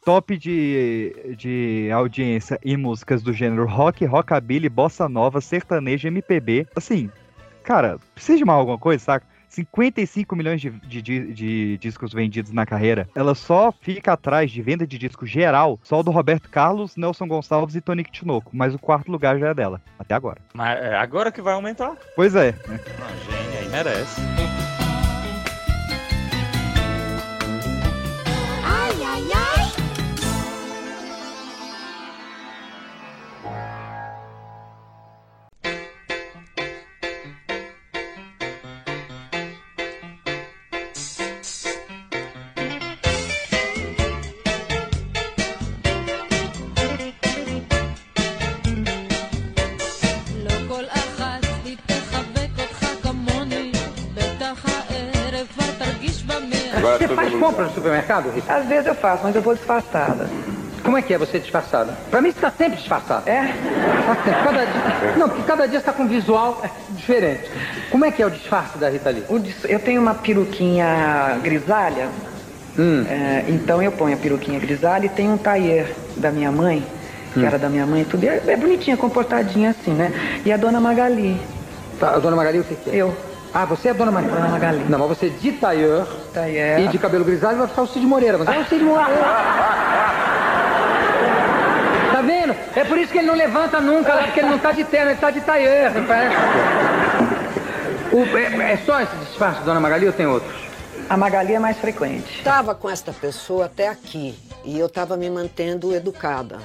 top de, de audiência em músicas do gênero rock, rockabilly, bossa nova, sertanejo, MPB. Assim, cara, precisa de mais alguma coisa, saca? 55 milhões de, de, de- de discos vendidos na carreira. Ela só fica atrás de venda de disco geral, só do Roberto Carlos, Nelson Gonçalves e Tonico Tinoco. Mas o quarto lugar já é dela, até agora. Mas é, agora que vai aumentar. Pois é. né? Gênia aí merece. Compra no supermercado, Rita? Às vezes eu faço, mas eu vou disfarçada. Como é que é você disfarçada? Pra mim você tá sempre disfarçada. É? Tá sempre. Cada dia... Não, porque cada dia você tá com um visual diferente. Como é que é o disfarce da Rita Lee? Dis- Eu tenho uma peruquinha grisalha, Hum. é, então eu ponho a peruquinha grisalha e tem um taier da minha mãe, que Hum. era da minha mãe, e tudo. E É, é bonitinha, comportadinha assim, né? E a dona Magali. Tá, a dona Magali o que, que é? Eu. Ah, você é a dona Magali? Dona Magali. Não, mas você de tailleur Taier. e de cabelo grisalho vai ficar o Cid Moreira. Mas é o Cid Moreira. [laughs] Tá vendo? É por isso que ele não levanta nunca lá, porque ele não tá de terno, ele tá de tailleur. parece? O- é, é só esse disfarce, dona Magali, ou tem outros? A Magali é mais frequente. Estava com esta pessoa até aqui e eu estava me mantendo educada.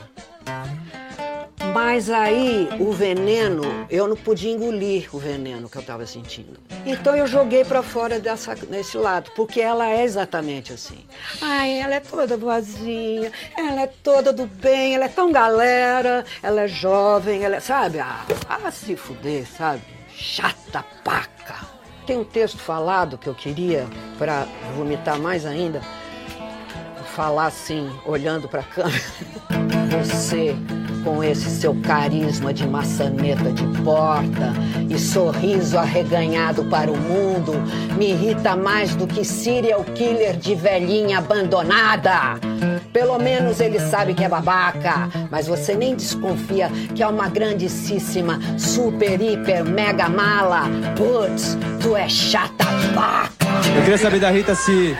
Mas aí o veneno, eu não podia engolir o veneno que eu estava sentindo. Então eu joguei para fora dessa, desse lado, porque ela é exatamente assim. Ai, ela é toda boazinha, ela é toda do bem, ela é tão galera, ela é jovem, ela é, sabe? Ah, ah se fuder, sabe? Chata paca. Tem um texto falado que eu queria, para vomitar mais ainda, falar assim, olhando para a câmera. [laughs] Você, com esse seu carisma de maçaneta de porta e sorriso arreganhado para o mundo, me irrita mais do que serial killer de velhinha abandonada. Pelo menos ele sabe que é babaca, mas você nem desconfia que é uma grandíssima, super, hiper, mega mala. Putz, tu é chata vaca. Eu queria saber da Rita se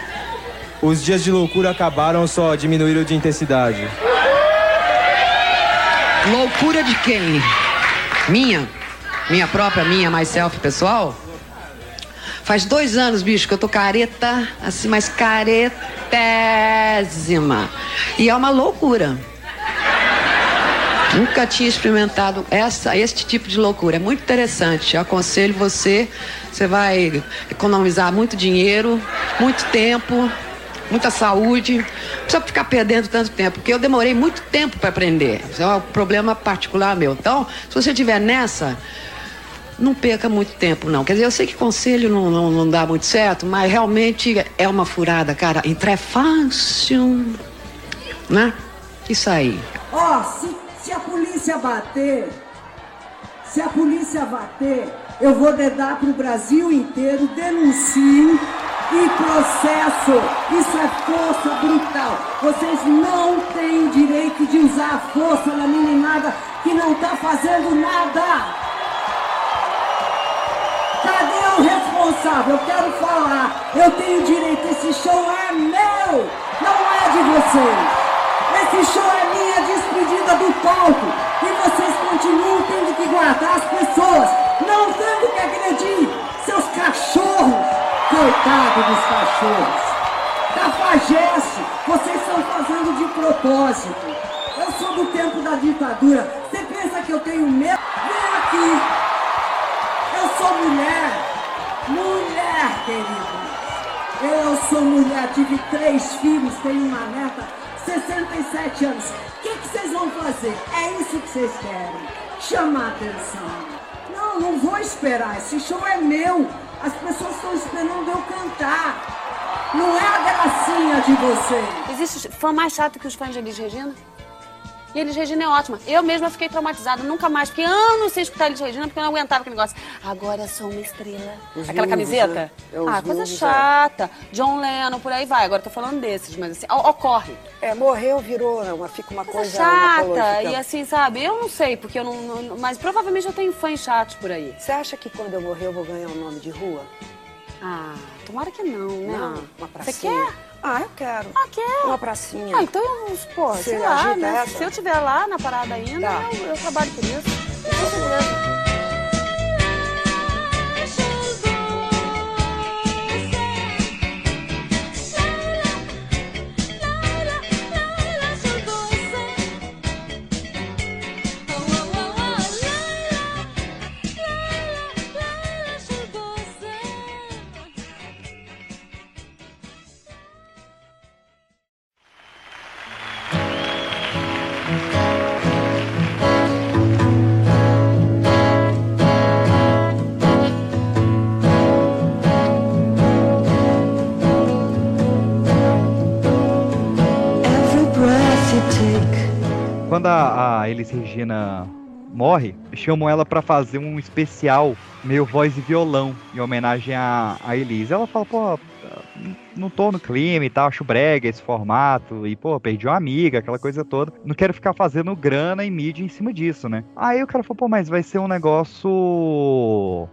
os dias de loucura acabaram só diminuíram de intensidade. Loucura de quem? Minha? Minha própria, minha, myself, pessoal? Faz dois anos, bicho, que eu tô careta, assim, mas caretésima. E é uma loucura. Nunca tinha experimentado essa, este tipo de loucura. É muito interessante. Eu aconselho você. Você vai economizar muito dinheiro, muito tempo muita saúde. Não precisa ficar perdendo tanto tempo, porque eu demorei muito tempo para aprender. Isso é um problema particular meu. Então, se você estiver nessa, não perca muito tempo, não. Quer dizer, eu sei que conselho não, não, não dá muito certo, mas realmente é uma furada, cara. Entrar é fácil, né? Isso aí. Ó, se, se a polícia bater, se a polícia bater, eu vou dedar pro Brasil inteiro, denuncio e processo. Isso é força brutal. Vocês não têm direito de usar a força na meninada que não tá fazendo nada. Cadê o responsável? Eu quero falar. Eu tenho direito. Esse show é meu, não é de vocês. Esse show é minha despedida do palco. E vocês continuam tendo que guardar as pessoas, não tendo que agredir seus cachorros. Coitado dos cachorros. Cafajeste, vocês estão fazendo de propósito. Eu sou do tempo da ditadura. Você pensa que eu tenho medo? Vem aqui. Eu sou mulher. Mulher, querido. Eu sou mulher, tive três filhos, tenho uma neta, 67 anos. O que, que vocês vão fazer? É isso que vocês querem. Chamar atenção. Não, não vou esperar. Esse show é meu. As pessoas estão esperando eu cantar. Não é a gracinha de vocês. Existe fã mais chato que os fãs de Elis Regina? E Elis Regina é ótima. Eu mesma fiquei traumatizada, nunca mais. Fiquei anos sem escutar Elis Regina porque eu não aguentava aquele negócio. Agora sou uma estrela. Os Aquela luvos, camiseta? né? É, ah, coisa é. chata. John Lennon, por aí vai. Agora eu tô falando desses, mas assim, ocorre. É, morreu, virou, uma, fica uma Coisa coisa chata. E assim, sabe? Eu não sei, porque eu não, não- Mas provavelmente eu tenho fãs chatos por aí. Você acha que quando eu morrer eu vou ganhar um nome de rua? Ah, tomara que não, né? Não, uma Você pracinha. quer? Ah, eu quero. Ah, quer? Uma pracinha. Ah, então, eu, pô, Você sei lá, né? essa? Se eu estiver lá na parada ainda, Tá. eu, eu trabalho por isso. Com certeza. Quando a, a Elis Regina morre, chamam ela pra fazer um especial meio voz e violão em homenagem a, a. Ela fala, pô, não tô no clima e tal, acho brega esse formato, e pô, perdi uma amiga, aquela coisa toda. Não quero ficar fazendo grana e mídia em cima disso, né? Aí o cara falou, pô, mas vai ser um negócio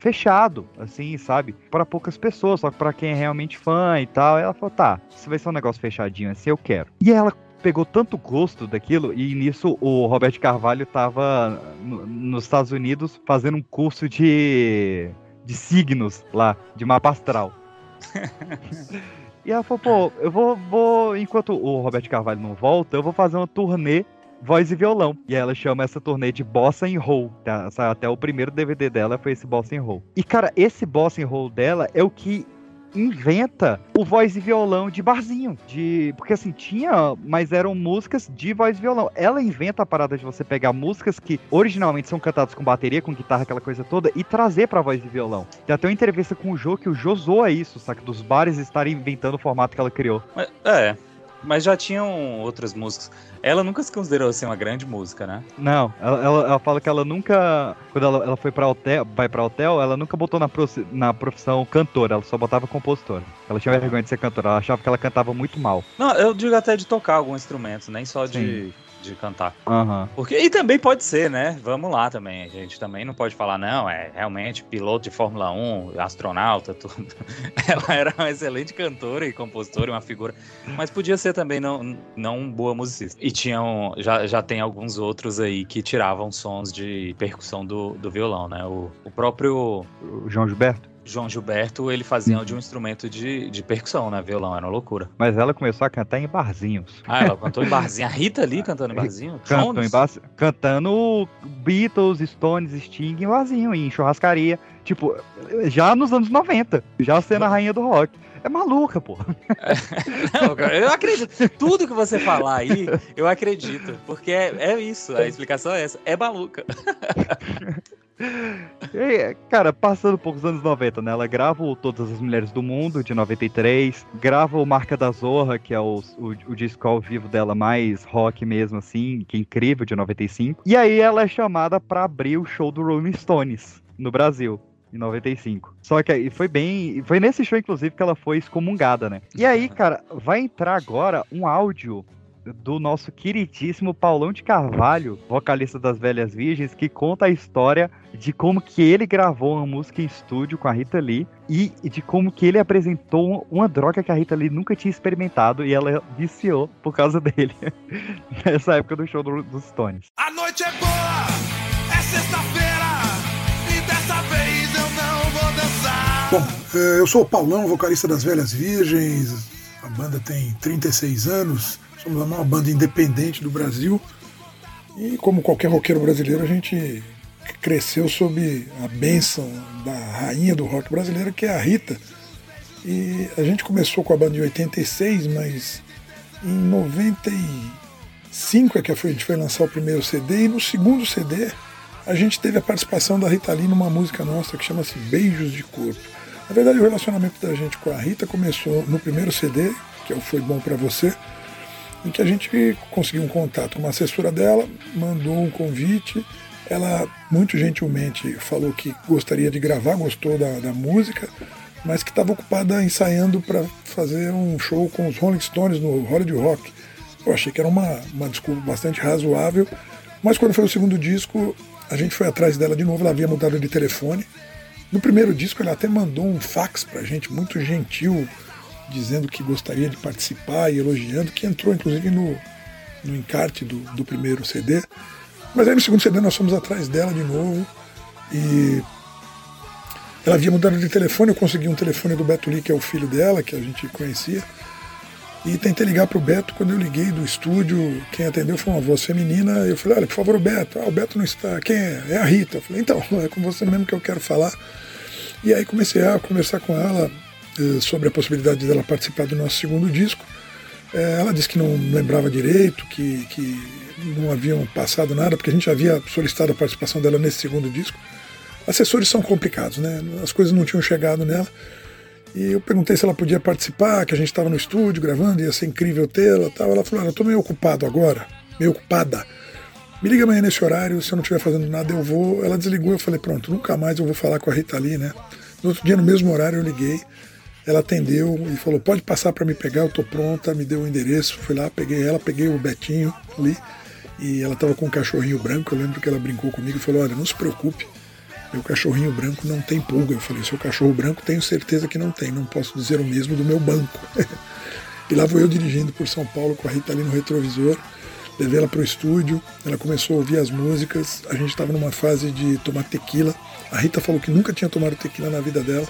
fechado, assim, sabe? Para poucas pessoas, só para quem é realmente fã e tal. Ela falou, tá, se vai ser um negócio fechadinho assim, eu quero. E ela pegou tanto gosto daquilo, e nisso o Roberto Carvalho tava no- nos Estados Unidos fazendo um curso de, de signos lá, de mapa astral. [laughs] E ela falou, pô, eu vou, vou, enquanto o Roberto Carvalho não volta, eu vou fazer uma turnê voz e violão. E ela chama essa turnê de Bossa and Roll. Tá? Até o primeiro DVD dela foi esse Bossa and Roll. E, cara, esse Bossa and Roll dela é o que inventa o voz e violão de barzinho. De... Porque assim, tinha, mas eram músicas de voz e violão. Ela inventa a parada de você pegar músicas que originalmente são cantadas com bateria, com guitarra, aquela coisa toda, e trazer pra voz e violão. Tem até uma entrevista com o Jô que o Jô zoa isso, saca? Dos bares estarem inventando o formato que ela criou. É, mas já tinham outras músicas. Ela nunca se considerou assim uma grande música, né? Não, ela, ela, ela fala que ela nunca. Quando ela, ela foi para hotel, vai para hotel, ela nunca botou na, na profissão cantora, ela só botava compositora. Ela tinha vergonha de ser cantora, ela achava que ela cantava muito mal. Não, eu digo até de tocar algum instrumento, nem só de, de cantar. Aham. Porque, e também pode ser, né? Vamos lá também. A gente também não pode falar, não, é realmente piloto de Fórmula 1, astronauta, tudo. [laughs] Ela era uma excelente cantora e compositora, uma figura. Mas podia ser também não, não boa musicista. E tinham. Já, já tem alguns outros aí que tiravam sons de percussão do, do violão, né? O, o próprio. O João Gilberto? João Gilberto, ele fazia de um instrumento de, de percussão, né? Violão, era uma loucura. Mas ela começou a cantar em barzinhos. Ah, ela cantou em barzinho. A Rita ali cantando em [laughs] barzinho? Cantou em bar... Cantando Beatles, Stones, Sting em barzinho, em churrascaria. Tipo, já nos anos 90. Já sendo a rainha do rock. É maluca, pô. [laughs] Eu acredito. Tudo que você falar aí, eu acredito. Porque é, é isso, a explicação é essa. É maluca. [laughs] E cara, passando um pouco os anos 90, né? Ela grava o Todas as Mulheres do Mundo, de 93. Grava o Marca da Zorra, que é o, o, o disco ao vivo dela mais rock mesmo, assim, que é incrível, de 95. E aí ela é chamada pra abrir o show do Rolling Stones no Brasil. Em 95. Só que aí foi bem. Foi nesse show, inclusive, que ela foi excomungada, né? E aí, [laughs] cara, vai entrar agora um áudio do nosso queridíssimo Paulão de Carvalho, vocalista das Velhas Virgens, que conta a história de como que ele gravou uma música em estúdio com a Rita Lee e de como que ele apresentou uma droga que a Rita Lee nunca tinha experimentado e ela viciou por causa dele [laughs] nessa época do show do- dos Stones. A noite é boa, é sexta-feira e dessa vez eu não vou dançar. Bom, eh, eu sou o Paulão, vocalista das Velhas Virgens. A banda tem 36 anos. Somos a maior banda independente do Brasil. E como qualquer roqueiro brasileiro, a gente cresceu sob a bênção da rainha do rock brasileiro, que é a Rita. E a gente começou com a banda em 86, mas em 95 é que a gente foi lançar o primeiro CD. E no segundo CD a gente teve a participação da Rita Lee numa música nossa que chama-se Beijos de Corpo. Na verdade, o relacionamento da gente com a Rita começou no primeiro CD, que é o Foi Bom Pra Você, em que a gente conseguiu um contato com uma assessora dela, mandou um convite. Ela, muito gentilmente, falou que gostaria de gravar, gostou da, da música, mas que estava ocupada ensaiando para fazer um show com os Rolling Stones no Hollywood Rock. Eu achei que era uma, uma desculpa bastante razoável, mas quando foi o segundo disco, a gente foi atrás dela de novo, ela havia mudado de telefone. No primeiro disco, ela até mandou um fax pra gente, muito gentil, dizendo que gostaria de participar e elogiando, que entrou inclusive no, no encarte do, do primeiro CD. Mas aí no segundo CD nós fomos atrás dela de novo e ela havia mudado de telefone, eu consegui um telefone do Beto Lee, que é o filho dela, que a gente conhecia. E tentei ligar pro Beto, quando eu liguei do estúdio, quem atendeu foi uma voz feminina. Eu falei, olha, por favor, o Beto. Ah, o Beto não está. Quem é? É a Rita. Eu falei, então, [laughs] é com você mesmo que eu quero falar. E aí comecei a conversar com ela sobre a possibilidade dela participar do nosso segundo disco. Eh, ela disse que não lembrava direito, que, que não haviam passado nada, porque a gente havia solicitado a participação dela nesse segundo disco. Assessores são complicados, né? As coisas não tinham chegado nela. E eu perguntei se ela podia participar, que a gente estava no estúdio gravando, ia ser incrível tê-la tal. Ela falou, "Olha, eu estou meio ocupado agora, meio ocupada. Me liga amanhã nesse horário, se eu não estiver fazendo nada, eu vou. Ela desligou, eu falei, pronto, nunca mais eu vou falar com a Rita Lee, né? No outro dia, no mesmo horário, eu liguei. Ela atendeu e falou, pode passar para me pegar, eu tô pronta, me deu o endereço. Fui lá, peguei ela, peguei o Betinho ali. E ela estava com um cachorrinho branco, eu lembro que ela brincou comigo e falou, olha, não se preocupe, meu cachorrinho branco não tem pulga. Eu falei, seu cachorro branco tenho certeza que não tem, não posso dizer o mesmo do meu banco. [laughs] e lá vou eu dirigindo por São Paulo com a Rita ali no retrovisor. Levei ela para o estúdio, ela começou a ouvir as músicas. A gente estava numa fase de tomar tequila. A Rita falou que nunca tinha tomado tequila na vida dela.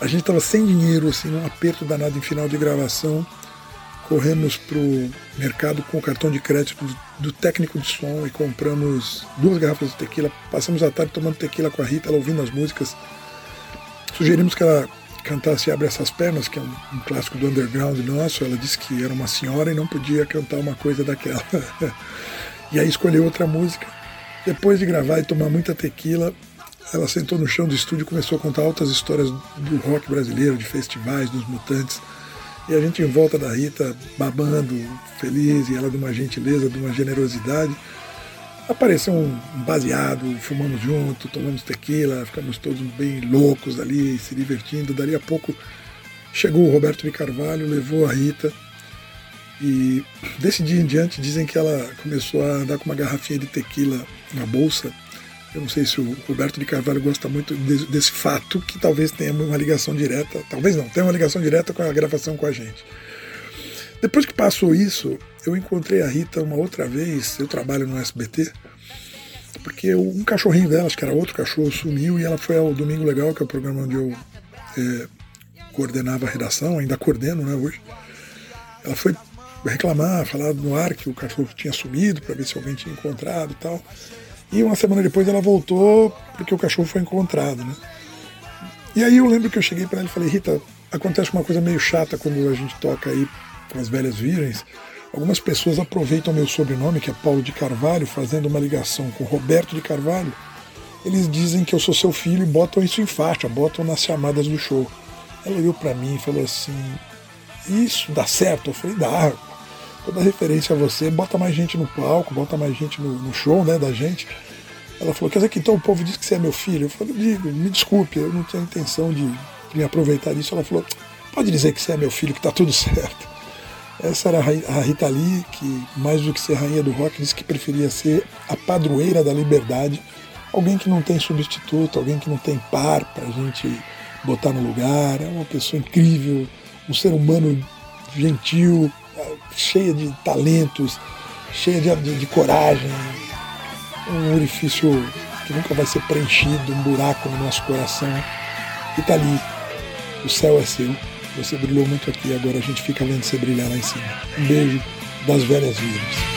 A gente estava sem dinheiro, assim, num aperto danado em final de gravação. Corremos para o mercado com o cartão de crédito do, técnico de som e compramos duas garrafas de tequila. Passamos a tarde tomando tequila com a Rita, ela ouvindo as músicas. Sugerimos que ela cantasse Abre Essas Pernas, que é um, um clássico do underground nosso. Ela disse que era uma senhora e não podia cantar uma coisa daquela. [laughs] e aí escolheu outra música. Depois de gravar e tomar muita tequila, ela sentou no chão do estúdio e começou a contar altas histórias do rock brasileiro, de festivais, dos mutantes. E a gente em volta da Rita, babando, feliz, e ela de uma gentileza, de uma generosidade. Apareceu um baseado, fumamos junto, tomamos tequila, ficamos todos bem loucos ali, se divertindo. Dali a pouco chegou o Roberto de Carvalho, levou a Rita. E desse dia em diante dizem que ela começou a andar com uma garrafinha de tequila na bolsa. Eu não sei se o Roberto de Carvalho gosta muito de- desse fato, que talvez tenha uma ligação direta, talvez não, tenha uma ligação direta com a gravação com a gente. Depois que passou isso, eu encontrei a Rita uma outra vez, eu trabalho no SBT, porque um cachorrinho dela, acho que era outro cachorro, sumiu e ela foi ao Domingo Legal, que é o programa onde eu é, coordenava a redação, ainda coordeno né, hoje. Ela foi reclamar, falar no ar que o cachorro tinha sumido, para ver se alguém tinha encontrado e tal. E uma semana depois ela voltou porque o cachorro foi encontrado, né? E aí eu lembro que eu cheguei para ela e falei, Rita, acontece uma coisa meio chata quando a gente toca aí com as velhas virgens. Algumas pessoas aproveitam meu sobrenome, que é Paulo de Carvalho, fazendo uma ligação com Roberto de Carvalho. Eles dizem que eu sou seu filho e botam isso em faixa, botam nas chamadas do show. Ela olhou para mim e falou assim: Isso dá certo? Eu falei: Dá. Toda referência a você, bota mais gente no palco, bota mais gente no, no show né, da gente. Ela falou: Quer dizer que então o povo diz que você é meu filho? Eu falei: me desculpe, eu não tinha intenção de me aproveitar disso. Ela falou: Pode dizer que você é meu filho, que tá tudo [laughs] certo. Essa era a Rita Lee, que mais do que ser rainha do rock, disse que preferia ser a padroeira da liberdade, alguém que não tem substituto, alguém que não tem par para a gente botar no lugar. É uma pessoa incrível, um ser humano gentil, cheia de talentos, cheia de, de, de coragem, um orifício que nunca vai ser preenchido, um buraco no nosso coração. Rita Lee, o céu é seu. Você brilhou muito aqui, agora a gente fica vendo você brilhar lá em cima. Um beijo das velhas virgens.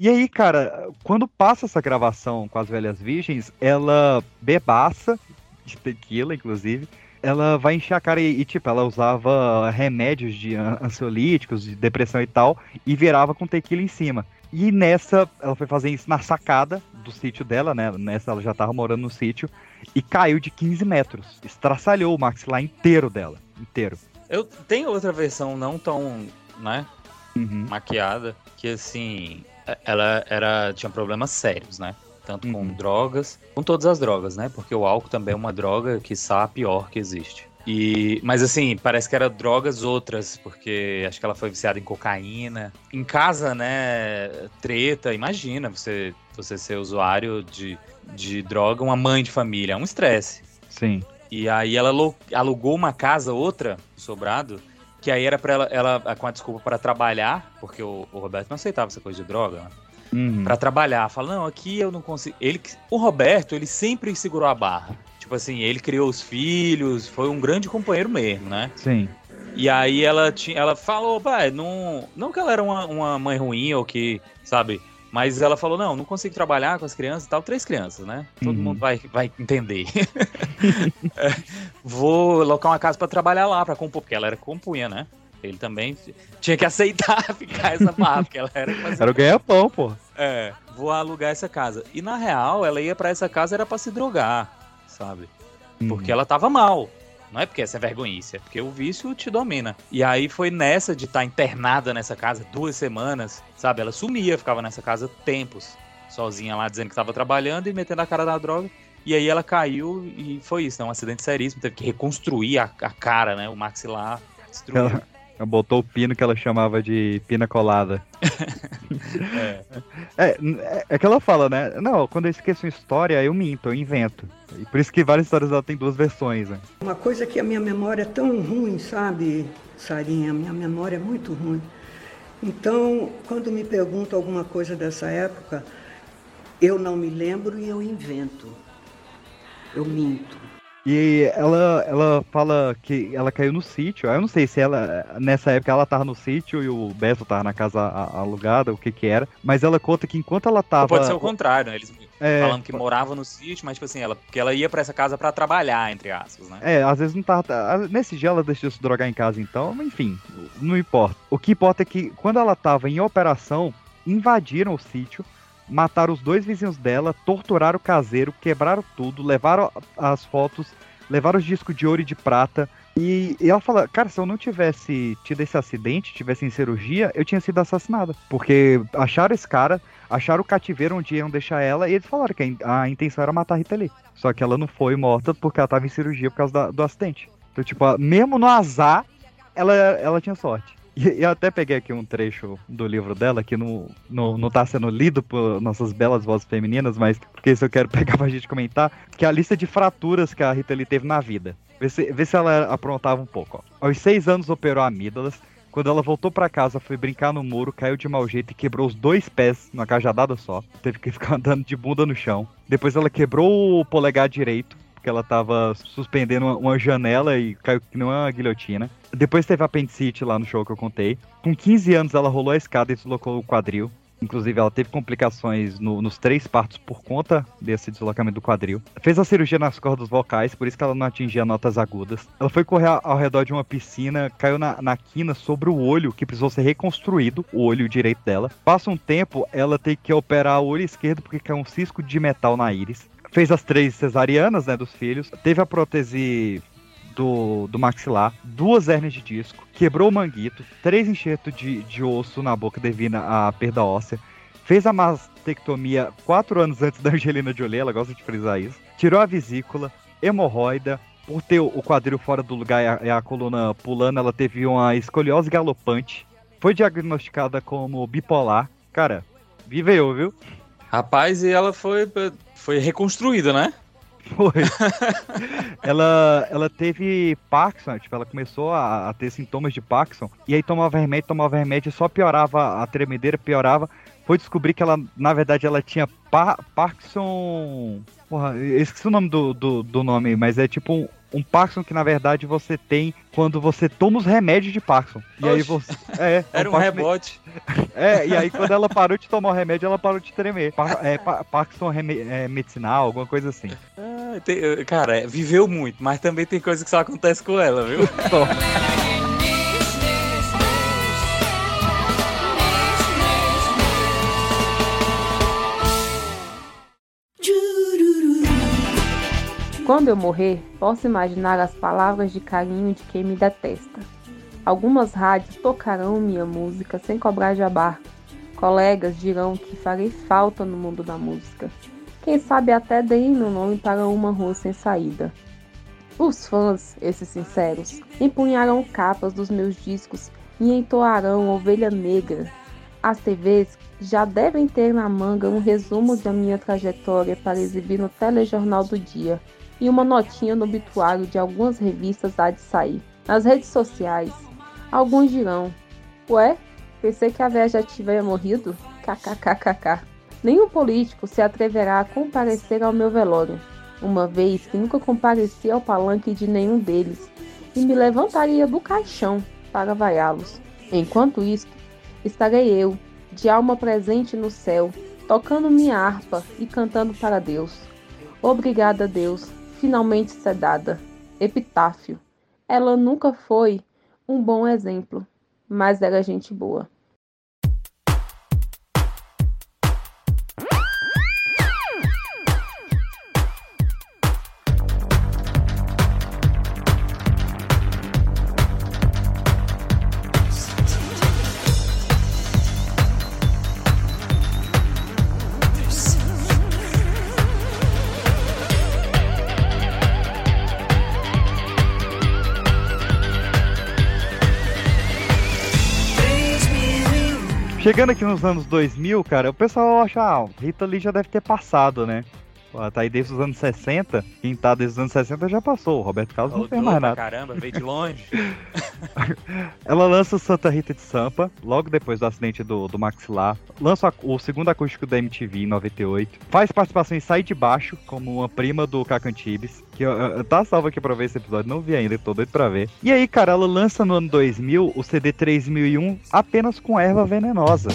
E aí, cara, quando passa essa gravação com as velhas virgens, ela bebaça, de tequila, inclusive, ela vai encher a cara e, e, tipo, ela usava remédios de ansiolíticos, de depressão e tal, e virava com tequila em cima. E nessa, ela foi fazer isso na sacada do sítio dela, né? Nessa ela já tava morando no sítio, e caiu de 15 metros. Estraçalhou o maxilar inteiro dela. Inteiro. Eu tenho outra versão não tão, né? Maquiada, que assim, ela era tinha problemas sérios, né? Tanto com drogas, com todas as drogas, né? Porque o álcool também é uma droga que a pior que existe. E, mas assim, parece que eram drogas outras, porque acho que ela foi viciada em cocaína. Em casa, né, treta, imagina você, você ser usuário de, de droga, uma mãe de família, é um estresse. Sim. E aí ela alugou- uma casa, outra, sobrado, que aí era pra ela, ela com a desculpa para trabalhar, porque o, o Roberto não aceitava essa coisa de droga, né? Uhum. Pra trabalhar. Fala, não, aqui eu não consigo. Ele, o Roberto, ele sempre segurou a barra. Tipo assim, ele criou os filhos, foi um grande companheiro mesmo, né? Sim. E aí ela tinha, ela falou, pai, não, não que ela era uma, uma mãe ruim ou que, sabe? Mas ela falou, não, não consigo trabalhar com as crianças e tal, três crianças, né? Todo Uhum. mundo vai, vai entender. [laughs] É, vou alocar uma casa pra trabalhar lá, pra compor, porque ela era compunha, né? Ele também tinha que aceitar [laughs] ficar essa barra, porque ela era Era o ganha-pão, pô. é, vou alugar essa casa. E na real, ela ia pra essa casa era pra se drogar, sabe? Porque ela tava mal. Não é porque essa é vergonhice, é porque o vício te domina. E aí foi nessa de estar internada nessa casa duas semanas, sabe? Ela sumia, ficava nessa casa tempos, sozinha lá, dizendo que tava trabalhando e metendo a cara na droga. E aí ela caiu e foi isso, né? Um acidente seríssimo, teve que reconstruir a, a cara, né? O maxilar destruiu. Ela [laughs] botou o pino que ela chamava de pina colada. [laughs] É. É, é, é que ela fala, né? Não, quando eu esqueço uma história, eu minto, eu invento. E por isso que várias histórias dela tem duas versões, né? Uma coisa que a minha memória é tão ruim, sabe, Sarinha? A minha memória é muito ruim. Então, quando me perguntam alguma coisa dessa época, eu não me lembro e eu invento. Eu minto. E ela, ela fala que ela caiu no sítio. Eu não sei se ela, nessa época, ela tava no sítio e o Beto tava na casa alugada, o que que era. Mas ela conta que enquanto ela tava. Ou pode ser o contrário, né? Eles É, falando que morava no sítio, mas tipo assim, ela, porque ela ia pra essa casa pra trabalhar, entre aspas, né? É, às vezes não tava. Nesse dia ela deixou se drogar em casa, então, mas enfim, não importa. O que importa é que quando ela tava em operação, invadiram o sítio, mataram os dois vizinhos dela, torturaram o caseiro, quebraram tudo, levaram as fotos, levaram os discos de ouro e de prata. E, e ela fala, cara, se eu não tivesse tido esse acidente, tivesse em cirurgia, eu tinha sido assassinada. Porque acharam esse cara, acharam o cativeiro onde iam deixar ela, e eles falaram que a in- a intenção era matar a Rita Lee. Só que ela não foi morta porque ela tava em cirurgia por causa da- do acidente. Então, tipo, mesmo no azar, ela, ela tinha sorte. E eu até peguei aqui um trecho do livro dela, que não, não, não tá sendo lido por nossas belas vozes femininas, mas porque isso eu quero [laughs] pegar pra gente comentar, que é a lista de fraturas que a Rita Lee teve na vida. Vê se, vê se ela aprontava um pouco. Ó. Aos seis anos operou amígdalas, Quando ela voltou pra casa, foi brincar no muro, caiu de mau jeito e quebrou os dois pés numa cajadada só. Teve que [laughs] ficar andando de bunda no chão. Depois ela quebrou o polegar direito, porque ela tava suspendendo uma, uma janela e caiu que nem uma guilhotina. Depois teve apendicite lá no show que eu contei. Com 15 anos ela rolou a escada e deslocou o quadril. Inclusive, ela teve complicações no- nos três partos por conta desse deslocamento do quadril. Fez a cirurgia nas cordas vocais, por isso que ela não atingia notas agudas. Ela foi correr ao redor de uma piscina, caiu na, na quina sobre o olho, que precisou ser reconstruído, o olho direito dela. Passa um tempo, ela tem que operar o olho esquerdo porque caiu um cisco de metal na íris. Fez as três cesarianas, né, dos filhos. Teve a prótese do, do maxilar, duas hérnias de disco, quebrou o manguito, três enxertos de, de osso na boca devido à perda óssea, fez a mastectomia quatro anos antes da Angelina Jolie, ela gosta de frisar isso, tirou a vesícula, hemorroida, por ter o quadril fora do lugar e a, e a coluna pulando, ela teve uma escoliose galopante, foi diagnosticada como bipolar. Cara, viveu, viu? Rapaz, e ela foi, foi reconstruída, né? Foi. [laughs] ela, ela teve Parkinson, tipo, ela começou a, a ter sintomas de Parkinson, e aí tomava remédio, tomava remédio, só piorava, a tremedeira piorava. Foi descobrir que ela, na verdade, ela tinha pa Parkinson. Porra, eu esqueci o nome do, do, do nome, mas é tipo um, um Parkinson que na verdade você tem quando você toma os remédios de Parkinson. E aí você. É, [laughs] Era um Parkinson- rebote. [laughs] É, e aí quando ela parou de tomar o remédio, ela parou de tremer. Par- é, pa- Parkinson é, medicinal, alguma coisa assim. Ah, tem- cara, é, viveu muito, mas também tem coisa que só acontece com ela, viu? [laughs] Quando eu morrer, posso imaginar as palavras de carinho de quem me detesta. Algumas rádios tocarão minha música sem cobrar jabá. Colegas dirão que farei falta no mundo da música. Quem sabe até deem meu nome para uma rua sem saída. Os fãs, esses sinceros, empunharão capas dos meus discos e entoarão Ovelha Negra. As TVs já devem ter na manga um resumo da minha trajetória para exibir no telejornal do dia e uma notinha no obituário de algumas revistas há de sair. Nas redes sociais, alguns dirão: Ué, pensei que a véia já tivesse morrido? KKKKK. Nenhum político se atreverá a comparecer ao meu velório, uma vez que nunca compareci ao palanque de nenhum deles e me levantaria do caixão para vaiá-los. Enquanto isso, estarei eu, de alma presente no céu, tocando minha harpa e cantando para Deus. Obrigada, Deus, finalmente sedada. Epitáfio. Ela nunca foi um bom exemplo, mas era gente boa. Chegando aqui nos anos 2000, cara, o pessoal acha, ah, Rita Lee já deve ter passado, né? Pô, tá aí desde os anos 60. Quem tá desde os anos 60 já passou. O Roberto Carlos não fez mais nada. caramba, veio de longe. [laughs] Ela lança o Santa Rita de Sampa, logo depois do acidente do, do maxilar. Lança o segundo acústico da MTV em 98. Faz participação em Sai de Baixo, como uma prima do Cacantibes. Que eu, eu- tá salvo aqui pra ver esse episódio, não vi ainda, tô doido pra ver. E aí, cara, ela lança no ano 2000 o CD 3001 apenas com erva venenosa.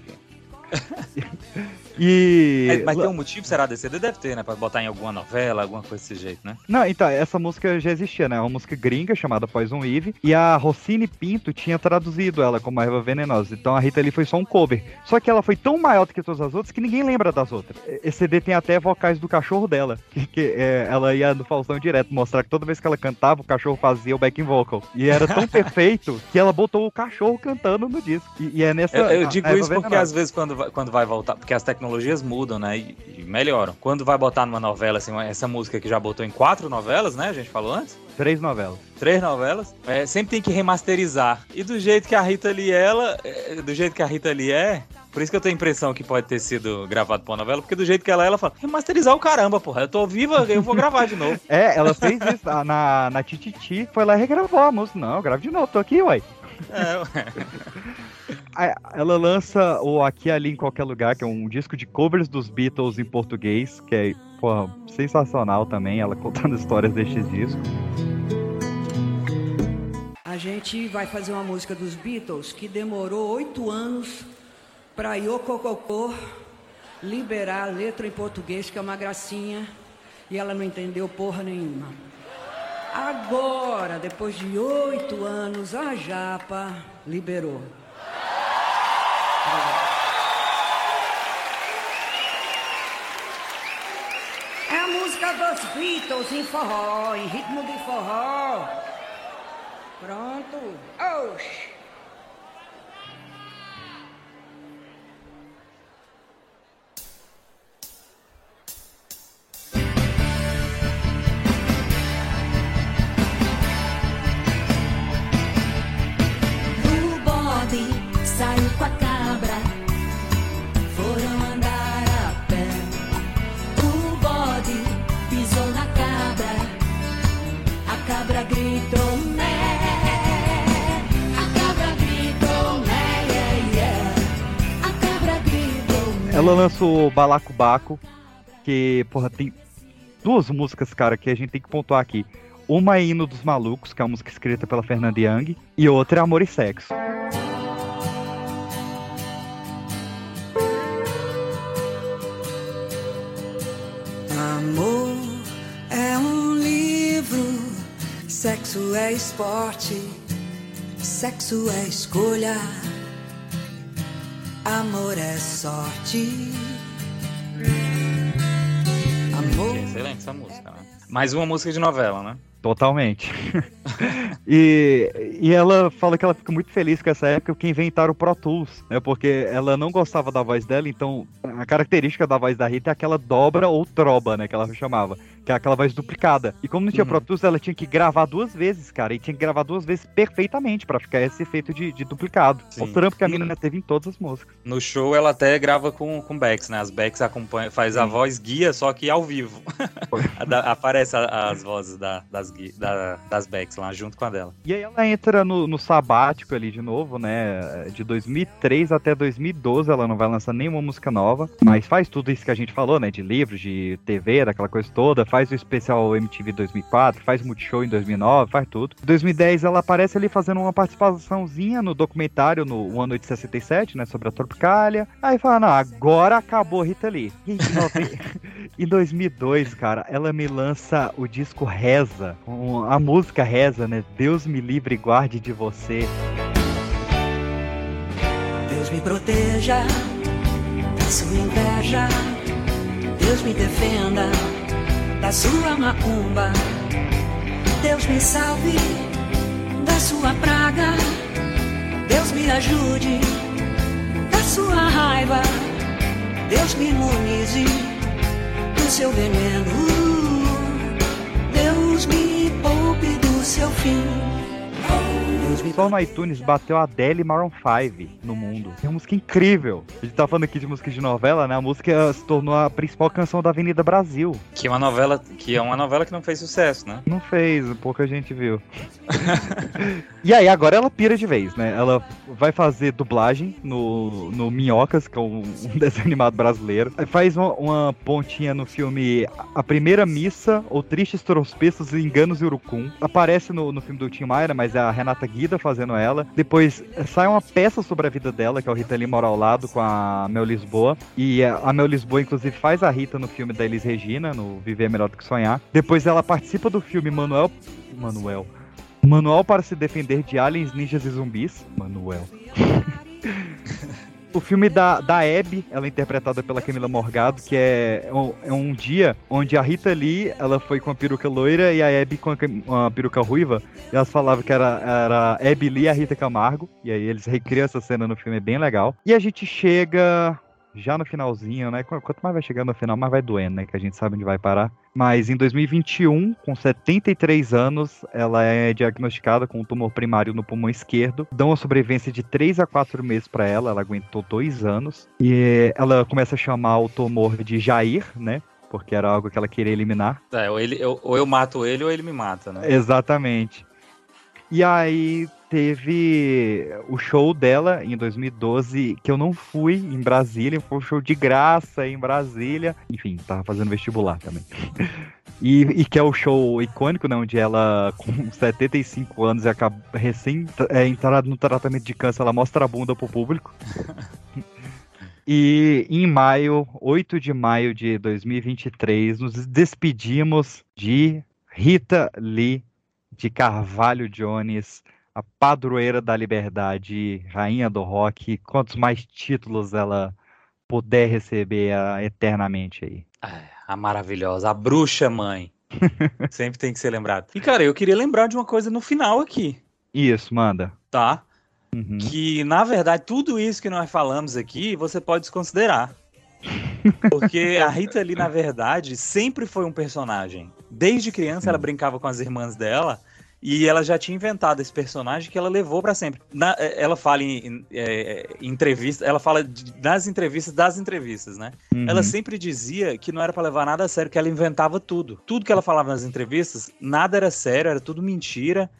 Venenosa, E. É, mas tem um motivo, será, desse CD? Deve ter, né? Pra botar em alguma novela, alguma coisa desse jeito, né? Não, então, essa música já existia, né? É uma música gringa chamada Poison Eve. E a Rossini Pinto tinha traduzido ela como Erva Venenosa. Então a Rita Lee foi só um cover. Só que ela foi tão maior do que todas as outras que ninguém lembra das outras. Esse CD tem até vocais do cachorro dela. [laughs] Que, que, é, ela ia no Faustão direto mostrar que toda vez que ela cantava, o cachorro fazia o backing vocal. E era tão [laughs] perfeito que ela botou o cachorro cantando no disco. E, e é nessa. Eu, eu a- digo a isso porque às vezes quando vai, quando vai voltar, porque as tecnologias mudam, né? E, e melhoram. Quando vai botar numa novela, assim, essa música que já botou em quatro novelas, né? A gente falou antes. Três novelas. Três novelas. É, sempre tem que remasterizar. E do jeito que a Rita Lee ela, é, do jeito que a Rita Lee é, por isso que eu tenho a impressão que pode ter sido gravado pra uma novela, porque do jeito que ela é, ela fala, remasterizar o caramba, porra. Eu tô viva, eu vou gravar de novo. [laughs] É, ela fez isso na, na Tititi, foi lá e regravou a música. Não, grava de novo, tô aqui, uai. É. A- [laughs] Ela lança o Aqui Ali em Qualquer Lugar, que é um disco de covers dos Beatles em português, que é, porra, sensacional também, ela contando [laughs] histórias destes discos. A gente vai fazer uma música dos Beatles que demorou oito anos para Yoko Kokô liberar a letra em português, que é uma gracinha, e ela não entendeu porra nenhuma. Agora, depois de oito anos, a Japa liberou. É a música dos Beatles em forró, em ritmo de forró. Pronto. Oxi. Ela lançou Balacobaco, que, porra, tem duas músicas, cara, que a gente tem que pontuar aqui. Uma é Hino dos Malucos, que é uma música escrita pela Fernanda Young, e outra é Amor e Sexo. Amor é um livro, sexo é esporte, sexo é escolha, amor é sorte. Amor. Excelente essa música, né? Mais uma música de novela, né? Totalmente. [laughs] e, e ela fala que ela fica muito feliz com essa época que inventaram o Pro Tools, né? Porque ela não gostava da voz dela, então a característica da voz da Rita é aquela dobra ou troba, né? Que ela chamava. Que é aquela voz duplicada. E como não tinha Pro Tools, ela tinha que gravar duas vezes, cara. E tinha que gravar duas vezes perfeitamente pra ficar esse efeito de, de duplicado. Sim. O trampo que a mina teve em todas as músicas. No show ela até grava com, com backs, né? As backs acompanham, faz a voz guia, só que ao vivo. [laughs] Aparece a- as vozes da- das, da- das backs lá junto com a dela. E aí ela entra no, no sabático ali de novo, né? De 2003 até 2012 ela não vai lançar nenhuma música nova, mas faz tudo isso que a gente falou, né? De livros, de TV, daquela coisa toda, faz o especial MTV 2004, faz Multishow em 2009, faz tudo. Em 2010 ela aparece ali fazendo uma participaçãozinha no documentário no One Noite 67, né? Sobre a Tropicália. Aí fala, não, agora acabou Rita Lee. [laughs] E [laughs] em nove- em 2002, cara, ela me lança o disco Reza, a música Reza, né? Deus me livre e guarde de você. Deus me proteja da sua inveja. Deus me defenda da sua macumba. Deus me salve da sua praga. Deus me ajude da sua raiva. Deus me imunize do seu veneno. Deus me poupe do seu fim. Só no iTunes bateu a Adele e Maroon 5 no mundo. É uma música incrível. A gente tá falando aqui de música de novela, né? A música se tornou a principal canção da Avenida Brasil. Que é uma novela que é uma novela que não fez sucesso, né? Não fez, pouca gente viu. e aí, agora ela pira de vez, né? Ela vai fazer dublagem no, no Minhocas, que é um, um [laughs] desenho animado brasileiro. Aí Faz uma, uma pontinha no filme A Primeira Missa, ou Tristes Tropeços, Enganos e Urucum. Aparece no, no filme do Tim Maia, mas é a Renata Guida Rita fazendo ela. Depois sai uma peça sobre a vida dela, que é o Rita Lee mora ao lado com a Mel Lisboa. E a Mel Lisboa, inclusive, faz a Rita no filme da Elis Regina, no Viver é Melhor do que Sonhar. Depois ela participa do filme Manuel. Manuel. Manual para se defender de aliens, ninjas e zumbis. Manuel. [laughs] O filme da, da Abby, ela é interpretada pela Camila Morgado, que é um, é um dia onde a Rita Lee, ela foi com a peruca loira e a Abby com a, cam- a peruca ruiva. E elas falavam que era, era Abby Lee e a Rita Camargo. E aí eles recriam essa cena no filme, é bem legal. E a gente chega já no finalzinho, né? Qu- Quanto mais vai chegando no final, mais vai doendo, né? Que a gente sabe onde vai parar. Mas em 2021, com 73 anos, ela é diagnosticada com um tumor primário no pulmão esquerdo. Dão uma sobrevivência de 3 a 4 meses para ela, ela aguentou dois anos. E ela começa a chamar o tumor de Jair, né? Porque era algo que ela queria eliminar. É, ou, ele, eu, ou eu mato ele ou ele me mata, né? Exatamente. E aí teve o show dela em 2012, que eu não fui em Brasília, foi um show de graça em Brasília. Enfim, tava fazendo vestibular também. E, e que é o show icônico, né? Onde ela, com 75 anos e acaba, recém é, entrada no tratamento de câncer, ela mostra a bunda pro público. [laughs] E em maio, 8 de maio de 2023, nos despedimos de Rita Lee de Carvalho Jones, a padroeira da liberdade, rainha do rock. Quantos mais títulos ela puder receber ah, eternamente aí. A maravilhosa, a bruxa mãe. [laughs] Sempre tem que ser lembrado. E, cara, eu queria lembrar de uma coisa no final aqui, Isso, manda. tá? Uhum. Que, na verdade, tudo isso que nós falamos aqui, você pode desconsiderar. [laughs] Porque a Rita ali, na verdade, sempre foi um personagem. Desde criança, ela brincava com as irmãs dela e ela já tinha inventado esse personagem que ela levou pra sempre. Na- eh, ela fala em, em, eh, em entrevista, ela fala de- nas entrevistas das entrevistas, né? Uhum. Ela sempre dizia que não era pra levar nada a sério, que ela inventava tudo. Tudo que ela falava nas entrevistas, nada era sério, era tudo mentira.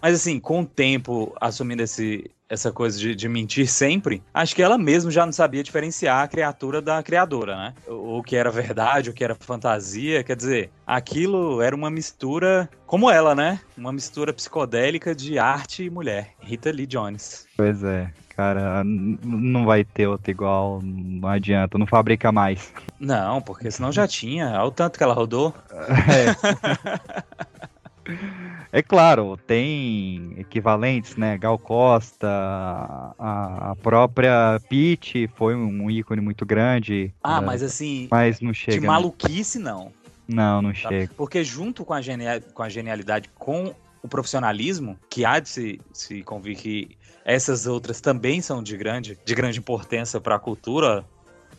Mas assim, com o tempo assumindo esse, essa coisa de, de mentir sempre, acho que ela mesma já não sabia diferenciar a criatura da criadora, né? O, o que era verdade, o que era fantasia. Quer dizer, aquilo era uma mistura, como ela, né? Uma mistura psicodélica de arte e mulher. Rita Lee Jones. Pois é, cara, não vai ter outra igual, não adianta, não fabrica mais. Não, porque senão já tinha. Olha o tanto que ela rodou. [laughs] É [laughs] claro, tem equivalentes, né? Gal Costa, a, a própria Peach foi um ícone muito grande. Ah, né, mas assim, Mas não chega. de né? maluquice, não. Não, não tá? chega. Porque junto com a, genia- com a genialidade, com o profissionalismo, que há de se, se convir que essas outras também são de grande, de grande importância para a cultura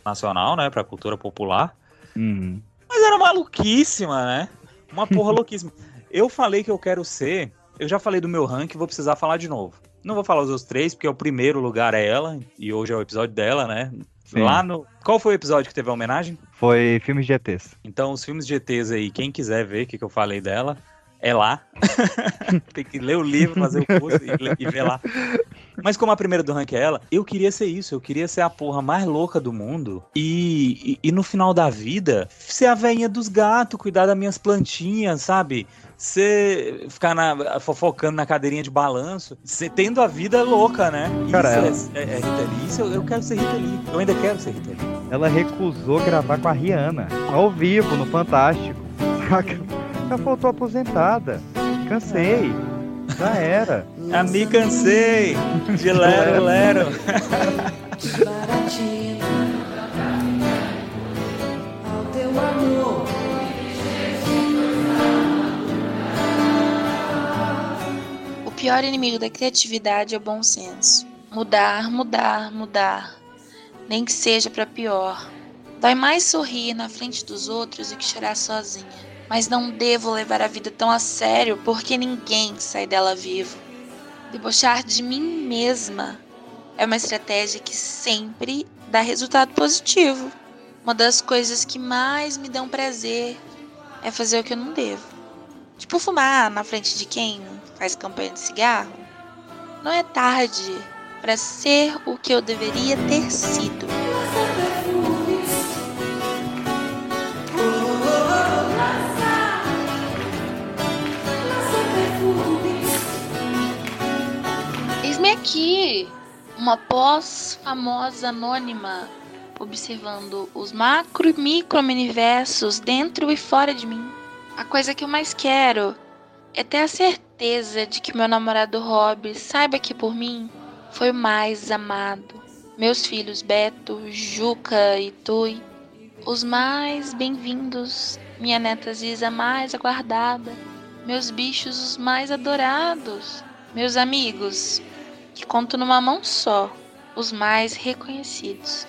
nacional, né? Para a cultura popular. Uhum. Mas era maluquíssima, né? Uma porra [laughs] louquíssima. Eu falei que eu quero ser. Eu já falei do meu ranking, vou precisar falar de novo. Não vou falar os outros três, porque o primeiro lugar é ela, e hoje é o episódio dela, né? Sim. Lá no. Qual foi o episódio que teve a homenagem? Foi filmes de ETs. Então, os filmes de ETs aí, quem quiser ver o que, que eu falei dela, é lá. [laughs] Tem que ler o livro, fazer o curso e, e ver lá. Mas como a primeira do ranking é ela, eu queria ser isso. Eu queria ser a porra mais louca do mundo. E, e, e no final da vida, ser a velhinha dos gatos, cuidar das minhas plantinhas, sabe? Ser, ficar na- fofocando na cadeirinha de balanço. Ser, tendo a vida louca, né? Cara, isso é, é, é Rita Lee. Isso eu, eu quero ser Rita Lee. Eu ainda quero ser Rita Lee. Ela recusou gravar com a Rihanna, ao vivo, no Fantástico. Saca? [laughs] Ela faltou aposentada. Cansei. Já era. A me cansei de lero, [laughs] lero. Desbaratina ao teu amor. O pior inimigo da criatividade é o bom senso. Mudar, mudar, mudar. Nem que seja pra pior. Dói mais sorrir na frente dos outros do que chorar sozinha. Mas não devo levar a vida tão a sério porque ninguém sai dela vivo. Debochar de mim mesma é uma estratégia que sempre dá resultado positivo. Uma das coisas que mais me dão prazer é fazer o que eu não devo. Tipo fumar na frente de quem faz campanha de cigarro. Não é tarde para ser o que eu deveria ter sido. Aqui uma pós famosa anônima observando os macro e micro universos dentro e fora de mim. A coisa que eu mais quero é ter a certeza de que meu namorado Rob saiba que por mim foi o mais amado. Meus filhos Beto, Juca e Tui, os mais bem-vindos, minha neta Ziza mais aguardada, meus bichos os mais adorados, meus amigos, que conto numa mão só, os mais reconhecidos.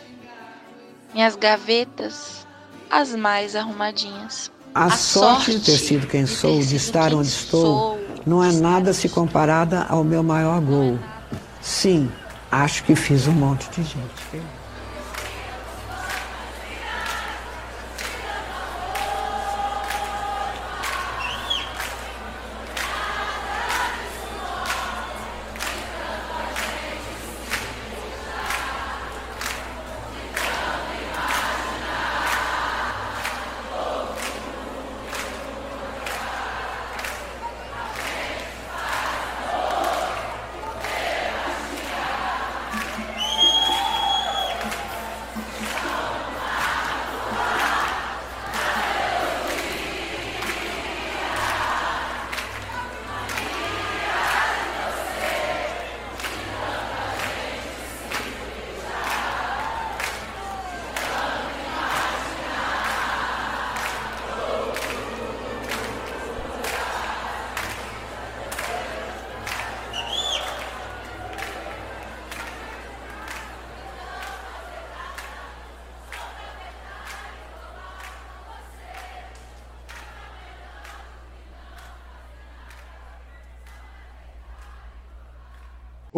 Minhas gavetas, as mais arrumadinhas. A, sorte, de ter sido quem sou, de estar onde estou, não é nada se comparada ao meu maior gol. Sim, acho que fiz um monte de gente.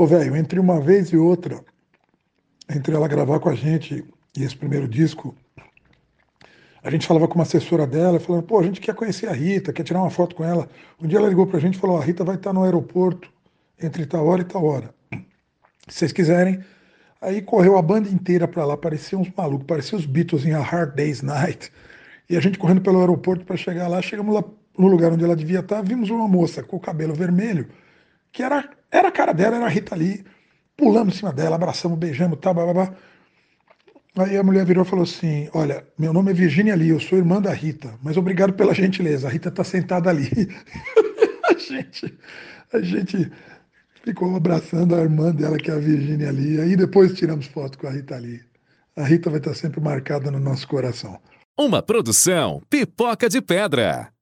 Ô, velho, entre uma vez e outra, entre ela gravar com a gente e esse primeiro disco, a gente falava com uma assessora dela, falando, pô, a gente quer conhecer a Rita, quer tirar uma foto com ela. Um dia ela ligou pra gente e falou, a Rita vai estar no aeroporto entre tal hora e tal hora. Se vocês quiserem. Aí correu a banda inteira pra lá, parecia uns malucos, parecia os Beatles em A Hard Day's Night. E a gente correndo pelo aeroporto para chegar lá, chegamos lá no lugar onde ela devia estar, vimos uma moça com o cabelo vermelho, que era, era a cara dela, era a Rita Lee. Pulamos em cima dela, abraçamos, beijamos, tal, blá, blá, blá. Aí a mulher virou e falou assim: Olha, meu nome é Virginia Lee, eu sou irmã da Rita, mas obrigado pela gentileza, a Rita está sentada ali. [laughs] a, gente, a gente ficou abraçando a irmã dela, que é a Virginia Lee, aí depois tiramos foto com a Rita Lee. A Rita vai estar sempre marcada no nosso coração. Uma produção Pipoca de Pedra.